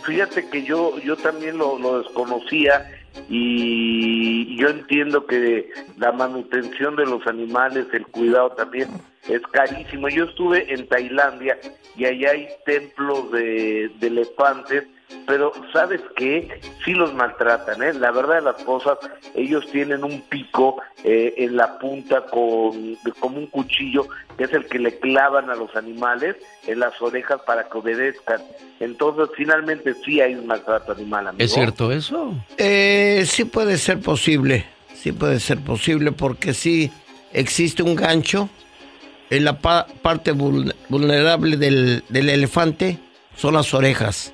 Fíjate que yo, yo también lo, lo desconocía y yo entiendo que la manutención de los animales, el cuidado también es carísimo. Yo estuve en Tailandia y allá hay templos de, de elefantes, pero ¿sabes qué? Sí los maltratan, ¿eh? La verdad de las cosas, ellos tienen un pico eh, en la punta con como un cuchillo, que es el que le clavan a los animales en las orejas para que obedezcan. Entonces, finalmente sí hay un maltrato animal, amigo. ¿Es cierto eso? Eh, sí puede ser posible, sí puede ser posible porque sí existe un gancho en la pa- parte vul- vulnerable del, del elefante, son las orejas.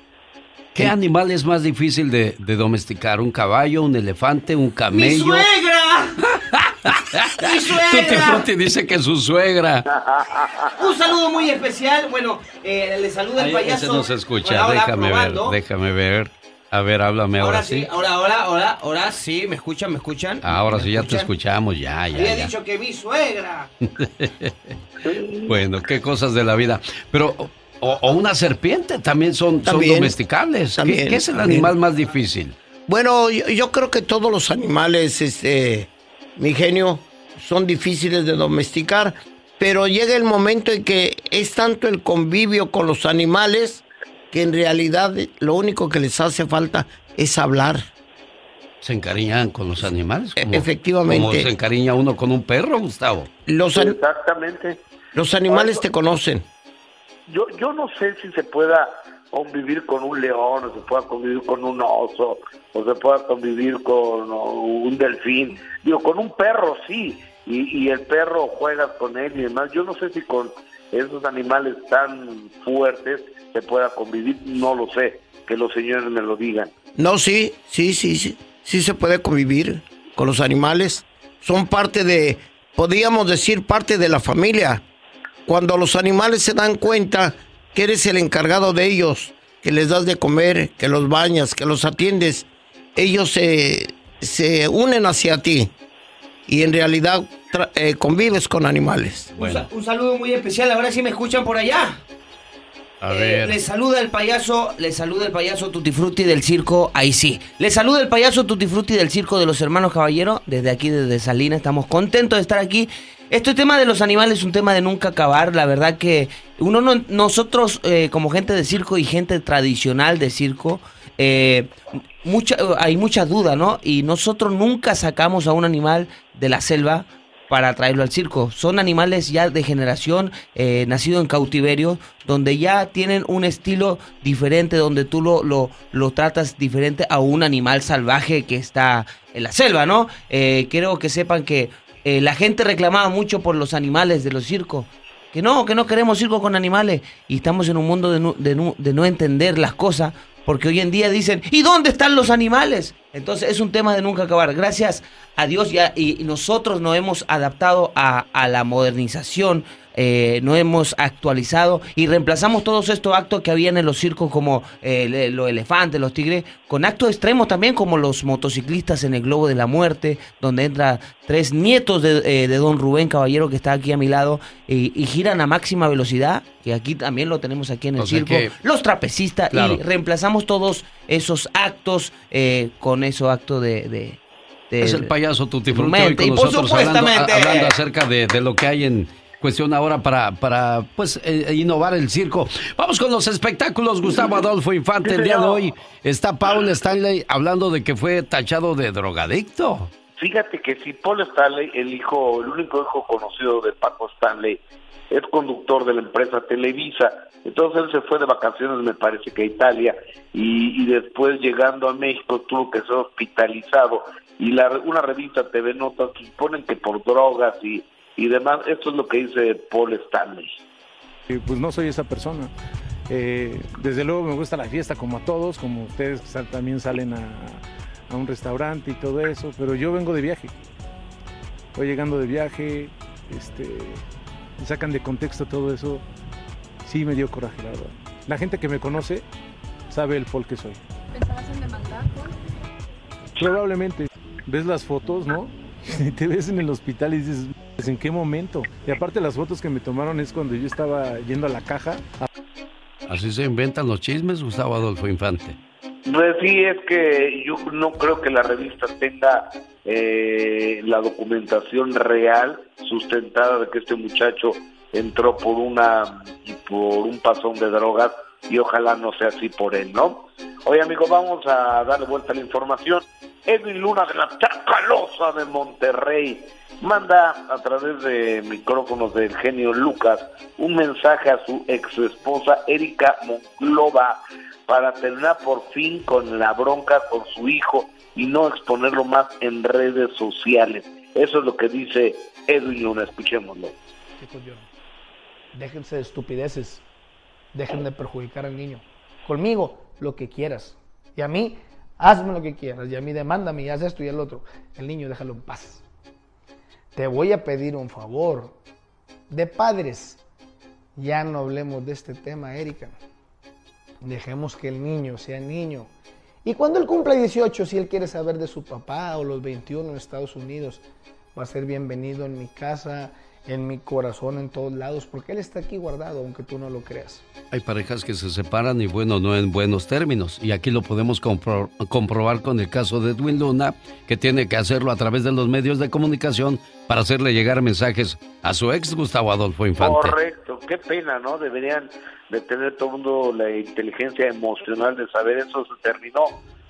¿Qué animal es más difícil de, de domesticar? ¿Un caballo, un elefante, un ¡Mi camello? suegra! ¡Mi Tutti suegra! Frutti dice que su suegra. Un saludo muy especial. Bueno, eh, le saluda el Ay, payaso. ese no se escucha, déjame ver, déjame ver. A ver, háblame ahora, Ahora sí, ahora, ahora, ahora, ahora sí, ¿me escuchan? ¿Me escuchan? Ahora ¿Me sí, ya te escuchamos, ya, ya, Había ya. dicho que mi suegra. Bueno, qué cosas de la vida. Pero, o, o una serpiente también son, son domesticables. ¿Qué- también, ¿Qué, es el también. animal más difícil? Bueno, yo, yo creo que todos los animales, este, mi genio, son difíciles de domesticar, pero llega el momento en que es tanto el convivio con los animales que en realidad lo único que les hace falta es hablar. ¿Se encariñan con los animales? Como- efectivamente. Como se encariña uno con un perro, Gustavo. Los, Exactamente. los animales te conocen. Yo, yo no sé si se pueda convivir con un león, o se pueda convivir con un oso, o se pueda convivir con un delfín. Digo, con un perro sí, y, y el perro juegas con él y demás. Yo no sé si con esos animales tan fuertes se pueda convivir, no lo sé, que los señores me lo digan. No, sí, sí, sí, sí. Sí se puede convivir con los animales. Son parte de, podríamos decir, parte de la familia. Cuando los animales se dan cuenta que eres el encargado de ellos, que les das de comer, que los bañas, que los atiendes, ellos se, se unen hacia ti. Y en realidad eh, convives con animales. Un, sa- un saludo muy especial. Ahora sí me escuchan por allá. A Eh, ver. le saluda el payaso, le saluda el payaso Tutti Frutti del circo, ahí sí. Le saluda el payaso Tutti Frutti del circo de los hermanos Caballero, desde aquí, desde Salinas, estamos contentos de estar aquí. Este tema de los animales es un tema de nunca acabar, la verdad que uno no, nosotros eh, como gente de circo y gente tradicional de circo, eh, mucha, hay mucha duda, ¿no? Y nosotros nunca sacamos a un animal de la selva para traerlo al circo. Son animales ya de generación, eh, nacido en cautiverio, donde ya tienen un estilo diferente, donde tú lo, lo, lo tratas diferente a un animal salvaje que está en la selva, ¿no? Eh, quiero que sepan que eh, la gente reclamaba mucho por los animales de los circos. Que no, que no queremos circo con animales. Y estamos en un mundo de no, de no- de no entender las cosas. Porque hoy en día dicen, ¿y dónde están los animales? Entonces es un tema de nunca acabar. Gracias a Dios y, y nosotros nos hemos adaptado a, a la modernización, eh, nos hemos actualizado y reemplazamos todos estos actos que habían en los circos como eh, los elefantes, los tigres, con actos extremos también como los motociclistas en el Globo de la Muerte, donde entra tres nietos de, eh, de don Rubén Caballero que está aquí a mi lado y, y giran a máxima velocidad, que aquí también lo tenemos aquí en el O circo, que- los trapecistas Claro. y reemplazamos todos esos actos eh, con esos actos de... Es el payaso Tutti Frutti Mente, con y por nosotros hablando acerca de, de lo que hay en cuestión ahora para, para pues eh, innovar el circo. Vamos con los espectáculos, Gustavo Adolfo Infante. El día de hoy está Paul Stanley hablando de que fue tachado de drogadicto. Fíjate que si Paul Stanley, el hijo, el único hijo conocido de Paco Stanley, es conductor de la empresa Televisa. Entonces él se fue de vacaciones, me parece que a Italia, y, y después llegando a México tuvo que ser hospitalizado. Y la, una revista TV Notas ponen que por drogas y, y demás, esto es lo que dice Paul Stanley. Eh, Pues no soy esa persona. Eh, desde luego me gusta la fiesta como a todos, como ustedes que sal- también salen a, a un restaurante y todo eso, pero yo vengo de viaje. Voy llegando de viaje, este, me sacan de contexto todo eso. Sí me dio coraje, la verdad. La gente que me conoce sabe el Paul que soy. ¿Pensabas en demandar Probablemente. Ves las fotos, ¿no? Y te ves en el hospital y dices, "Pues, ¿en qué momento? Y aparte las fotos que me tomaron es cuando yo estaba yendo a la caja. Así se inventan los chismes, Gustavo Adolfo Infante. Pues sí, es que yo no creo que la revista tenga eh, la documentación real sustentada de que este muchacho entró por una por un pasón de drogas y ojalá no sea así por él, ¿no? Oye, amigo, vamos a darle vuelta a la información. Edwin Luna de la Tacalosa de Monterrey manda a través de micrófonos del genio Lucas un mensaje a su ex esposa Erika Monclova para terminar por fin con la bronca con su hijo y no exponerlo más en redes sociales. Eso es lo que dice Edwin Luna, escuchémoslo. Déjense de estupideces. Dejen de perjudicar al niño. Conmigo, lo que quieras. Y a mí, hazme lo que quieras. Y a mí, demándame y haz esto y el otro. El niño, déjalo en paz. Te voy a pedir un favor. De padres, ya no hablemos de este tema, Erika. Dejemos que el niño sea niño. Y cuando él cumpla 18, si él quiere saber de su papá o los 21 en Estados Unidos, va a ser bienvenido en mi casa, en mi corazón, en todos lados, porque él está aquí guardado, aunque tú no lo creas. Hay parejas que se separan y bueno, no en buenos términos. Y aquí lo podemos compro- comprobar con el caso de Edwin Luna, que tiene que hacerlo a través de los medios de comunicación para hacerle llegar mensajes a su ex Gustavo Adolfo Infante. Correcto, qué pena, ¿no? Deberían de tener todo el mundo la inteligencia emocional de saber eso se terminó,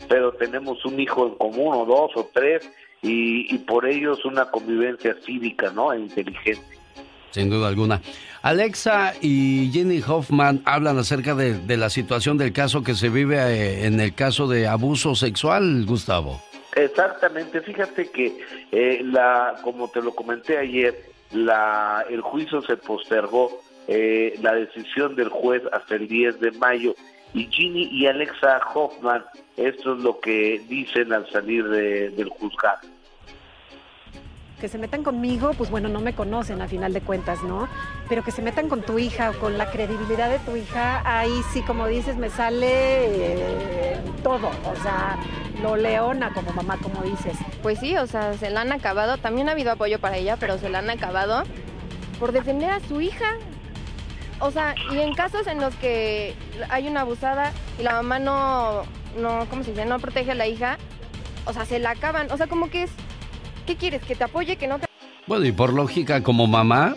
pero tenemos un hijo en común o dos o tres y, y por ellos una convivencia cívica, ¿no? E inteligente. Sin duda alguna. Alexa y Jenny Hoffman hablan acerca de, de la situación del caso que se vive eh, en el caso de abuso sexual, Gustavo. Exactamente, fíjate que eh, la, como te lo comenté ayer, la, el juicio se postergó, eh, la decisión del juez hasta el 10 de mayo y Ginny y Alexa Hoffman, esto es lo que dicen al salir de- del juzgado. Que se metan conmigo, pues bueno, no me conocen a final de cuentas, ¿no? Pero que se metan con tu hija o con la credibilidad de tu hija, ahí sí, como dices, me sale eh, todo, o sea, lo leona como mamá, como dices. Pues sí, o sea, se la han acabado. También ha habido apoyo para ella, pero se la han acabado por defender a su hija. O sea, y en casos en los que hay una abusada y la mamá no, no, ¿cómo se dice? No protege a la hija, o sea, se la acaban. O sea, como que es, ¿qué quieres? ¿Que te apoye? ¿Que no te Bueno, y por lógica, como mamá,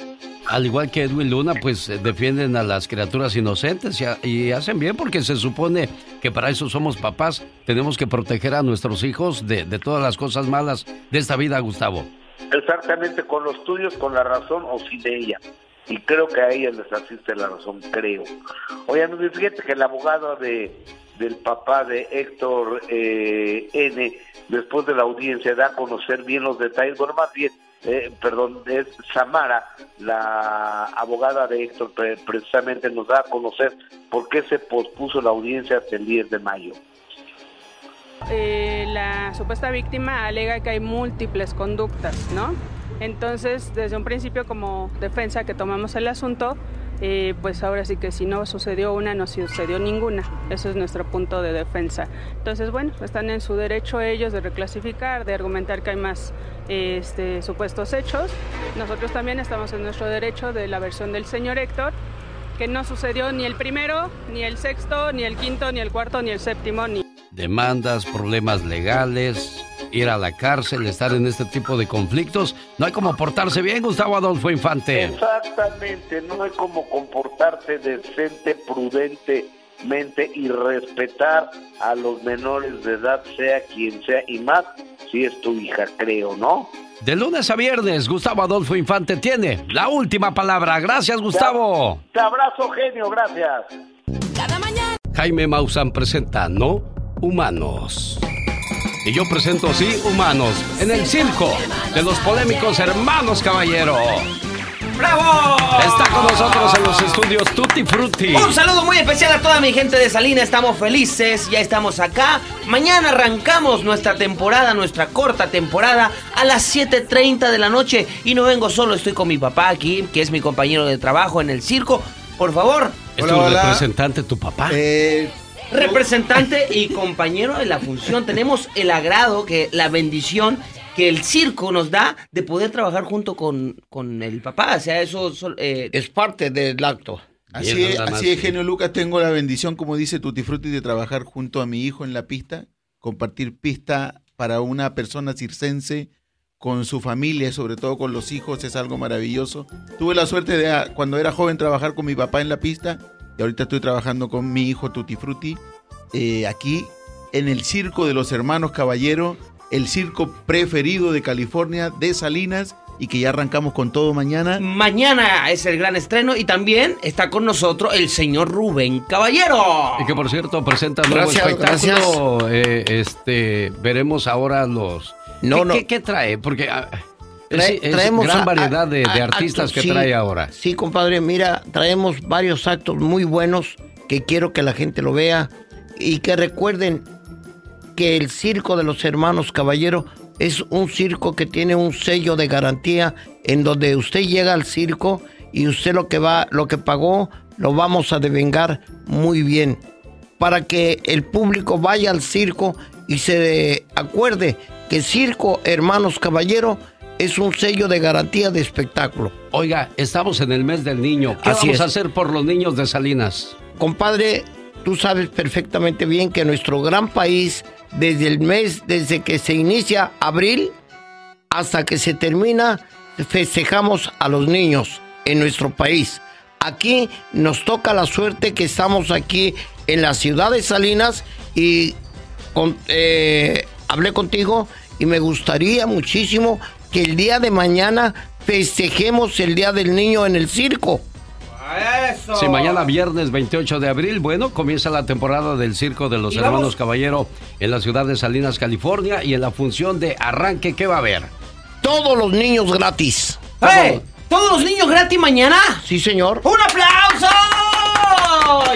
al igual que Edwin Luna, pues eh, defienden a las criaturas inocentes y, ha- y hacen bien porque se supone que para eso somos papás. Tenemos que proteger a nuestros hijos de, de todas las cosas malas de esta vida, Gustavo. Exactamente, con los tuyos, con la razón o sin ella. Y creo que a ella les asiste la razón, creo. Oye, fíjate que el abogado de, del papá de Héctor eh, N, después de la audiencia, da a conocer bien los detalles. Bueno, más bien, eh, perdón, es Samara, la abogada de Héctor, pre- precisamente nos da a conocer por qué se pospuso la audiencia hasta el 10 de mayo. Eh, la supuesta víctima alega que hay múltiples conductas, ¿no? Entonces, desde un principio como defensa que tomamos el asunto, eh, pues ahora sí que si no sucedió una, no sucedió ninguna. Eso es nuestro punto de defensa. Entonces, bueno, están en su derecho ellos de reclasificar, de argumentar que hay más este, supuestos hechos. Nosotros también estamos en nuestro derecho de la versión del señor Héctor, que no sucedió ni el primero, ni el sexto, ni el quinto, ni el cuarto, ni el séptimo, ni... Demandas, problemas legales, ir a la cárcel, estar en este tipo de conflictos. No hay como portarse bien, Gustavo Adolfo Infante. Exactamente, no hay como comportarse decente, prudentemente y respetar a los menores de edad, sea quien sea, y más si es tu hija, creo, ¿no? De lunes a viernes, Gustavo Adolfo Infante tiene la última palabra. Gracias, Gustavo. Te abrazo, genio, gracias. Jaime Maussan presenta No Humanos. Y yo presento Sí Humanos en el circo de los polémicos hermanos Caballero. ¡Bravo! Está con nosotros en los estudios Tutti Frutti. Un saludo muy especial a toda mi gente de Salina. Estamos felices, ya estamos acá. Mañana arrancamos nuestra temporada, nuestra corta temporada, a las 7:30 de la noche. Y no vengo solo, estoy con mi papá aquí, que es mi compañero de trabajo en el circo. Por favor. ¿Es tu representante, tu papá? Eh, representante y compañero de la función. Tenemos el agrado, que la bendición que el circo nos da de poder trabajar junto con, con el papá. O sea, eso eh, es parte del acto. Así, es, así es, genio Lucas. Tengo la bendición, como dice Tutti Frutti, de trabajar junto a mi hijo en la pista, compartir pista para una persona circense con su familia, sobre todo con los hijos, es algo maravilloso. Tuve la suerte de, ah, cuando era joven, trabajar con mi papá en la pista y ahorita estoy trabajando con mi hijo Tutti Frutti eh, aquí en el Circo de los Hermanos Caballero, el circo preferido de California, de Salinas, y que ya arrancamos con todo mañana. Mañana es el gran estreno y también está con nosotros el señor Rubén Caballero. Y que por cierto presenta nuevo Gracias, espectáculo. eh, este, veremos ahora los. No, ¿Qué, no. qué- qué trae? Porque ah, Trae- es traemos gran a- variedad de, a- de artistas actos, que sí. trae ahora. Sí, compadre, mira, traemos varios actos muy buenos que quiero que la gente lo vea y que recuerden que el circo de los hermanos Caballero es un circo que tiene un sello de garantía en donde usted llega al circo y usted lo que va, lo que pagó, lo vamos a devengar muy bien para que el público vaya al circo y se acuerde que Circo Hermanos Caballero es un sello de garantía de espectáculo. Oiga, estamos en el mes del niño. ¿Qué Así vamos es. a hacer por los niños de Salinas? Compadre, tú sabes perfectamente bien que nuestro gran país, desde el mes, desde que se inicia abril hasta que se termina, festejamos a los niños en nuestro país. Aquí nos toca la suerte que estamos aquí en la ciudad de Salinas y con- eh, hablé contigo y me gustaría muchísimo que el día de mañana festejemos el Día del Niño en el circo. Eso. Si mañana viernes 28 de abril, bueno, comienza la temporada del Circo de los Hermanos vamos- Caballero en la ciudad de Salinas, California, y en la función de arranque, ¿qué va a haber? Todos los niños gratis. ¡Eh! ¿Todos los niños gratis mañana? Sí, señor. ¡Un aplauso!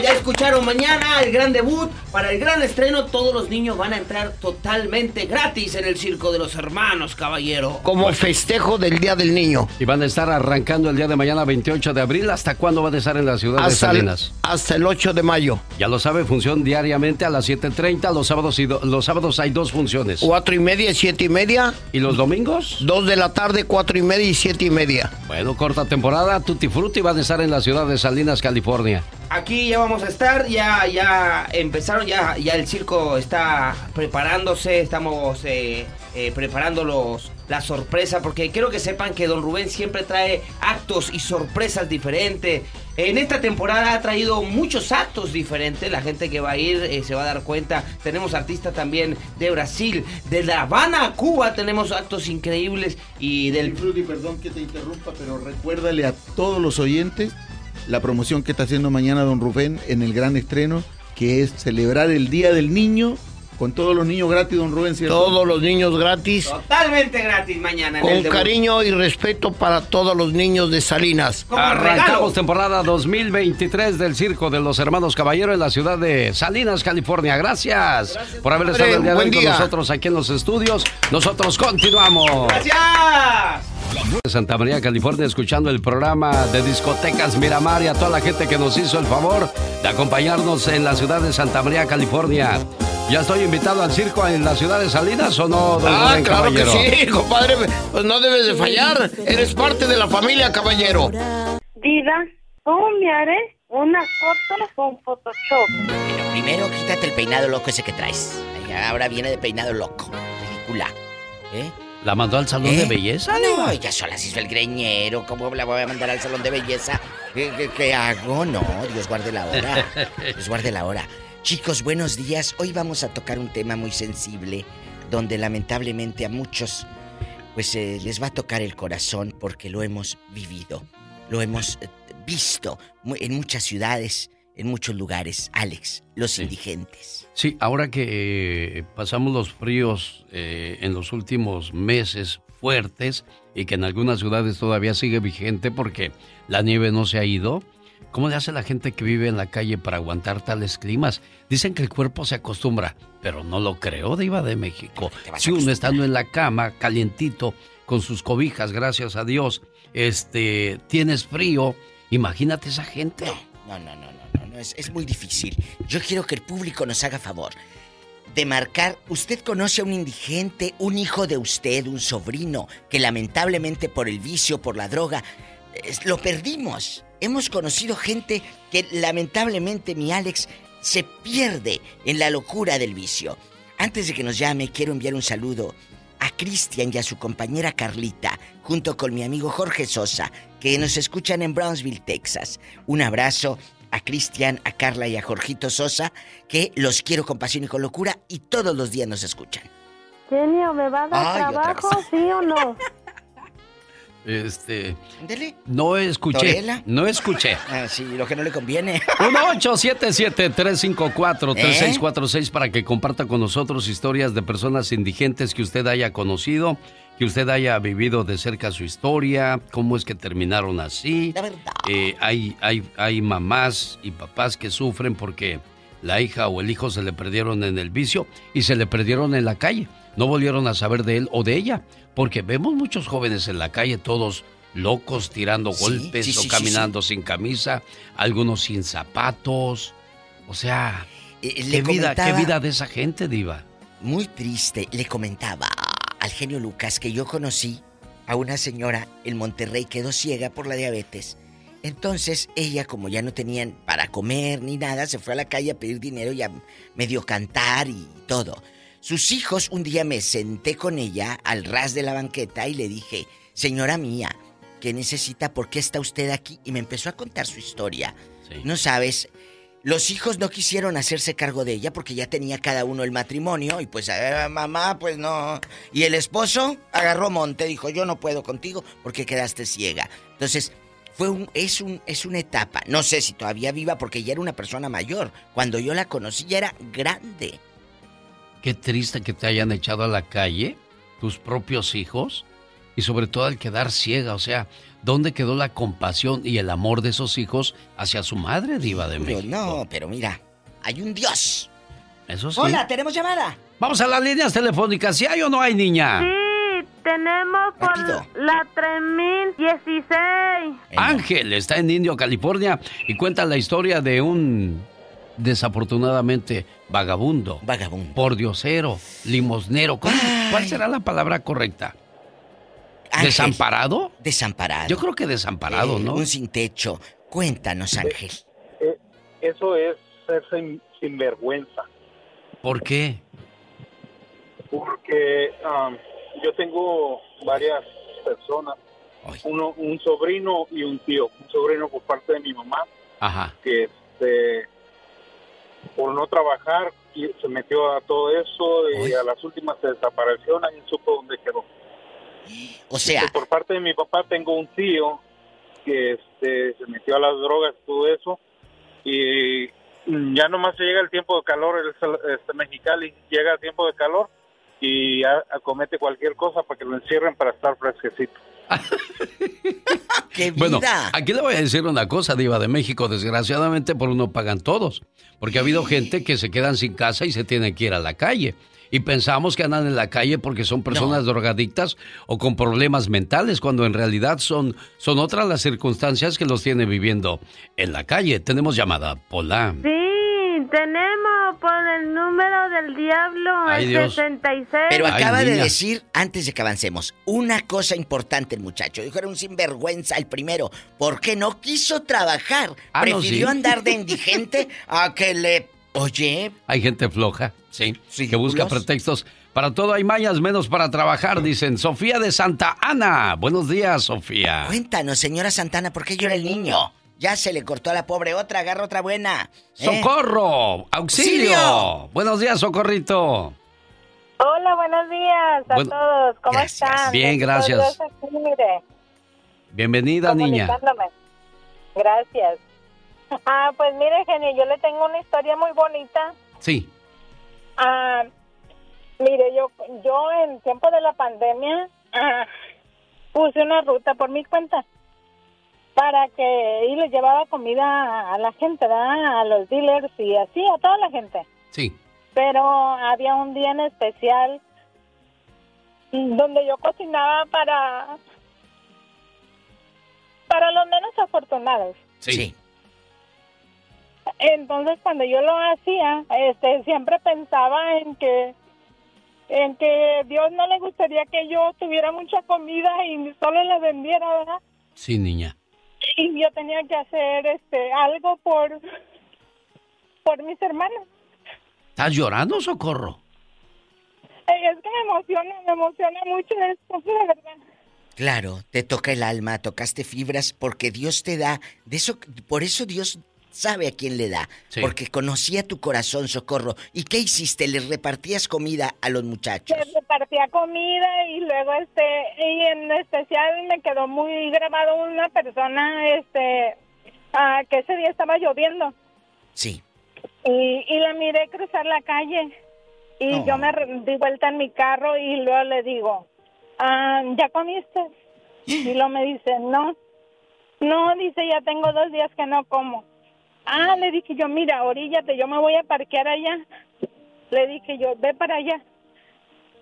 Ya escucharon mañana el gran debut. Para el gran estreno, todos los niños van a entrar totalmente gratis en el circo de los hermanos, caballero. Como festejo del Día del Niño. Y van a estar arrancando el día de mañana 28 de abril. ¿Hasta cuándo van a estar en la ciudad de el, Salinas? hasta el 8 de mayo. Ya lo sabe, función diariamente a las 7.30. Los sábados, y do- los sábados hay dos funciones. Cuatro y media, siete y media. ¿Y los domingos? Dos de la tarde, cuatro y media y siete y media. Bueno, corta temporada. Tutti Frutti van a estar en la ciudad de Salinas, California. Aquí ya vamos a estar, ya, ya empezaron, ya, ya el circo está preparándose, estamos eh, eh, preparando los, la sorpresa, porque quiero que sepan que don Rubén siempre trae actos y sorpresas diferentes. En esta temporada ha traído muchos actos diferentes, la gente que va a ir eh, se va a dar cuenta. Tenemos artistas también de Brasil, de La Habana a Cuba, tenemos actos increíbles y del... Perdón que te interrumpa, pero recuérdale a todos los oyentes la promoción que está haciendo mañana don Rubén en el gran estreno, que es celebrar el Día del Niño con todos los niños gratis, don Rubén, ¿cierto? Todos los niños gratis. Totalmente gratis mañana. en el Con cariño y respeto para todos los niños de Salinas. Arrancamos temporada 2023 del Circo de los Hermanos Caballero en la ciudad de Salinas, California. Gracias, por haber estado Padre, el día de hoy con nosotros aquí en los estudios. Nosotros continuamos. ¡Gracias! De Santa María, California, escuchando el programa de discotecas Miramar y a toda la gente que nos hizo el favor de acompañarnos en la ciudad de Santa María, California. ¿Ya estoy invitado al circo en la ciudad de Salinas o no, don Ah, Rubén claro Caballero? que sí, compadre. Pues no debes de fallar. Eres parte de la familia, caballero. Diva, ¿cómo me haré una foto con Photoshop? Bueno, primero quítate el peinado loco ese que traes. Ahora viene de peinado loco. Ridícula. ¿Eh? ¿La mandó al salón de ¿Eh? belleza? No, ella sola se hizo el greñero. ¿Cómo la voy a mandar al salón de belleza? ¿Qué, qué- qué hago? No, Dios guarde la hora. Dios guarde la hora. Chicos, buenos días. Hoy vamos a tocar un tema muy sensible donde lamentablemente a muchos pues eh, les va a tocar el corazón porque lo hemos vivido, lo hemos eh, visto en muchas ciudades, en muchos lugares. Alex, los indigentes. Sí, ahora que eh, pasamos los fríos eh, en los últimos meses fuertes y que en algunas ciudades todavía sigue vigente porque la nieve no se ha ido, ¿cómo le hace la gente que vive en la calle para aguantar tales climas? Dicen que el cuerpo se acostumbra, pero no lo creo, Diva de México. Si uno estando en la cama, calientito, con sus cobijas, gracias a Dios, este, tienes frío, imagínate esa gente. No, no, no, no, es, es muy difícil. Yo quiero que el público nos haga favor de marcar. ¿Usted conoce a un indigente, un hijo de usted, un sobrino, que lamentablemente por el vicio, por la droga, lo perdimos? Hemos conocido gente que lamentablemente, mi Alex, se pierde en la locura del vicio. Antes de que nos llame, quiero enviar un saludo a Cristian y a su compañera Carlita, junto con mi amigo Jorge Sosa, que nos escuchan en Brownsville, Texas. Un abrazo a Cristian, a Carla y a Jorgito Sosa, que los quiero con pasión y con locura y todos los días nos escuchan. Genio, ¿me va a dar Ay, trabajo, sí o no? Este. Ándele. No escuché. ¿Torela? No escuché. Ah, sí, lo que no le conviene. 1-877-354-3646 para que comparta con nosotros historias de personas indigentes que usted haya conocido, que usted haya vivido de cerca su historia, cómo es que terminaron así. La verdad. Eh, hay, hay, hay mamás y papás que sufren porque la hija o el hijo se le perdieron en el vicio y se le perdieron en la calle. No volvieron a saber de él o de ella, porque vemos muchos jóvenes en la calle todos locos tirando golpes sí, sí, o sí, caminando sin camisa, algunos sin zapatos. O sea, Eh, qué le vida, qué vida de esa gente, diva. Muy triste, le comentaba al genio Lucas que yo conocí a una señora en Monterrey quedó ciega por la diabetes. Entonces ella, como ya no tenían para comer ni nada, se fue a la calle a pedir dinero y a medio cantar y todo. Sus hijos, un día me senté con ella al ras de la banqueta y le dije, señora mía, ¿qué necesita? ¿Por qué está usted aquí? Y me empezó a contar su historia. No sabes, los hijos no quisieron hacerse cargo de ella porque ya tenía cada uno el matrimonio y pues eh, mamá pues no. Y el esposo agarró monte, dijo yo no puedo contigo porque quedaste ciega. Entonces fue un es un es una etapa. No sé si todavía viva porque ya era una persona mayor. Cuando yo la conocí ya era grande. Qué triste que te hayan echado a la calle tus propios hijos y sobre todo al quedar ciega. O sea, ¿dónde quedó la compasión y el amor de esos hijos hacia su madre, diva de México? no, pero mira, hay un Dios. Eso sí. Hola, tenemos llamada. Vamos a las líneas telefónicas. ¿Si hay o no hay, niña? Sí, tenemos por la 3016. Ángel está en Indio, California y cuenta la historia de un desafortunadamente vagabundo. Vagabundo. Pordiosero, limosnero. ¿Cómo- ¿Cuál será la palabra correcta? Ángel. ¿Desamparado? Desamparado. Yo creo que desamparado, Eh, ¿no? Un sin techo. Cuéntanos, Ángel. Eh, eso es ser sin, sinvergüenza, ¿Por qué? porque um, yo tengo varias personas, uno, un sobrino y un tío, un sobrino por parte de mi mamá, Ajá. que este, por no trabajar y se metió a todo eso y a las últimas se desapareció, nadie supo dónde quedó. O sea, por parte de mi papá tengo un tío que este, se metió a las drogas, todo eso, y ya nomás se llega el tiempo de calor, el este, Mexicali llega el tiempo de calor y a- acomete cualquier cosa para que lo encierren para estar fresquecito. ¡Qué Bueno, aquí le voy a decir una cosa, Diva de México. Desgraciadamente por uno pagan todos. Porque ha habido gente que se quedan sin casa y se tienen que ir a la calle. Y pensamos que andan en la calle porque son personas drogadictas o con problemas mentales, cuando en realidad son, son otras las circunstancias que los tiene viviendo en la calle. Tenemos llamada, Pola. Sí, tenemos por el número del diablo, Ay, el Dios. 66. Pero Ay, acaba de niña. decir, antes de que avancemos, una cosa importante el muchacho. Dijo era un sinvergüenza el primero. porque no quiso trabajar? Ah, no, Prefirió sí. andar de indigente a que le... Oye, Hay gente floja, sí, que busca pretextos. Para todo hay mañas menos para trabajar, dicen. Sofía de Santa Ana. Buenos días, Sofía. cuéntanos, señora Santana, ¿por qué llora el niño? Ya se le cortó a la pobre otra, agarra otra buena. ¿eh? ¡Socorro! ¡Auxilio! ¡Auxilio! Buenos días, Socorrito. Hola, buenos días a Bueno, todos. ¿Cómo gracias. están? Bien, Bendito gracias. Dios aquí, mire, Bienvenida, niña. Gracias. Ah, pues mire, genio, yo le tengo una historia muy bonita. Sí. Ah, mire, yo, yo en tiempo de la pandemia ah, puse una ruta por mi cuenta para que y le llevaba comida a la gente, ¿verdad? a los dealers y así, a toda la gente. Sí. Pero había un día en especial donde yo cocinaba para para los menos afortunados. Sí. Entonces cuando yo lo hacía, este, siempre pensaba en que en que Dios no le gustaría que yo tuviera mucha comida y solo la vendiera, ¿verdad? Sí, niña. Y yo tenía que hacer este algo por por mis hermanos. ¿Estás llorando, Socorro? Eh, Es que me emociona, me emociona mucho esto, de verdad. Claro, te toca el alma, tocaste fibras porque Dios te da, de eso por eso Dios sabe a quién le da, Sí. porque conocía tu corazón, Socorro. ¿Y qué hiciste? ¿Les repartías comida a los muchachos? Se repartía comida y luego este y en especial me quedó muy grabado una persona este ah, que ese día estaba lloviendo Sí. y, y la miré cruzar la calle y yo me di vuelta en mi carro y luego le digo ah, ¿ya comiste? y luego me dice no no dice ya tengo dos días que no como ah le dije yo mira oríllate yo me voy a parquear allá le dije yo ve para allá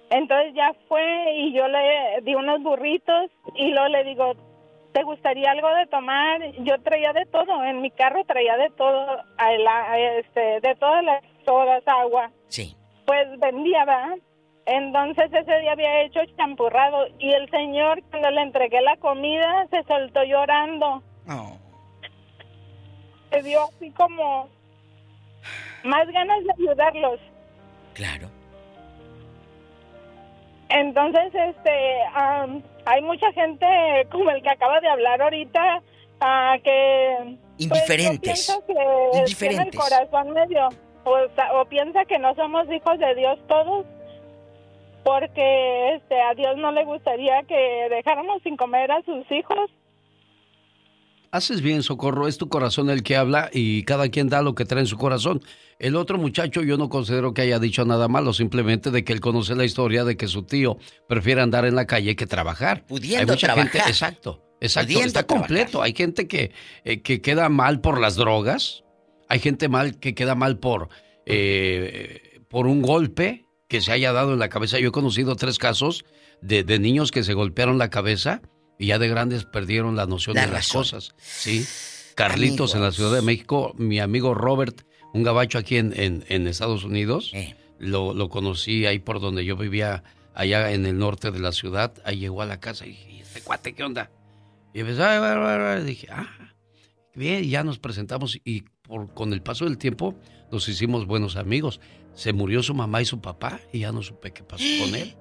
entonces ya fue y yo le di unos burritos y luego le digo, ¿te gustaría algo de tomar? Yo traía de todo, en mi carro traía de todo, a la- a este, de todas las sodas, agua. Sí. Pues vendía, ¿verdad? Entonces ese día había hecho champurrado y el señor cuando le entregué la comida se soltó llorando. Se dio así como más ganas de ayudarlos. Claro. Entonces, este, am, hay mucha gente como el que acaba de hablar ahorita, ah, que... pues, Indiferentes. pienso que tiene el Indiferentes. corazón medio, o, o piensa que no somos hijos de Dios todos, porque este, a Dios no le gustaría que dejáramos sin comer a sus hijos. Haces bien, Socorro, es tu corazón el que habla y cada quien da lo que trae en su corazón. El otro muchacho yo no considero que haya dicho nada malo, simplemente de que él conoce la historia de que su tío prefiere andar en la calle que trabajar. Pudiendo Hay mucha gente, trabajar. exacto, exacto, Pudiendo está completo. Hay gente que, eh, que queda mal por las drogas, hay gente mal que queda mal por, eh, por un golpe que se haya dado en la cabeza. Yo he conocido tres casos de, de niños que se golpearon la cabeza y ya de grandes perdieron la noción La de las razón. cosas. Sí. Carlitos en la Ciudad de México, mi amigo Robert, un gabacho aquí en, en- en Estados Unidos, Eh. lo, lo conocí ahí por donde yo vivía, allá en el norte de la ciudad. Ahí llegó a la casa y dije, ¿y este cuate qué onda? Y empezó, "Ay, ay, ay, ay". dije, ah, bien, ya nos presentamos y por, con el paso del tiempo nos hicimos buenos amigos. Se murió su mamá y su papá y ya no supe qué pasó con él.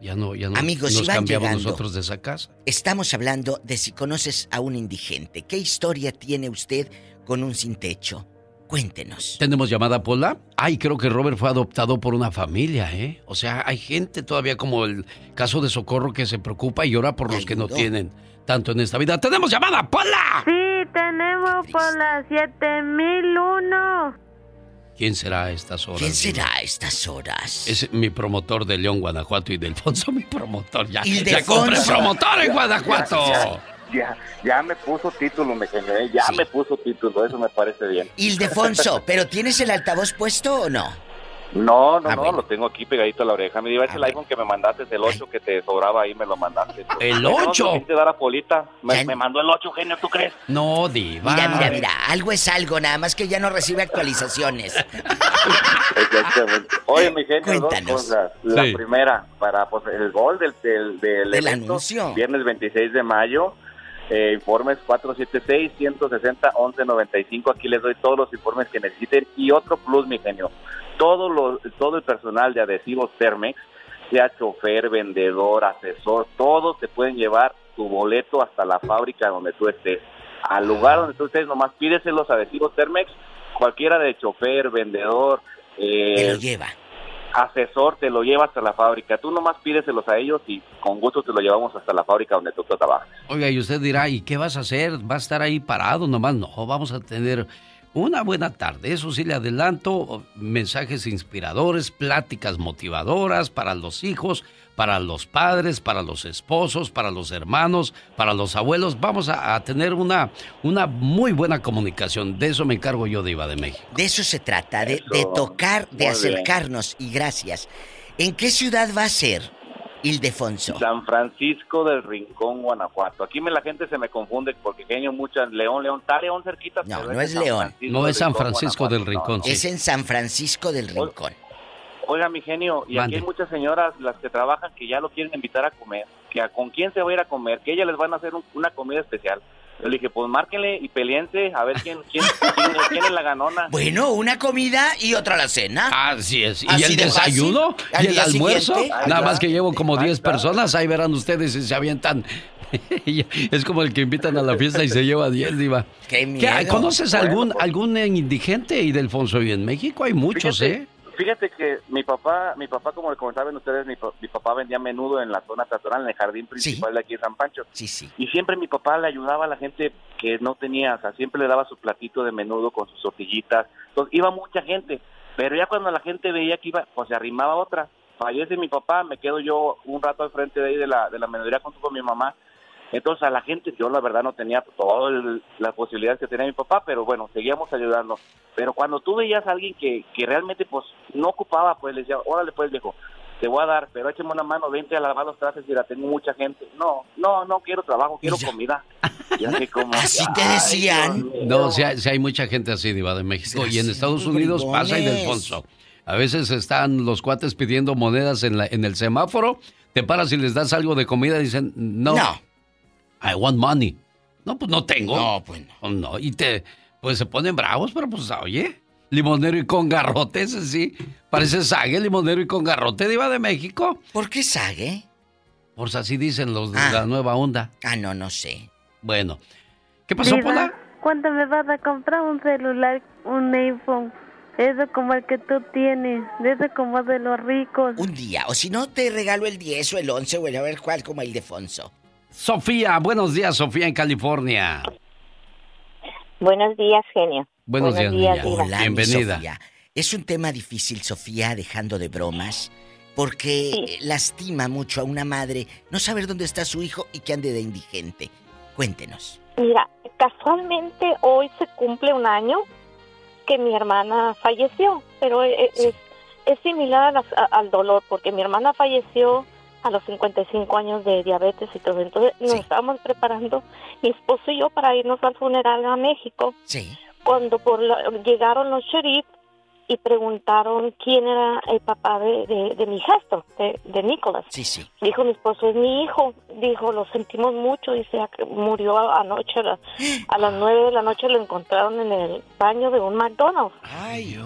Ya no, ya no Amigos, nos si van cambiamos llegando. nosotros de esa casa. Estamos hablando de si conoces a un indigente. ¿Qué historia tiene usted con un sin techo? Cuéntenos. ¿Tenemos llamada Pola? Ay, creo que Robert fue adoptado por una familia, ¿eh? O sea, hay gente todavía como el caso de Socorro que se preocupa y llora por los que no tienen tanto en esta vida. ¡Tenemos llamada Pola! Sí, tenemos por las 7001. ¿Quién será a estas horas? ¿Quién será a estas horas? Es mi promotor de León, Guanajuato y Delfonso, mi promotor. Ya, Y ya compré promotor en Guanajuato. Ya, ya, ya me puso título, me genio, ¿eh? ya me puso título, eso me parece bien. Ildefonso, ¿pero tienes el altavoz puesto o no? No, no, Ah, no, bueno. lo tengo aquí pegadito a la oreja. Me diva, es el iPhone que me mandaste, el 8 que te sobraba ahí, me lo mandaste. ¿El No, no 8? quisiste dar a Polita. Me, me mandó el 8, genio, ¿tú crees? No, Diva. Mira, mira, mira, algo es algo, nada más que ya no recibe actualizaciones. Exactamente. Oye, mi genio, dos cosas. La Sí. primera, para pues, el gol del, del, del Del evento, anuncio. viernes 26 de mayo. Eh, informes 476-160-1195. Aquí les doy todos los informes que necesiten. Y otro plus, mi genio. Todo, lo, todo el personal de adhesivos Termex, sea chofer, vendedor, asesor, todos te pueden llevar tu boleto hasta la fábrica donde tú estés. Al lugar donde tú estés, nomás pídese los adhesivos Termex. Cualquiera de chofer, vendedor, eh, Te lo lleva. asesor te lo lleva hasta la fábrica. Tú nomás pídeselos a ellos y con gusto te lo llevamos hasta la fábrica donde tú trabajas. Oiga, y usted dirá, ¿y qué vas a hacer? ¿Va a estar ahí parado nomás? No, vamos a tener una buena tarde. Eso sí le adelanto, mensajes inspiradores, pláticas motivadoras para los hijos, para los padres, para los esposos, para los hermanos, para los abuelos. Vamos a, a tener una, una muy buena comunicación. De eso me encargo yo de Iba de México. De eso se trata, de, de tocar, de Muy bien. acercarnos. Y gracias. ¿En qué ciudad va a ser? Ildefonso. San Francisco del Rincón, Guanajuato. Aquí me, la gente se me confunde porque genio muchas León, León, está León cerquita. No, no es León. No es San Rincón, Francisco del Rincón. no. sí. Es en San Francisco del Rincón. Oiga, mi genio, y Mande. aquí hay muchas señoras, las que trabajan, que ya lo quieren invitar a comer, que a con quién se va a ir a comer, que ellas les van a hacer un- una comida especial. Yo le dije, pues márquenle y peleense a ver quién, quién, quién, quién es la ganona. Bueno, una comida y otra la cena. Así es. ¿Y Así el de desayuno? ¿Y el almuerzo? siguiente. Nada más que llevo como Ahí 10 está. personas. Ahí verán ustedes si se avientan. es como el que invitan a la fiesta y se lleva 10, Diva. Qué ¿Qué, miedo. ¿Conoces Bueno, algún, algún indigente, Ildefonso? Y en México hay muchos, Fíjate- ¿eh? Fíjate que mi papá, mi papá, como le comentaban ustedes, mi, mi papá vendía menudo en la zona peatonal, en el jardín principal de aquí de San Pancho. Sí, sí. Y siempre mi papá le ayudaba a la gente que no tenía, o sea, siempre le daba su platito de menudo con sus tortillitas. Entonces iba mucha gente, pero ya cuando la gente veía que iba, pues se arrimaba otra. Fallece mi papá, me quedo yo un rato al frente de ahí de la, de la menudería junto con mi mamá. Entonces a la gente, yo la verdad no tenía todas las posibilidades que tenía mi papá, pero bueno, seguíamos ayudando. Pero cuando tú veías a alguien que, que realmente pues no ocupaba, pues le decía, órale pues viejo, te voy a dar, pero échame una mano, vente a lavar los trastes y la tengo mucha gente. No, no, no quiero trabajo, quiero comida. Y así como... Así te decían. No, si hay, sí hay mucha gente así, Diva, de México. Y en Estados Unidos pasa. Ildefonso. A veces están los cuates pidiendo monedas en, la, en el semáforo. Te paras y les das algo de comida y dicen, no. No. I want money. No, pues no tengo. No, pues no. No, y te, pues se ponen bravos, pero pues oye, limonero y con garrote, ese sí. Parece sague, limonero y con garrote, Diva de México. ¿Por qué sague? Pues así dicen los de Ah. la nueva onda. Ah, no, no sé. Bueno. ¿Qué pasó, Diva, Pola? ¿Cuándo me vas a comprar un celular, un iPhone? Eso como el que tú tienes, de eso como de los ricos. Un día, o si no, te regalo el 10 o el 11 o el a ver cuál, como el Ildefonso. Sofía, buenos días, Sofía, en California. Buenos días, genio. Buenos, días. Diva. Hola, Bienvenida. Sofía. Es un tema difícil, Sofía, dejando de bromas, porque eh, lastima mucho a una madre no saber dónde está su hijo y que ande de indigente. Cuéntenos. Mira, casualmente hoy se cumple un año que mi hermana falleció, pero e- es, es similar a las- a- al dolor, porque mi hermana falleció a los 55 años de diabetes y todo. Entonces nos estábamos preparando, mi esposo y yo, para irnos al funeral a México. Sí. Cuando por la- llegaron los sheriffs y preguntaron quién era el papá de, de, de mi hijastro, de, de Nicholas. Sí, sí. Dijo mi esposo, es mi hijo. Dijo, lo sentimos mucho. Dice, "Ac- murió anoche. A, la- a las nueve de la noche lo encontraron en el baño de un McDonald's.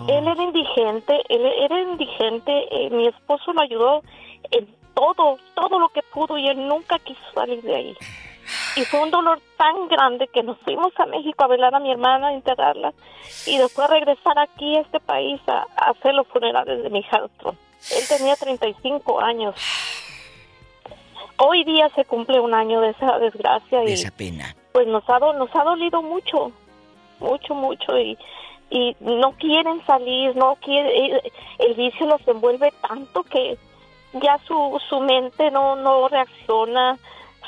Él era indigente, él era indigente. eh, mi esposo lo ayudó en todo, todo lo que pudo y él nunca quiso salir de ahí. Y fue un dolor tan grande que nos fuimos a México a velar a mi hermana, a enterrarla y después regresar aquí a este país a, a hacer los funerales de mi hijastro. Él tenía 35 años. Hoy día se cumple un año de esa desgracia De y esa pena. pues nos ha, do- nos ha dolido mucho, mucho, mucho y, y no quieren salir, no quieren, el, el vicio los envuelve tanto que ya su, su mente no, no reacciona,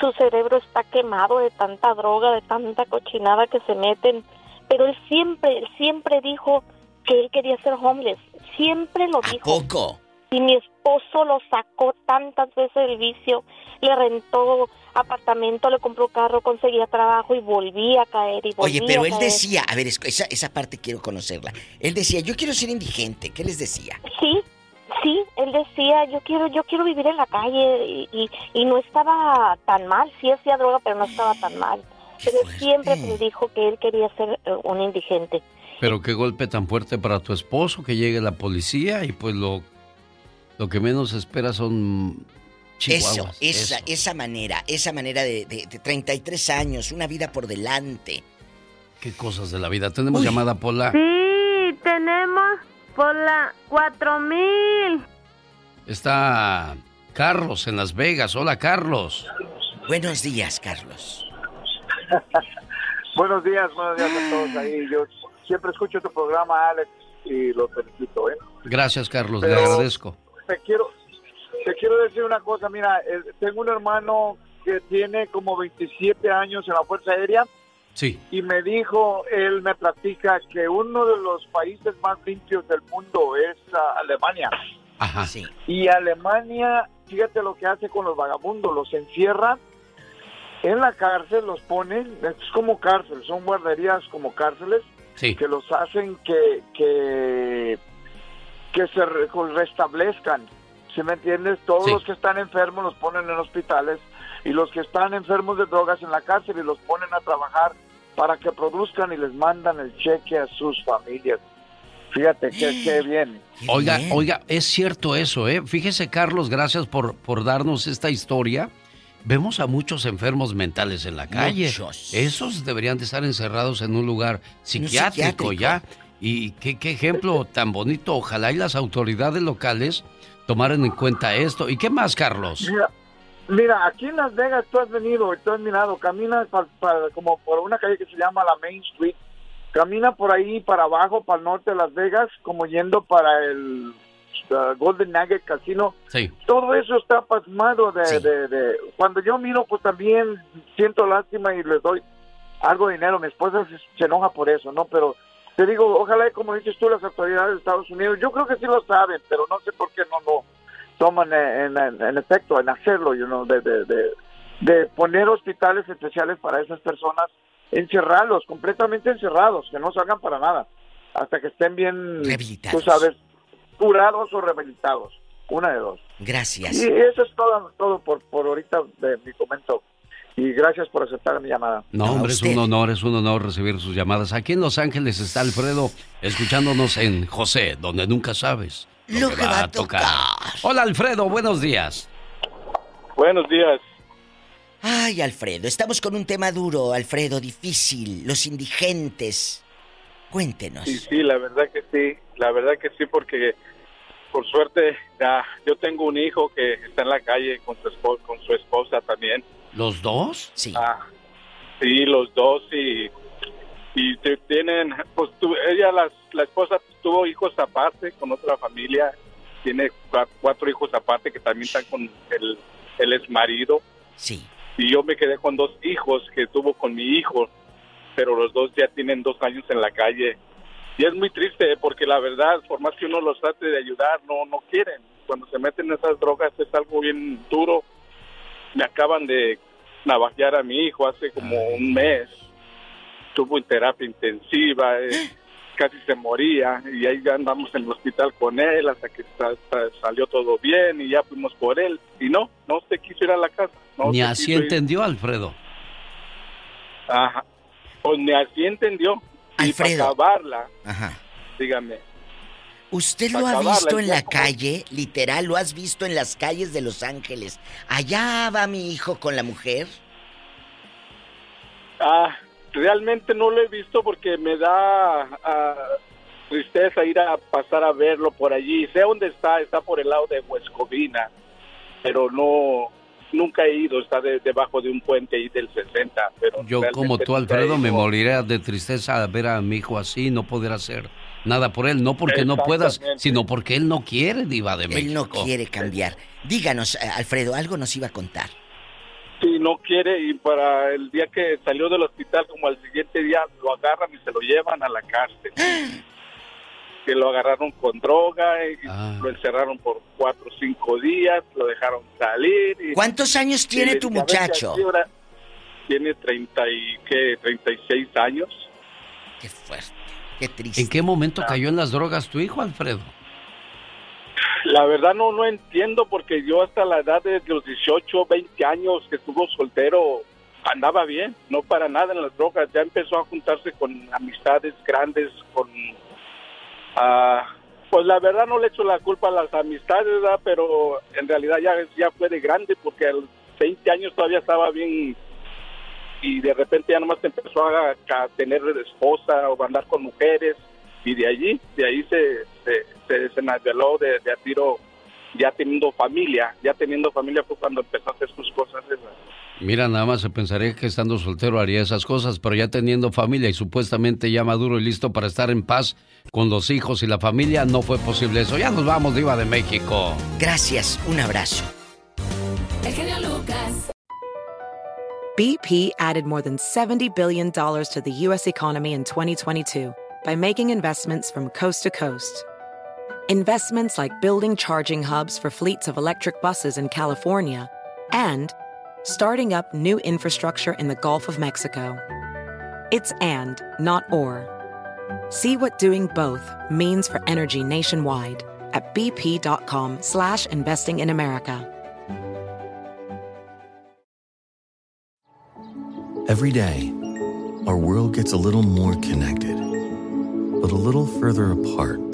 su cerebro está quemado de tanta droga, de tanta cochinada que se meten, pero él siempre, él siempre dijo que él quería ser homeless, siempre lo dijo. Poco. Y mi esposo lo sacó tantas veces del vicio, le rentó apartamento, le compró carro, conseguía trabajo y volvía a caer y volvía Oye, pero a él caer. decía, a ver, esa, esa parte quiero conocerla. Él decía, yo quiero ser indigente. ¿Qué les decía? Sí, sí, él decía, yo quiero, yo quiero vivir en la calle y, y, y no estaba tan mal, sí hacía droga, pero no estaba tan mal. Pero él siempre me dijo que él quería ser eh, un indigente. Pero qué golpe tan fuerte para tu esposo que llegue la policía y pues lo, lo que menos espera son Eso, chihuahuas. esa, esa manera, esa manera de, de, de 33 años, una vida por delante. Qué cosas de la vida. Tenemos llamada Pola. Sí, tenemos por la 4000. Está Carlos en Las Vegas. Hola, Carlos. Buenos días, Carlos. Buenos días, buenos días a todos ahí. Yo siempre escucho tu programa, Alex, y lo felicito, ¿eh? Gracias, Carlos. Le Pero- agradezco. Te quiero, te quiero decir una cosa, mira, eh, tengo un hermano que tiene como 27 años en la Fuerza Aérea Sí. y me dijo, él me platica que uno de los países más limpios del mundo es ah, Alemania. Ajá. Sí. Y Alemania fíjate lo que hace con los vagabundos, los encierra en la cárcel, los ponen, es como cárcel, son guarderías como cárceles, que los hacen que, que, que se re- restablezcan. ¿Sí me entiendes? Todos Sí. los que están enfermos los ponen en hospitales y los que están enfermos de drogas en la cárcel y los ponen a trabajar para que produzcan y les mandan el cheque a sus familias. Fíjate qué, qué bien. Oiga, oiga, es cierto eso, ¿eh? Fíjese, Carlos, gracias por, por darnos esta historia. Vemos a muchos enfermos mentales en la calle. Muchos. Esos deberían de estar encerrados en un lugar psiquiátrico, psiquiátrico. ya. Y qué, qué ejemplo tan bonito. Ojalá y las autoridades locales tomaran en cuenta esto. ¿Y qué más, Carlos? Mira, mira, aquí en Las Vegas tú has venido y tú has mirado, caminas pa- pa- como por una calle que se llama la Main Street, camina por ahí para abajo, para el norte de Las Vegas, como yendo para el uh, Golden Nugget Casino. Sí. Todo eso está pasmado de, de, de- Cuando yo miro, pues también siento lástima y les doy algo de dinero. Mi esposa se, se enoja por eso, ¿no? Pero te digo, ojalá, como dices tú, las autoridades de Estados Unidos, yo creo que sí lo saben, pero no sé por qué no lo toman en, en- en efecto, en hacerlo, you know, de, de, de, de poner hospitales especiales para esas personas, encerrarlos, completamente encerrados, que no salgan para nada, hasta que estén bien, tú sabes, curados o rehabilitados, una de dos. Gracias. Y eso es todo, todo por, por ahorita de mi comento. Y gracias por aceptar mi llamada. No, hombre, es un honor, es un honor recibir sus llamadas. Aquí en Los Ángeles está Alfredo escuchándonos en José, donde nunca sabes lo, que va a tocar. Hola, Alfredo, buenos días. Buenos días. Ay, Alfredo, estamos con un tema duro, Alfredo, difícil, los indigentes. Cuéntenos. Sí, sí, la verdad que sí, la verdad que sí, porque por suerte ya, yo tengo un hijo que está en la calle con su esposa, con su esposa también. ¿Los dos? Sí. Ah, sí, los dos y y tienen, pues tu- ella las, la esposa tuvo hijos aparte con otra familia, tiene cua- cuatro hijos aparte que también están con el, el ex marido. Sí. Y yo me quedé con dos hijos que tuvo con mi hijo, pero los dos ya tienen dos años en la calle. Y es muy triste porque la verdad, por más que uno los trate de ayudar, no, no quieren. Cuando se meten en esas drogas es algo bien duro. Me acaban de navajear a mi hijo hace como un mes. Estuvo en terapia intensiva, eh, casi se moría y ahí ya andamos en el hospital con él hasta que sa- sa- salió todo bien y ya fuimos por él. Y no, no se quiso ir a la casa. No Ni así ir. entendió, Alfredo. Ajá. Pues ni así entendió. Y para Alfredo. acabarla, Ajá. dígame. ¿Usted lo ha visto en la calle? Literal, ¿lo has visto en las calles de Los Ángeles? Allá va mi hijo con la mujer. Ah, realmente no lo he visto porque me da ah, tristeza ir a pasar a verlo por allí. Sé dónde está, está por el lado de Huescovina, pero no, nunca he ido, está de- debajo de un puente ahí del 60. Pero Yo como tú, Alfredo, me ido. moriría de tristeza al ver a mi hijo así, no poder hacer nada por él. No porque no puedas, sino porque él no quiere, diva de México. Él no quiere cambiar. Díganos, eh, Alfredo, algo nos iba a contar. Sí, no quiere y para el día que salió del hospital, como al siguiente día, lo agarran y se lo llevan a la cárcel. que lo agarraron con droga y Ah. lo encerraron por cuatro o cinco días, lo dejaron salir. y- ¿Cuántos años tiene tu dije, "A ver, que muchacho?" ahora Tiene 30 y, ¿qué? 36 años. Qué fuerte, qué triste. ¿En qué momento cayó en las drogas tu hijo, Alfredo? La verdad no, no entiendo porque yo hasta la edad de los 18, 20 años que estuvo soltero andaba bien, no para nada en las drogas, ya empezó a juntarse con amistades grandes, con... ah, pues la verdad no le echo la culpa a las amistades, pero en realidad ya, ya fue de grande porque a los 20 años todavía estaba bien y de repente ya nomás empezó a, a tener esposa o a andar con mujeres y de allí, de ahí se, se, se de, de a tiro ya teniendo familia, ya teniendo familia fue cuando empezó a hacer sus cosas. ¿verdad? Mira, nada más se pensaría que estando soltero haría esas cosas, pero ya teniendo familia y supuestamente ya maduro y listo para estar en paz con los hijos y la familia, no fue posible eso. Ya nos vamos, Diva de México. Gracias, un abrazo. El genio Lucas. BP added more than $70 billion to the U.S. economy in 2022 by making investments from coast to coast. Investments like building charging hubs for fleets of electric buses in California, and starting up new infrastructure in the Gulf of Mexico. It's and, not or. See what doing both means for energy nationwide at bp.com slash investing in America. Every day, our world gets a little more connected, but a little further apart.